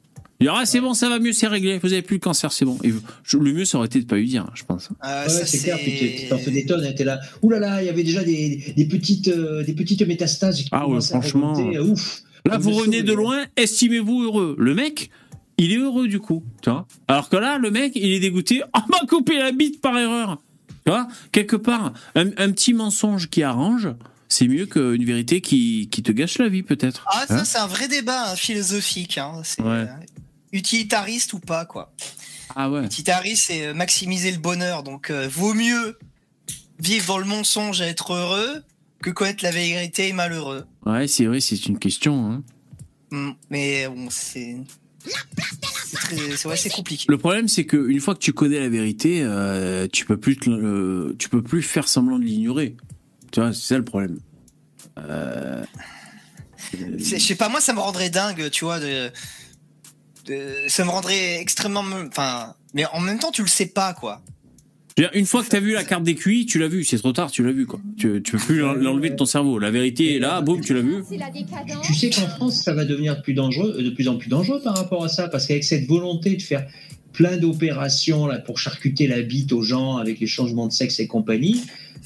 Il dit, ah, c'est bon, ça va mieux, c'est réglé. Vous avez plus le cancer, c'est bon. Et je- le mieux, ça aurait été de pas lui dire, je pense. Euh, Ouais, ça, c'est clair, puis t'en fais des tonnes, t'es là. Ouh là là, il y avait déjà des, des petites, euh, des petites métastases qui Ah ouais, franchement. Ouf. Là, vous revenez de loin, estimez-vous heureux. Le mec, il est heureux du coup, tu vois. Alors que là, le mec, il est dégoûté. On m'a coupé la bite par erreur. Tu vois, quelque part, un, un petit mensonge qui arrange, c'est mieux qu'une vérité qui, qui te gâche la vie, peut-être. Ah, ça, Hein c'est un vrai débat hein, philosophique. Hein. C'est, Ouais. euh, utilitariste ou pas, quoi. ah ouais. Utilitariste, c'est euh, maximiser le bonheur. Donc, euh, vaut mieux vivre dans le mensonge et être heureux que connaître la vérité et malheureux. Ouais, c'est vrai, c'est une question. hein. Hmm, Mais bon, c'est. C'est ouais, compliqué. Le problème, c'est qu'une fois que tu connais la vérité, euh, tu peux plus, te euh, tu peux plus faire semblant de l'ignorer. Tu vois, c'est ça le problème. Euh, Je sais pas, moi, ça me rendrait dingue, tu vois. De, de- ça me rendrait extrêmement. Enfin. Mais en même temps, tu le sais pas, quoi. Une fois que tu as vu la carte des QI, tu l'as vu, c'est trop tard, tu l'as vu quoi. Tu, tu peux plus l'en- l'enlever de ton cerveau. La vérité est là, boum, tu l'as vu. Tu sais qu'en France, ça va devenir de plus, dangereux, de plus en plus dangereux par rapport à ça, parce qu'avec cette volonté de faire plein d'opérations là pour charcuter la bite aux gens avec les changements de sexe et compagnie,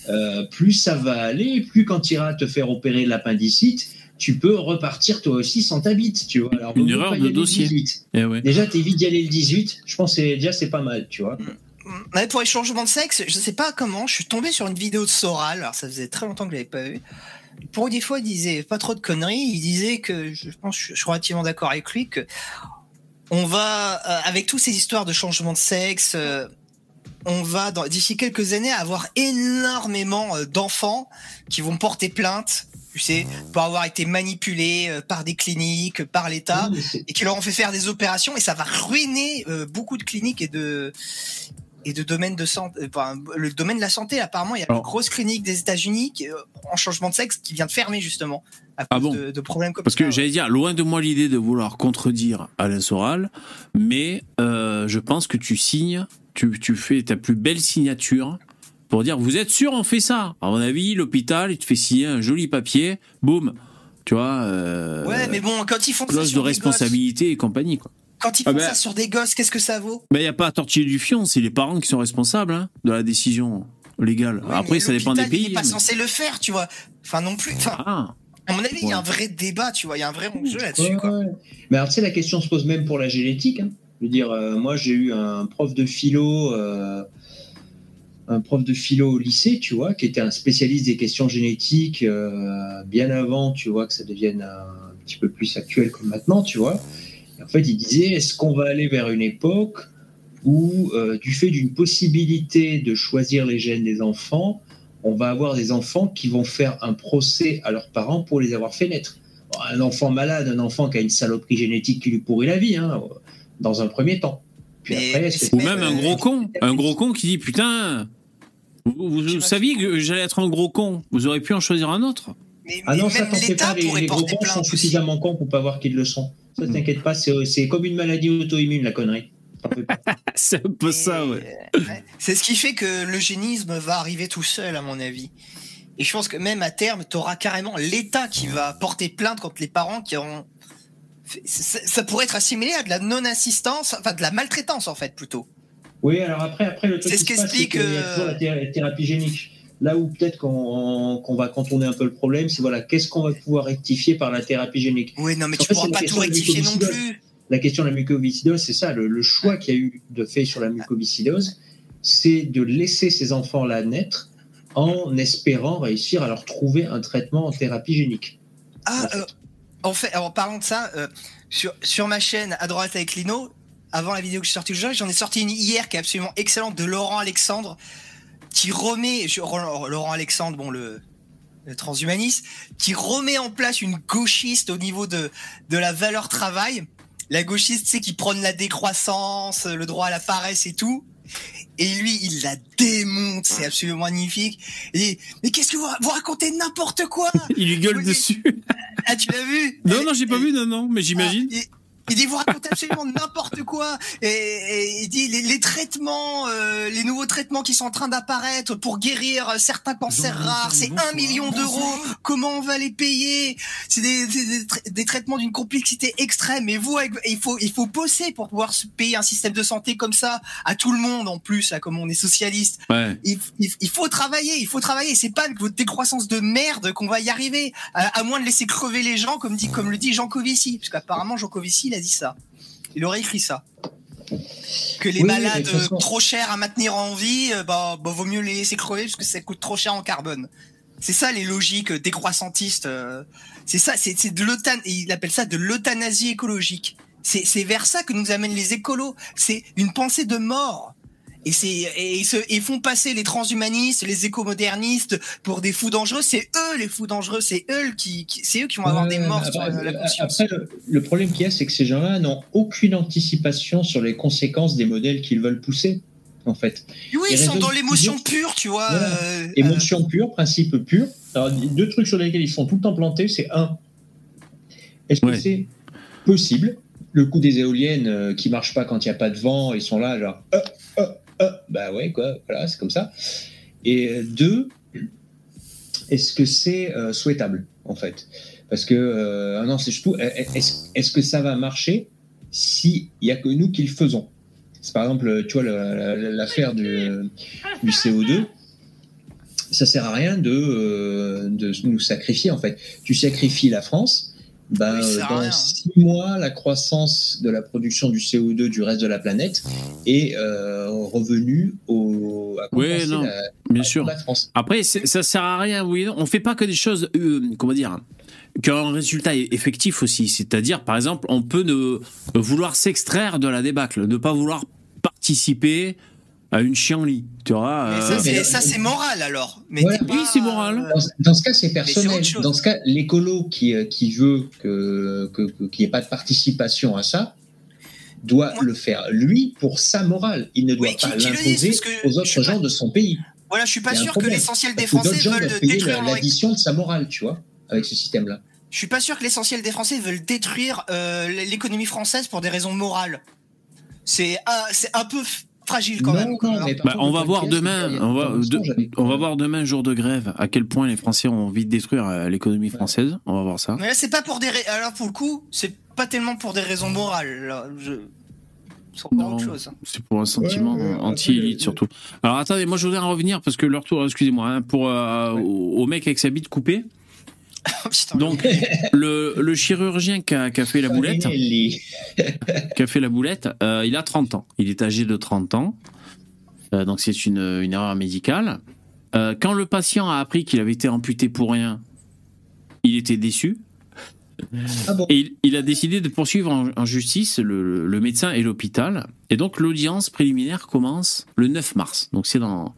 euh, plus ça va aller, plus quand tu iras te faire opérer de l'appendicite, tu peux repartir toi aussi sans ta bite, tu vois. Alors, Une erreur de dossier. 18. Eh ouais. Déjà, t'évites d'y aller le 18. Je pense que c'est- déjà c'est pas mal, tu vois. Ouais, pour les changements de sexe, je sais pas comment, je suis tombé sur une vidéo de Soral, alors ça faisait très longtemps que je l'avais pas vu. Pour des fois, il disait pas trop de conneries, il disait que, je pense, je suis relativement d'accord avec lui, que on va, euh, avec toutes ces histoires de changement de sexe, euh, on va, d'ici quelques années, avoir énormément euh, d'enfants qui vont porter plainte, tu sais, pour avoir été manipulés par des cliniques, par l'État et qui leur ont fait faire des opérations et ça va ruiner beaucoup de cliniques et de et de domaines de santé enfin, le domaine de la santé apparemment il y a Alors- une grosse clinique des États-Unis euh, en changement de sexe qui vient de fermer justement à Ah cause bon de, de problèmes comme Parce que j'allais dire, loin de moi l'idée de vouloir contredire Alain Soral, mais euh, je pense que tu signes, tu, tu fais ta plus belle signature pour dire vous êtes sûr on fait ça. À mon avis, l'hôpital, il te fait signer un joli papier, boum, tu vois, euh, ouais mais bon quand ils font clause de gosses, responsabilité et compagnie quoi. Quand ils Ah font ben- ça sur des gosses qu'est-ce que ça vaut? Mais il n'y a pas à tortiller du fion, c'est les parents qui sont responsables hein, de la décision légale. Oui, Après, ça dépend des l'hôpital, il pays. est pas mais- censé le faire tu vois enfin non plus enfin Ah, à mon avis il y a un vrai débat tu vois il y a un vrai enjeu là-dessus Ouais, quoi ouais. Mais alors, tu sais, la question se pose même pour la génétique. hein. Je veux dire, euh, moi, j'ai eu un prof de philo, euh, un prof de philo au lycée, tu vois, qui était un spécialiste des questions génétiques euh, bien avant, tu vois, que ça devienne un, petit peu plus actuel comme maintenant, tu vois. En fait, il disait, est-ce qu'on va aller vers une époque où, euh, du fait d'une possibilité de choisir les gènes des enfants, on va avoir des enfants qui vont faire un procès à leurs parents pour les avoir fait naître? Bon, un enfant malade, un enfant qui a une saloperie génétique qui lui pourrit la vie, hein, dans un premier temps. Puis après, Ou même un euh, gros con, un gros con qui dit putain, vous, vous- vous J'imagine. saviez que j'allais être un gros con, vous auriez pu en choisir un autre. mais, Ah non, ça, t'en l'État pas, les, pourrait les gros cons sont suffisamment cons pour pas voir qu'ils le sont. Ça, Mm. t'inquiète pas, c'est comme une maladie auto-immune, la connerie. C'est un peu ça, Et, ouais. ouais. C'est ce qui fait que l'eugénisme va arriver tout seul, à mon avis. Et je pense que même à terme, tu auras carrément l'État qui va porter plainte contre les parents qui auront ça, ça pourrait être assimilé à de la non-assistance, enfin de la maltraitance en fait plutôt. Oui, alors après, après le truc C'est ce qu'explique, a euh, la thé- thérapie génique. Là où peut-être qu'on qu'on va contourner un peu le problème, c'est voilà, qu'est-ce qu'on va pouvoir rectifier par la thérapie génique Oui, non, mais tu fait, pourras pas tout rectifier non plus. La question de la mucoviscidose, c'est ça, le, le choix qu'il y a eu de fait sur la mucoviscidose, c'est de laisser ces enfants-là naître en espérant réussir à leur trouver un traitement en thérapie génique. Ah, en fait. euh, en fait, en parlant de ça, euh, sur, sur ma chaîne à droite avec Lino, avant la vidéo que j'ai sortie aujourd'hui, j'en ai sorti une hier qui est absolument excellente de Laurent Alexandre, qui remet, je- Laurent Alexandre, bon, le, le transhumaniste, qui remet en place une gauchiste au niveau de, de la valeur travail. La gauchiste, c'est qui prône la décroissance, le droit à la paresse et tout. Et lui, il la démonte, c'est absolument magnifique. Et, mais qu'est-ce que vous, vous racontez n'importe quoi? Il lui gueule dessus. Ah, tu l'as vu? Non, non, j'ai pas et- vu, non, non, mais j'imagine. ah, il dit vous racontez absolument n'importe quoi et, et il dit les, les traitemements, euh, les nouveaux traitements qui sont en train d'apparaître pour guérir certains cancers rares, c'est un million d'euros. Comment on va les payer? C'est des, des, des tra- des traitements d'une complexité extrême. Et vous, avec- il faut il faut bosser pour pouvoir se payer un système de santé comme ça à tout le monde en plus là, comme on est socialiste Ouais. il, il- il faut travailler, il faut travailler. C'est pas avec votre décroissance de merde qu'on va y arriver, à, à moins de laisser crever les gens, comme dit, comme le dit Jean Covici, parce qu'apparemment Jean Covici il a dit ça. Il aurait écrit ça. Que les Oui, malades façon- euh, trop chers à maintenir en vie, euh, bah, bah, vaut mieux les laisser crever parce que ça coûte trop cher en carbone. C'est ça les logiques euh, décroissantistes. C'est ça, c'est de l'eutan, il appelle ça de l'euthanasie écologique. C'est vers ça que nous amènent les écolos. C'est une pensée de mort. Et c'est et ils se ils font passer les transhumanistes, les écomodernistes pour des fous dangereux. C'est eux les fous dangereux. C'est eux qui, qui- c'est eux qui vont avoir des morts après, sur la, la conscience. après, le, le problème qu'il y a, c'est que ces gens-là n'ont aucune anticipation sur les conséquences des modèles qu'ils veulent pousser, en fait. oui, ils sont dans l'émotion pure, tu vois. Voilà. euh, Émotion pure, principe pur. Alors, deux trucs sur lesquels ils sont tout le temps plantés, c'est un, est-ce que c'est possible Le coup des éoliennes euh, qui marchent pas quand il n'y a pas de vent, ils sont là, genre, euh, euh, euh, bah ouais, quoi, voilà, c'est comme ça. Et euh, deux, est-ce que c'est euh, souhaitable, en fait? Parce que, euh, ah non, c'est surtout, est-ce que ça va marcher s'il n'y a que nous qui le faisons? C'est par exemple, tu vois, l'affaire du, du CO2 ça sert à rien de, de nous sacrifier en fait. Tu sacrifies la France, ben, Oui, euh, dans rien. six mois, la croissance de la production du CO2 du reste de la planète est euh, revenue au, à compenser non, la, Bien sûr. la France. Après, ça sert à rien, oui. On fait pas que des choses, euh, comment dire, qui ont un résultat effectif aussi. C'est-à-dire, par exemple, on peut ne vouloir s'extraire de la débâcle, ne pas vouloir participer à une chienlit, tu vois. Mais euh, ça, c'est, moral alors. Mais Ouais. Oui, c'est moral. euh, Dans, dans ce cas, c'est personnel. Dans ce cas, l'écolo qui, euh, qui veut que, qu'il n'y ait pas de participation à ça doit Ouais. le faire lui pour sa morale. Il ne doit Oui, pas l'imposer aux autres pas- gens de son pays. Voilà, je suis pas un sûr que l'essentiel des que Français gens veulent détruire l'addition de sa morale, tu vois, avec ce système-là. Je suis pas sûr que l'essentiel des Français veulent détruire euh, l'économie française pour des raisons morales. C'est ah, c'est un peu fragile quand Non, même. non, mais Bah, on va voir demain, on va- de- on voir demain, jour de grève, à quel point les Français ont envie de détruire euh, l'économie française. On va voir ça. Mais là, c'est pas pour des. ra- Alors pour le coup, c'est pas tellement pour des raisons morales. Là. Je... C'est encore Non. autre chose. C'est pour un sentiment Ouais, ouais, après, anti-élite surtout. Alors attendez, moi je voudrais en revenir parce que leur tour, excusez-moi, hein, pour euh, Ouais. au, au mec avec sa bite coupée. Donc le, le chirurgien qui a, qui a fait la boulette, qui a fait la boulette, euh, il a 30 ans. Il est âgé de 30 ans. Euh, donc c'est une, une erreur médicale. Euh, quand le patient a appris qu'il avait été amputé pour rien, il était déçu. Ah bon Et il, il a décidé de poursuivre en, en justice le, le médecin et l'hôpital. Et donc l'audience préliminaire commence le 9 mars. Donc c'est dans,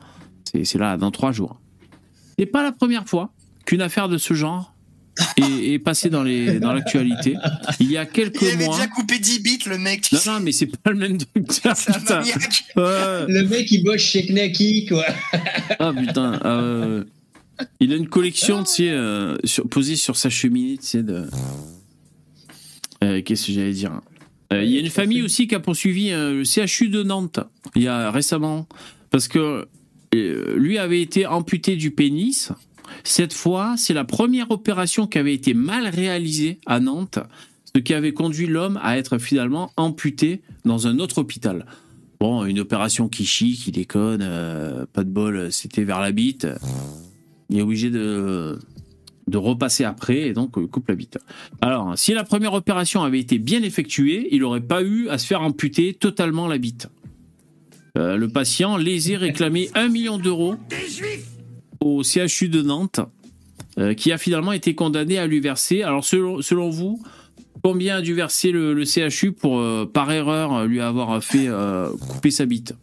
c'est, c'est là dans trois jours. C'est pas la première fois qu'une affaire de ce genre est passée dans, les, dans l'actualité. Il y a quelques Il avait mois. déjà coupé 10 bits, le mec. Non, non, mais c'est pas le même putain. Ouais. Le mec, il bosse chez Knacky, quoi. Ah putain. euh, il a une collection, tu sais, euh, sur- posée sur sa cheminée, tu sais, de. Euh, Qu'est-ce que j'allais dire Euh, Il y a une famille aussi qui a poursuivi euh, le CHU de Nantes, il y a récemment, parce que euh, lui avait été amputé du pénis. Cette fois, c'est la première opération qui avait été mal réalisée à Nantes. ce qui avait conduit l'homme à être finalement amputé dans un autre hôpital. Bon, une opération qui chie, qui déconne, euh, pas de bol, c'était vers la bite. Il est obligé de, de repasser après et donc il coupe la bite. Alors, si la première opération avait été bien effectuée, il n'aurait pas eu à se faire amputer totalement la bite. Euh, le patient lésé réclamait 1 million d'euros au CHU de Nantes, euh, qui a finalement été condamné à lui verser. Alors, selon, selon vous, combien a dû verser le, le CHU pour, euh, par erreur, lui avoir fait euh, couper sa bite?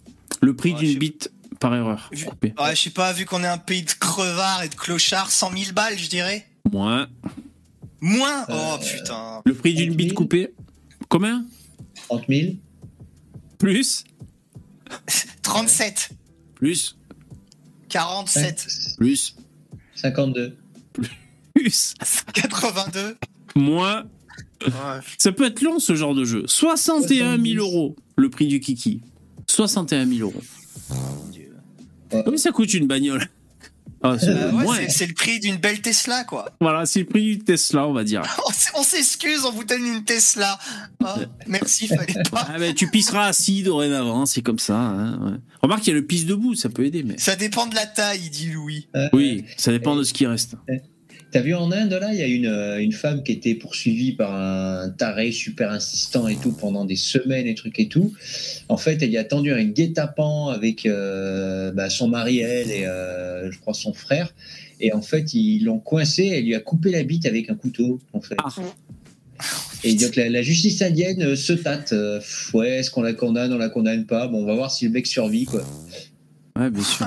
Le prix Ouais, d'une bite par erreur. Je- coupée. Ouais, je sais pas, vu qu'on est un pays de crevards et de clochards, 100 000 balles, je dirais. Moins. Moins? Oh Euh, putain. Le prix d'une 30 bite 000. coupée? Combien? 30 000 Plus? 37. Plus 47. Plus 52. Plus 82. Moins Ouais. Ça peut être long ce genre de jeu. 61 000 euros le prix du kiki. 61 000 euros. Combien ça coûte une bagnole ah, c'est Euh, ouais, c'est- le prix d'une belle Tesla, quoi. Voilà, c'est le prix du Tesla, on va dire. On s'excuse, on vous donne une Tesla. Ah, merci, fallait pas. Ah ben, tu pisseras assis dorénavant, c'est comme ça. hein, ouais. Remarque, il y a le pisse debout, ça peut aider, mais. Ça dépend de la taille, dit Louis. Euh, Oui, ça dépend de ce qui reste. T'as vu en Inde, là, il y a une, euh, une femme qui était poursuivie par un taré super insistant et tout pendant des semaines et trucs et tout. En fait, elle y a tendu un guet-apens avec euh, bah, son mari, elle, et euh, je crois son frère. Et en fait, ils l'ont coincé, elle lui a coupé la bite avec un couteau, en fait. Ah. Et donc la, la justice indienne euh, se tâte. Euh, ouais, est-ce qu'on la condamne, on la condamne pas? Bon, on va voir si le mec survit, quoi. Ouais, bien sûr.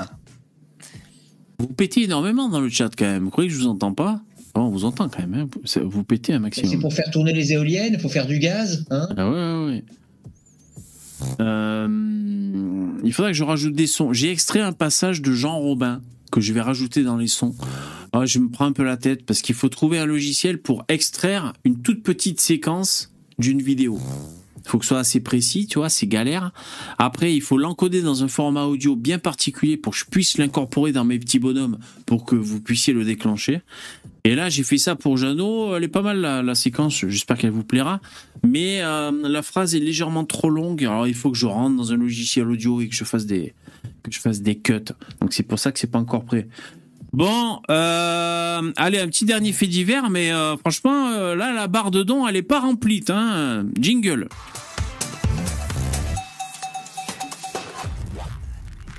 Vous pétez énormément dans le chat quand même. Vous croyez que je vous entends pas? Oh, On vous entend quand même. hein. Vous pétez un C'est maximum. pour faire tourner les éoliennes, il faut faire du gaz, hein? Ah ouais, ouais, ouais. Euh, il faudrait que je rajoute des sons. J'ai extrait un passage de Jean Robin que je vais rajouter dans les sons. Ah, je me prends un peu la tête parce qu'il faut trouver un logiciel pour extraire une toute petite séquence d'une vidéo. Faut que ce soit assez précis, tu vois, c'est galère. Après, il faut l'encoder dans un format audio bien particulier pour que je puisse l'incorporer dans mes petits bonhommes pour que vous puissiez le déclencher. Et là, j'ai fait ça pour Jeannot. Elle est pas mal la, séquence. J'espère qu'elle vous plaira. Mais euh, la phrase est légèrement trop longue. Alors, il faut que je rentre dans un logiciel audio et que je fasse des que cuts. Donc, c'est pour ça que c'est pas encore prêt. Bon, euh, allez, un petit dernier fait divers, mais euh, franchement, euh, là, la barre de dons, elle est pas remplie. Hein. Jingle.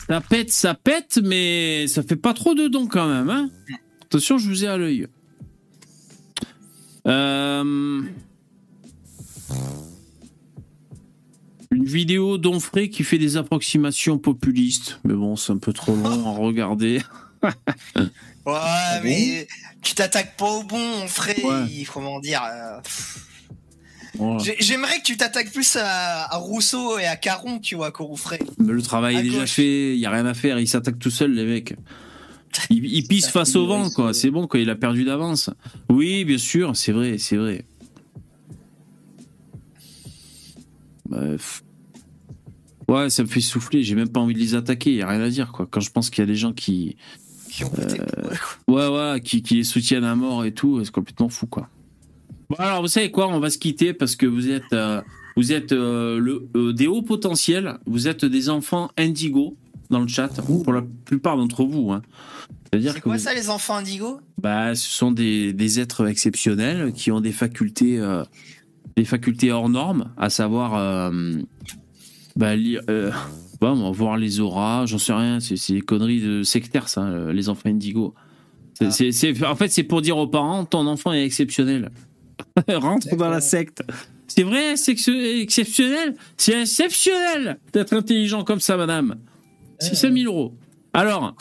Ça pète, ça pète, mais ça fait pas trop de dons quand même. Hein. Attention, je vous ai à l'œil. Une vidéo d'Onfray qui fait des approximations populistes. Mais bon, c'est un peu trop long à regarder. Ouais, bon mais tu t'attaques pas au bon, on ferait, Ouais. comment dire. euh. Voilà. J'aimerais que tu t'attaques plus à, à Rousseau et à Caron, tu vois, qu'au Rouffray. Mais le travail À est déjà fait, il y a rien à faire, il s'attaque tout seul les mecs. Il, il pisse face au vent quoi, c'est bon quoi, il a perdu d'avance. Oui, bien sûr, c'est vrai, c'est vrai. Bref. Ouais, ça me fait souffler, j'ai même pas envie de les attaquer, il y a rien à dire quoi. Quand je pense qu'il y a des gens qui Qui ont voté pour eux, quoi. Ouais, ouais, qui, qui les soutiennent à mort et tout, c'est complètement fou, quoi. Bon, alors, vous savez quoi, on va se quitter parce que vous êtes, euh, vous êtes euh, le, euh, des hauts potentiels, vous êtes des enfants indigo dans le chat, pour la plupart d'entre vous. Hein. C'est quoi vous- ça, les enfants indigos bah, ce sont des, des êtres exceptionnels qui ont des facultés, euh, des facultés hors normes, à savoir euh, bah, lire, moi, voir les auras, j'en sais rien, c'est des conneries de sectaires, ça, euh, les enfants indigo. Ah. en fait, c'est pour dire aux parents, ton enfant est exceptionnel. Rentre dans la secte. C'est vrai, c'est ex- exceptionnel? C'est exceptionnel d'être intelligent comme ça, madame. C'est 5000 euros. Alors,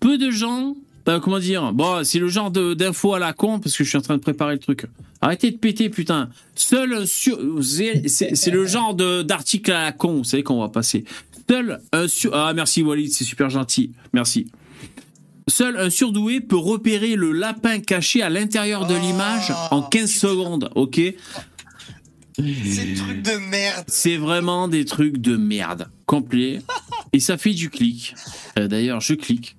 peu de gens, euh, comment dire, bon, c'est le genre de- d'info à la con parce que je suis en train de préparer le truc. Arrêtez de péter, putain. Seul un sur, c'est le genre d'article à la con, vous savez qu'on va passer. Seul un sur, ah merci Walid, c'est super gentil, merci. Seul un surdoué peut repérer le lapin caché à l'intérieur de Oh. l'image en 15 secondes, ok? C'est le truc de merde. c'est vraiment des trucs de merde, complet. Et ça fait du clic. Euh, D'ailleurs, je clique.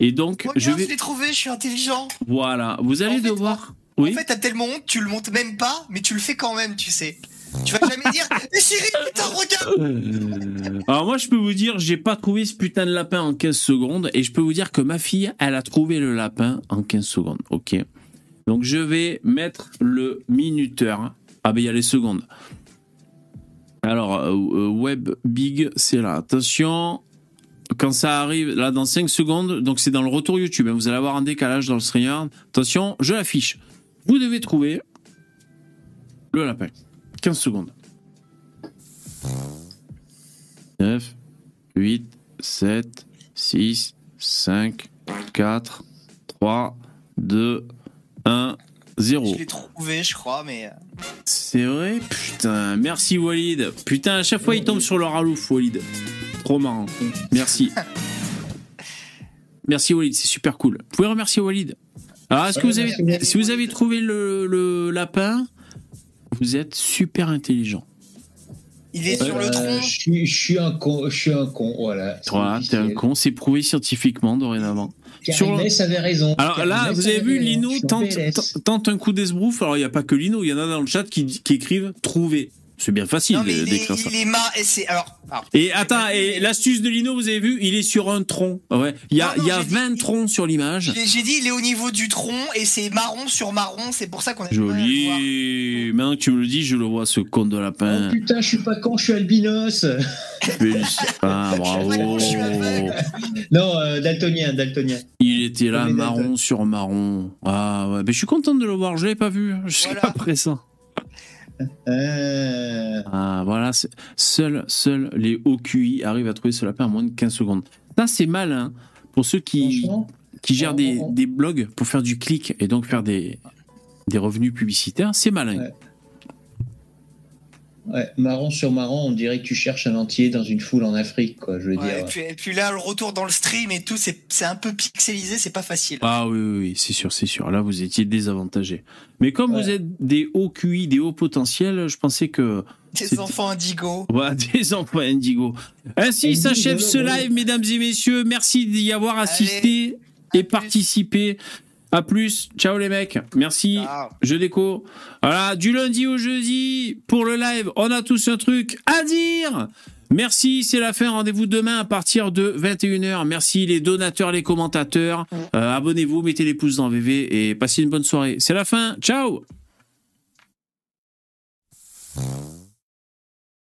Et donc, Regarde, je je vais. l'ai trouvé, je suis intelligent. Voilà. Vous allez En fait, devoir. Oui. En fait, t'as tellement honte, tu le montes même pas, mais tu le fais quand même, tu sais. Tu vas jamais dire Eh Cyril, putain, regarde Euh, Alors moi, je peux vous dire, j'ai pas trouvé ce putain de lapin en 15 secondes, et je peux vous dire que ma fille, elle a trouvé le lapin en 15 secondes. Ok. Donc je vais mettre le minuteur. Ah ben il y a les secondes. Alors euh, euh, web big, c'est là. Attention. Quand ça arrive, là, dans 5 secondes, donc c'est dans le retour YouTube, hein, vous allez avoir un décalage dans le streamer. Attention, je l'affiche. Vous devez trouver le lapin. 15 secondes. 9, 8, 7, 6, 5, 4, 3, 2, 1, 0. Je l'ai trouvé, je crois, mais. euh, C'est vrai Putain, merci Walid. Putain, à chaque fois il tombe sur le ralouf, Walid. Trop marrant. Merci. Merci Walid, c'est super cool. Vous pouvez remercier Walid. Alors, est-ce que vous avez, si vous avez trouvé le, le lapin, vous êtes super intelligent. Il est sur le Euh, tronc. je, suis, je suis un con, je suis un con, voilà. Voilà, t'es un con, c'est prouvé scientifiquement dorénavant. Sur le- Carinès avait raison. Alors là, vous avez vu. Lino tente un coup d'esbrouf. Alors il n'y a pas que Lino, il y en a dans le chat qui, qui écrivent trouver. C'est bien facile Non, mais de- il est, d'écrire ça. il est mar- et c'est alors. alors, Et attends, et l'astuce de Lino, vous avez vu, il est sur un tronc. Ouais, il y a, Non, non, il y a j'ai dit- 20 troncs sur l'image. J'ai j'ai dit, il est au niveau du tronc et c'est marron sur marron, c'est pour ça qu'on a. Joli. Maintenant que tu me le dis, je le vois, ce con de Oh lapin. putain, je suis pas con, je suis albinos. Ah, bravo. Je suis aveugle. non, euh, daltonien, daltonien. Il était là, marron sur marron. Ah ouais, mais je suis content de le voir, je l'avais pas vu jusqu'à Voilà. présent. Euh, Ah, voilà, seuls seul les hauts QI arrivent à trouver ce lapin en moins de 15 secondes. Ça, c'est malin pour ceux qui, qui gèrent des, des blogs pour faire du clic et donc faire des, des revenus publicitaires. C'est malin. Ouais. Ouais, marron sur marron, on dirait que tu cherches un entier dans une foule en Afrique, quoi. Je veux Ouais, et, dire. puis, et puis là, le retour dans le stream et tout, c'est c'est un peu pixelisé, c'est pas facile. Ah oui, oui, oui, c'est sûr, c'est sûr. Là, vous étiez désavantagé. Mais comme Ouais. vous êtes des hauts QI, des hauts potentiels, je pensais que. Des enfants indigo. Voilà, des emplois Indigo. Ainsi s'achève ce live, mesdames et messieurs. Merci d'y avoir assisté et plus. À plus. Ciao les mecs. Merci. Je déco. Voilà, du lundi au jeudi, pour le live, on a tous un truc à dire. Merci, c'est la fin. Rendez-vous demain à partir de 21h. Merci les donateurs, les commentateurs. Euh, abonnez-vous, mettez les pouces dans VV et passez une bonne soirée. C'est la fin. Ciao.